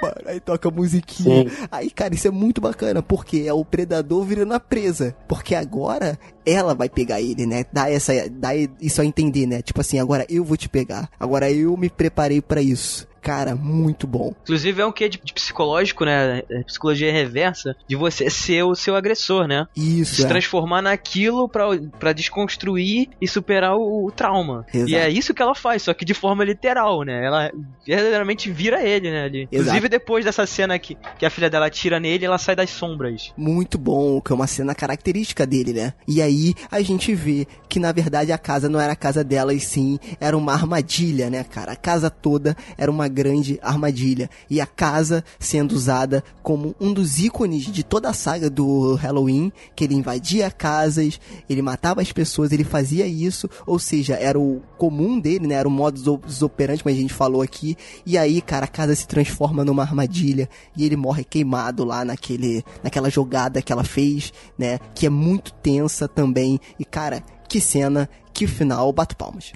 Mano, aí toca a musiquinha. Sim. Aí, cara, isso é muito bacana, porque é o predador virando a presa. Porque agora ela vai pegar ele, né? Dá, essa, dá isso a entender, né? Tipo assim, agora eu vou te pegar. Agora eu me preparei pra isso. Cara, muito bom. Inclusive é um quê de, de psicológico, né? É Psicologia reversa, de você ser o seu agressor, né? Isso, Se é. transformar naquilo pra, pra desconstruir e superar o, o trauma. Exato. E é isso que ela faz, só que de forma literal, né? Ela verdadeiramente vira ele, né? Ali. Inclusive depois dessa cena que, que a filha dela tira nele, ela sai das sombras. Muito bom, que é uma cena característica dele, né? E aí a gente vê que na verdade a casa não era a casa dela e sim era uma armadilha, né, cara? A casa toda era uma grande armadilha. E a casa sendo usada como um dos ícones de toda a saga do Halloween, que ele invadia casas, ele matava as pessoas, ele fazia isso, ou seja, era o comum dele, né? Era o modus operandi, como a gente falou aqui. E aí, cara, a casa se transforma numa armadilha e ele morre queimado lá naquele, naquela jogada que ela fez, né? Que é muito tensa também. E, cara, que cena, que final, bato palmas.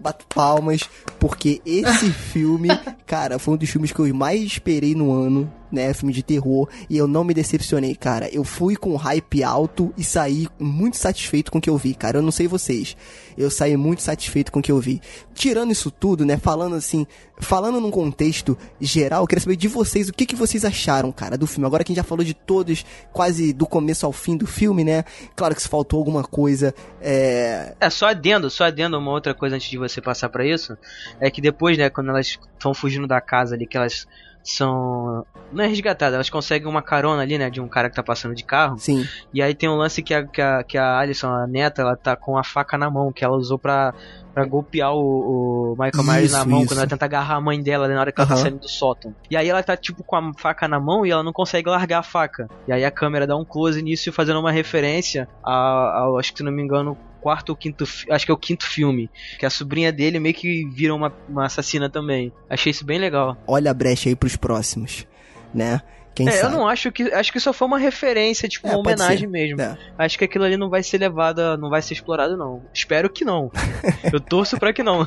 Bato palmas, porque esse [laughs] filme, cara, foi um dos filmes que eu mais esperei no ano, né? Filme de terror, e eu não me decepcionei, cara. Eu fui com hype alto e saí muito satisfeito com o que eu vi, cara. Eu não sei vocês, eu saí muito satisfeito com o que eu vi. Tirando isso tudo, né? Falando assim, falando num contexto geral, eu queria saber de vocês o que, que vocês acharam, cara, do filme. Agora que a gente já falou de todos, quase do começo ao fim do filme, né? Claro que se faltou alguma coisa, é. É, só adendo, só adendo uma outra coisa antes de você passar pra isso. É que depois, né, quando elas estão fugindo da casa ali, que elas são. Não é resgatadas, elas conseguem uma carona ali, né? De um cara que tá passando de carro. Sim. E aí tem um lance que a, que a, que a Alison, a neta, ela tá com a faca na mão, que ela usou pra, pra golpear o, o Michael Myers Isso, na mão isso. quando ela tenta agarrar a mãe dela né, na hora que ela tá saindo do sótão. E aí ela tá tipo com a faca na mão e ela não consegue largar a faca. E aí a câmera dá um close nisso fazendo uma referência ao, acho que se não me engano, quarto ou quinto, acho que é o quinto filme, que a sobrinha dele meio que vira uma, uma assassina também. Achei isso bem legal. Olha a brecha aí pros próximos, né? Quem é, eu sabe? não acho que acho que só foi uma referência, tipo É, uma homenagem ser. mesmo. É. Acho que aquilo ali não vai ser levado, não vai ser explorado não. Espero que não. [laughs] eu torço pra que não.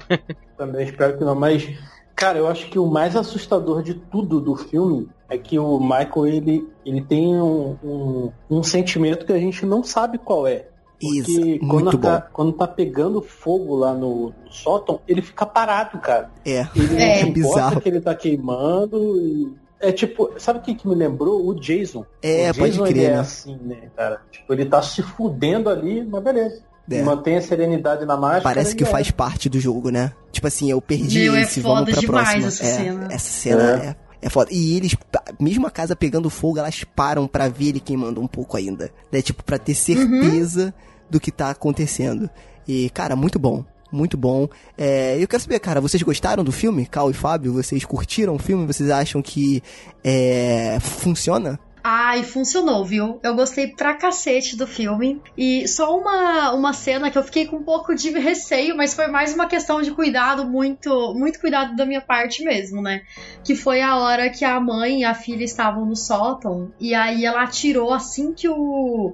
Também espero que não, mas cara, eu acho que o mais assustador de tudo do filme é que o Michael ele, ele tem um, um, um sentimento que a gente não sabe qual é. Isso, Porque quando muito tá, bom. quando tá pegando fogo lá no, no sótão, ele fica parado, cara. É, Ele [laughs] É. importa Bizarro. que ele tá queimando e. É tipo, sabe o que, que me lembrou? O Jason. É, o pode Jason, crer, ele é né? assim, né, cara? Tipo, ele tá se fudendo ali, mas beleza. É. Mantém a serenidade na máscara. Parece que é. faz parte do jogo, né? Tipo assim, eu perdi Meu, é esse, vamos foda pra próxima. essa é, cena. Essa cena é. é foda. E eles, mesmo a casa pegando fogo, elas param pra ver ele queimando um pouco ainda. Né? Tipo, pra ter certeza do que tá acontecendo. E, cara, muito bom. Muito bom. É, eu quero saber, cara, vocês gostaram do filme? Cal e Fábio, vocês curtiram o filme? Vocês acham que é, funciona? Ai, funcionou, viu? Eu gostei pra cacete do filme. E só uma, uma cena que eu fiquei com um pouco de receio, mas foi mais uma questão de cuidado, muito, muito cuidado da minha parte mesmo, né? Que foi a hora que a mãe e a filha estavam no sótão. E aí ela atirou assim que o.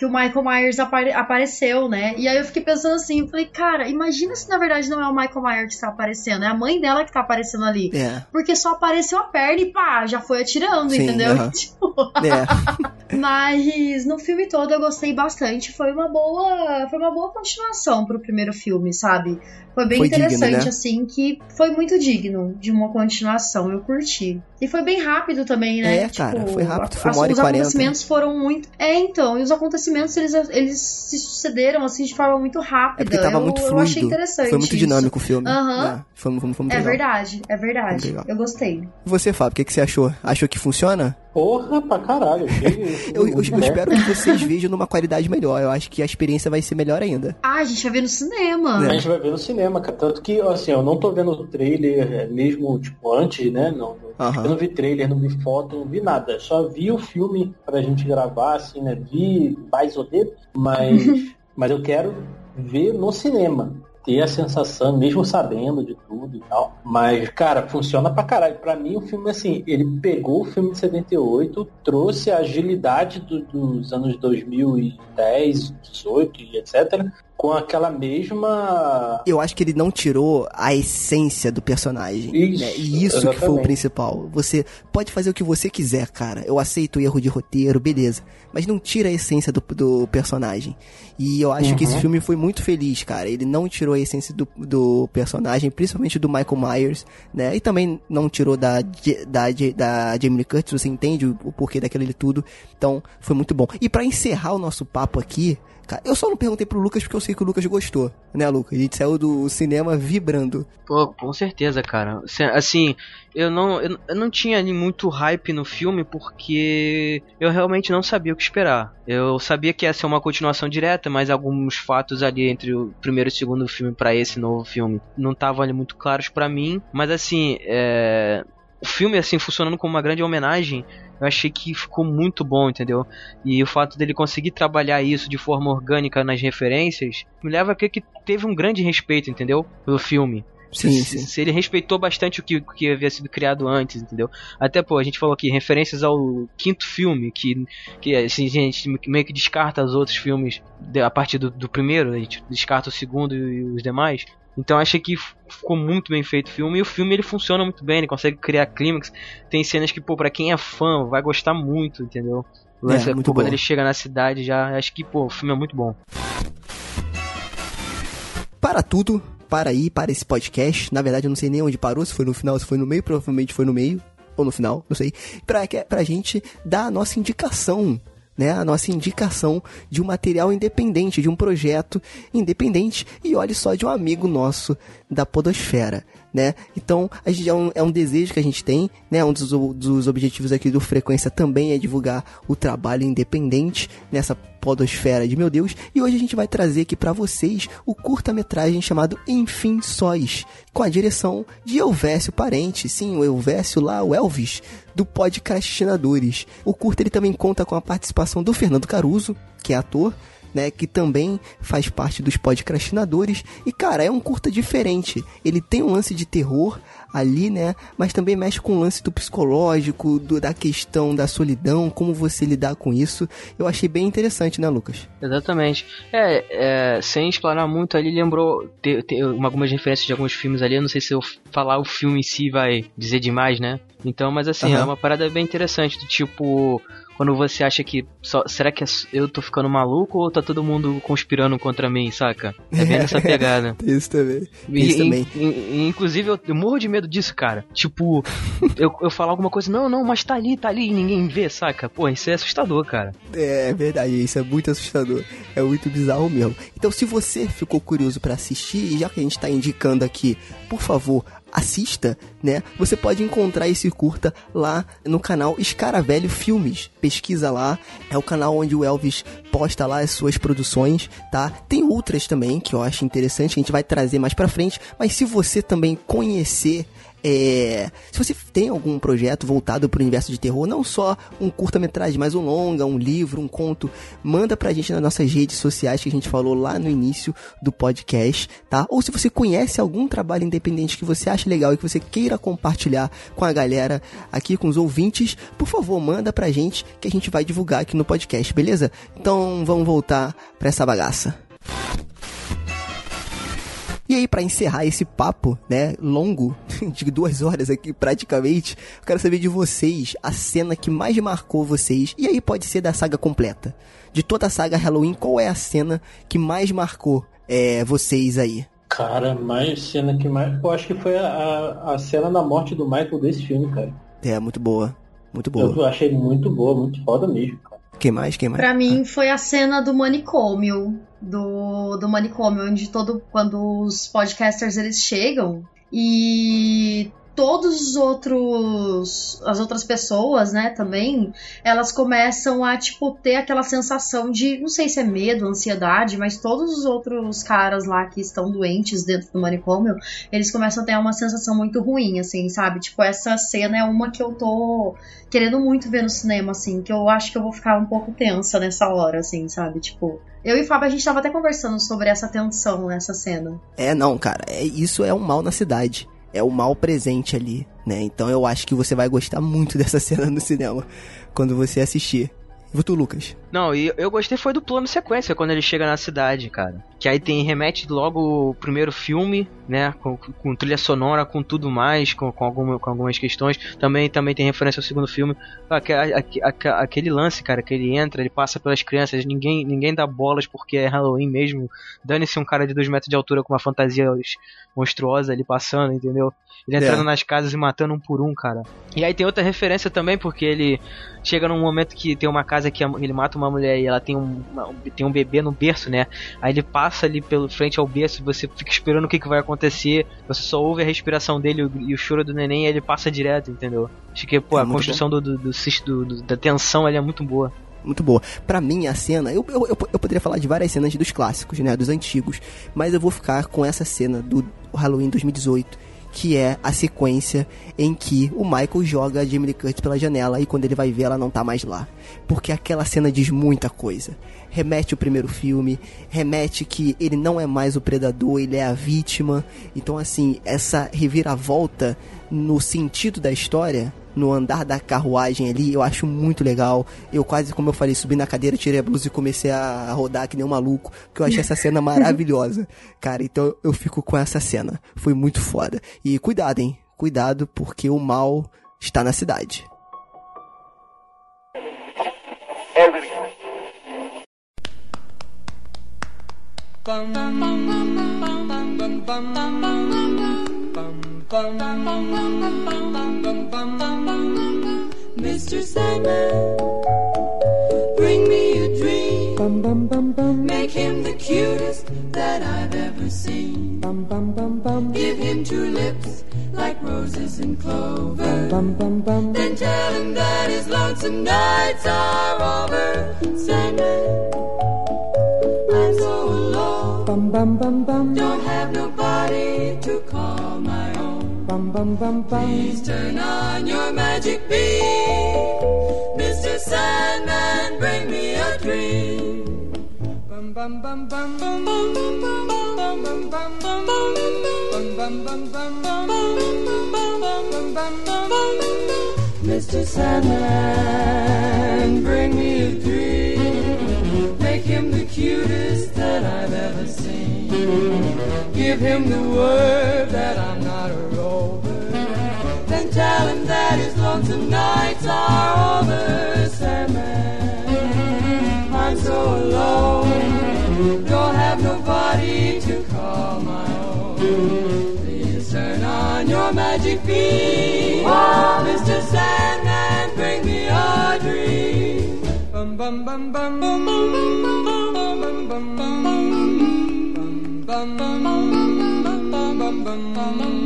Que o Michael Myers apare- apareceu, né? E aí eu fiquei pensando assim, eu falei, cara, imagina se na verdade não é o Michael Myers que tá aparecendo, é a mãe dela que tá aparecendo ali. É. Porque só apareceu a perna e pá, já foi atirando, Sim, entendeu? aham. [laughs] Tipo, [laughs] É. [laughs] mas no filme todo eu gostei bastante. Foi uma boa, foi uma boa continuação pro primeiro filme, sabe? Foi bem Foi digno, interessante né? assim que foi muito digno de uma continuação. Eu curti. E foi bem rápido também, né? É, cara, foi rápido, foi uma hora Os quarenta. acontecimentos foram muito. É, então, e os acontecimentos eles, eles se sucederam assim de forma muito rápida. É porque tava eu, muito eu fluido. achei interessante. Foi muito isso. dinâmico o filme. Aham. É, foi, foi, foi muito É legal. verdade, é verdade. Eu gostei. E você, Fábio, o que, que você achou? Achou que funciona? Porra pra caralho. Que- [laughs] Eu, eu- eu espero que vocês vejam numa qualidade melhor. Eu acho que a experiência vai ser melhor ainda. Ah, a gente vai ver no cinema. A gente vai ver no cinema, cara. Tanto que, assim, eu não tô vendo o trailer é, mesmo, tipo, antes, né? Não, Aham. Eu não vi trailer, não vi foto, não vi nada. Só vi o filme pra gente gravar, assim, né? Vi mais ou menos, mas, [laughs] mas eu quero ver no cinema. Ter a sensação, mesmo sabendo de tudo e tal. Mas, cara, funciona pra caralho. Pra mim, o filme, assim, ele pegou o filme de 78, trouxe a agilidade do- dos anos 2010, 18 e etc. Com aquela mesma Eu acho que ele não tirou a essência do personagem. Isso, né? E isso que foi o exatamente. principal. Você pode fazer o que você quiser, cara. Eu aceito o erro de roteiro, beleza. Mas não tira a essência do, do personagem. E eu acho que esse Uhum. filme foi muito feliz, cara. Ele não tirou a essência do, do personagem, principalmente do Michael Myers, né? E também não tirou da, da, da Jamie Lee Curtis, você entende o, o porquê daquilo tudo. Então, foi muito bom. E pra encerrar o nosso papo aqui, eu só não perguntei pro Lucas porque eu sei que o Lucas gostou, né, Lucas? A gente saiu do cinema vibrando. Pô, com certeza, cara. Assim, eu não, eu, não tinha ali muito hype no filme porque eu realmente não sabia o que esperar. Eu sabia que ia ser uma continuação direta, mas alguns fatos ali entre o primeiro e o segundo filme pra esse novo filme não estavam ali muito claros pra mim. Mas assim, é, o filme assim funcionando como uma grande homenagem, eu achei que ficou muito bom, entendeu? E o fato dele conseguir trabalhar isso de forma orgânica nas referências me leva a crer que teve um grande respeito, entendeu? Pelo filme. Sim, se, sim. se ele respeitou bastante o que, que havia sido criado antes, entendeu? Até, pô, a gente falou aqui, referências ao quinto filme, que, que assim, a gente meio que descarta os outros filmes a partir do, do primeiro, a gente descarta o segundo e os demais. Então achei que ficou muito bem feito o filme, e o filme ele funciona muito bem, ele consegue criar clímax. Tem cenas que, pô, pra quem é fã, vai gostar muito, entendeu? O lance É, é, muito pô, quando bom. ele chega na cidade já, acho que, pô, o filme é muito bom. Para tudo, para aí, para esse podcast. Na verdade, eu não sei nem onde parou, se foi no final, se foi no meio, provavelmente foi no meio, ou no final, não sei. Pra, que- pra gente dar a nossa indicação, né? A nossa indicação de um material independente, de um projeto independente. E olhe só, de um amigo nosso da Podosfera. Né? Então, a gente é um, é um desejo que a gente tem, né? Um dos, dos objetivos aqui do Frequência também é divulgar o trabalho independente nessa podosfera de meu Deus. E hoje a gente vai trazer aqui para vocês o curta-metragem chamado Enfim Sóis, com a direção de Elvésio Parente, sim, o Elvésio lá, o Elvis, do Podcastinadores. O curta ele também conta com a participação do Fernando Caruso, que é ator, né, que também faz parte dos podcastinadores. E cara, é um curta diferente. Ele tem um lance de terror ali, né, mas também mexe com o lance do psicológico, do, da questão da solidão, como você lidar com isso. Eu achei bem interessante, né, Lucas? Exatamente. É, é sem explanar muito ali, lembrou ter, ter algumas referências de alguns filmes ali. Eu não sei se eu falar o filme em si vai dizer demais, né? Então, mas assim, uhum. é uma parada bem interessante, do tipo, quando você acha que só, será que é eu tô ficando maluco ou tá todo mundo conspirando contra mim, saca? É bem essa [laughs] pegada. Isso também. E, Isso também. inclusive, eu, eu, morro de medo disso, cara. Tipo, [laughs] eu, eu falar alguma coisa, não, não, mas tá ali, tá ali e ninguém vê, saca? Pô, isso é assustador, cara. É, é verdade, isso é muito assustador. É muito bizarro mesmo. Então, se você ficou curioso para assistir, e já que a gente tá indicando aqui, por favor, assista, né? Você pode encontrar esse curta lá no canal Escaravelho Filmes. Pesquisa lá, é o canal onde o Elvis posta lá as suas produções, tá? Tem outras também que eu acho interessante, a gente vai trazer mais pra frente, mas se você também conhecer é, se você tem algum projeto voltado para o universo de terror, não só um curta-metragem, mas um longa, um livro, um conto, manda pra gente nas nossas redes sociais que a gente falou lá no início do podcast, tá? Ou se você conhece algum trabalho independente que você acha legal e que você queira compartilhar com a galera aqui, com os ouvintes, por favor, manda pra gente que a gente vai divulgar aqui no podcast, beleza? Então vamos voltar pra essa bagaça. E aí, para encerrar esse papo, né, longo, [laughs] de duas horas aqui praticamente, eu quero saber de vocês a cena que mais marcou vocês. E aí pode ser da saga completa. De toda a saga Halloween, qual é a cena que mais marcou é, vocês aí? Cara, mais cena que mais. Eu acho que foi a, a cena da morte do Michael desse filme, cara. É, muito boa. Muito boa. Eu achei muito boa, muito foda mesmo. Quem mais? Quem mais? Pra mim foi a cena do manicômio do, do manicômio, onde todo quando os podcasters eles chegam e todos os outros as outras pessoas, né, também, elas começam a tipo ter aquela sensação de, não sei se é medo, ansiedade, mas todos os outros caras lá que estão doentes dentro do manicômio, eles começam a ter uma sensação muito ruim, assim, sabe? Tipo, essa cena é uma que eu tô querendo muito ver no cinema, assim, que eu acho que eu vou ficar um pouco tensa nessa hora, assim, sabe? Tipo, eu e Fábio, a gente tava até conversando sobre essa tensão nessa cena. É, não, cara, é, isso é um mal na cidade é o mal presente ali, né? Então eu acho que você vai gostar muito [laughs] dessa cena no cinema quando você assistir. E tu, Lucas? Não, e eu gostei foi do plano sequência quando ele chega na cidade, cara. Que aí tem remete logo o primeiro filme, né? Com, com trilha sonora, com tudo mais, com, com, alguma, com algumas questões. Também, também tem referência ao segundo filme. Aquele lance, cara, que ele entra, ele passa pelas crianças, ninguém, ninguém dá bolas porque é Halloween mesmo. Dane-se um cara de dois metros de altura com uma fantasia monstruosa ali passando, entendeu? Ele entrando é. nas casas e matando um por um, cara. E aí tem outra referência também, porque ele chega num momento que tem uma casa que ele mata uma mulher e ela tem um, uma, tem um bebê no berço, né? Aí ele passa ali pelo frente ao berço, você fica esperando o que, que vai acontecer, você só ouve a respiração dele e o choro do neném e ele passa direto, entendeu? Acho que, pô, é a construção do, do, do, do, da tensão ali é muito boa muito boa. Para mim, a cena, eu, eu, eu, eu, poderia falar de várias cenas dos clássicos, né, dos antigos, mas eu vou ficar com essa cena do Halloween 2018 que é a sequência em que o Michael joga a Jamie Lee Curtis pela janela e quando ele vai ver ela não tá mais lá. Porque aquela cena diz muita coisa. Remete o primeiro filme, remete que ele não é mais o predador, ele é a vítima. Então assim, essa reviravolta no sentido da história no andar da carruagem ali, eu acho muito legal. Eu quase, como eu falei, subi na cadeira, tirei a blusa e comecei a rodar que nem um maluco, porque eu achei essa cena maravilhosa. Cara, então eu fico com essa cena. Foi muito foda. E cuidado, hein? Cuidado, porque o mal está na cidade. Bum, bum, bum, Mr. Sandman, bring me a dream. Make him the cutest that I've ever seen. Give him two lips like roses and clover. Then tell him that his lonesome nights are over. Sandman, I'm so alone. Don't have nobody Bum bum bum bum. Please turn on your magic beam, Mr. Sandman. Bring me a dream. Bum bum bum bum bum bum bum bum bum bum bum bum bum bum bum bum bum bum Mr. Sandman, bring me a dream. Make him the cutest that I've ever seen. Give him the word that I'm not a. Tell him that his lonesome nights are over. Sandman, I'm so alone. Don't have nobody to call my own. Please turn on your magic beam. Oh, Mr. Sandman, bring me a dream. Bum bum bum bum bum bum bum bum bum bum bum bum bum bum bum bum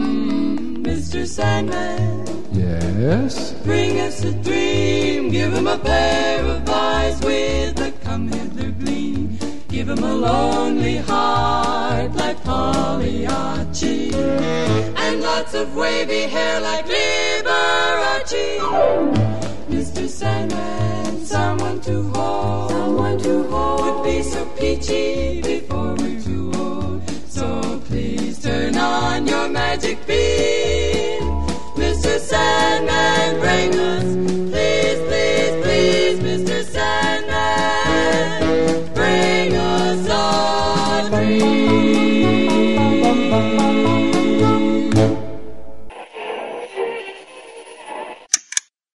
Mr. Sandman. Yes? Bring us a dream, give him a pair of eyes with a come hither gleam. Give him a lonely heart like Pagliacci, and lots of wavy hair like Liberace. Mr. Sandman, someone to hold, someone to hold would be so peachy before we're too old. So please turn on your magic beam. Sandman bring us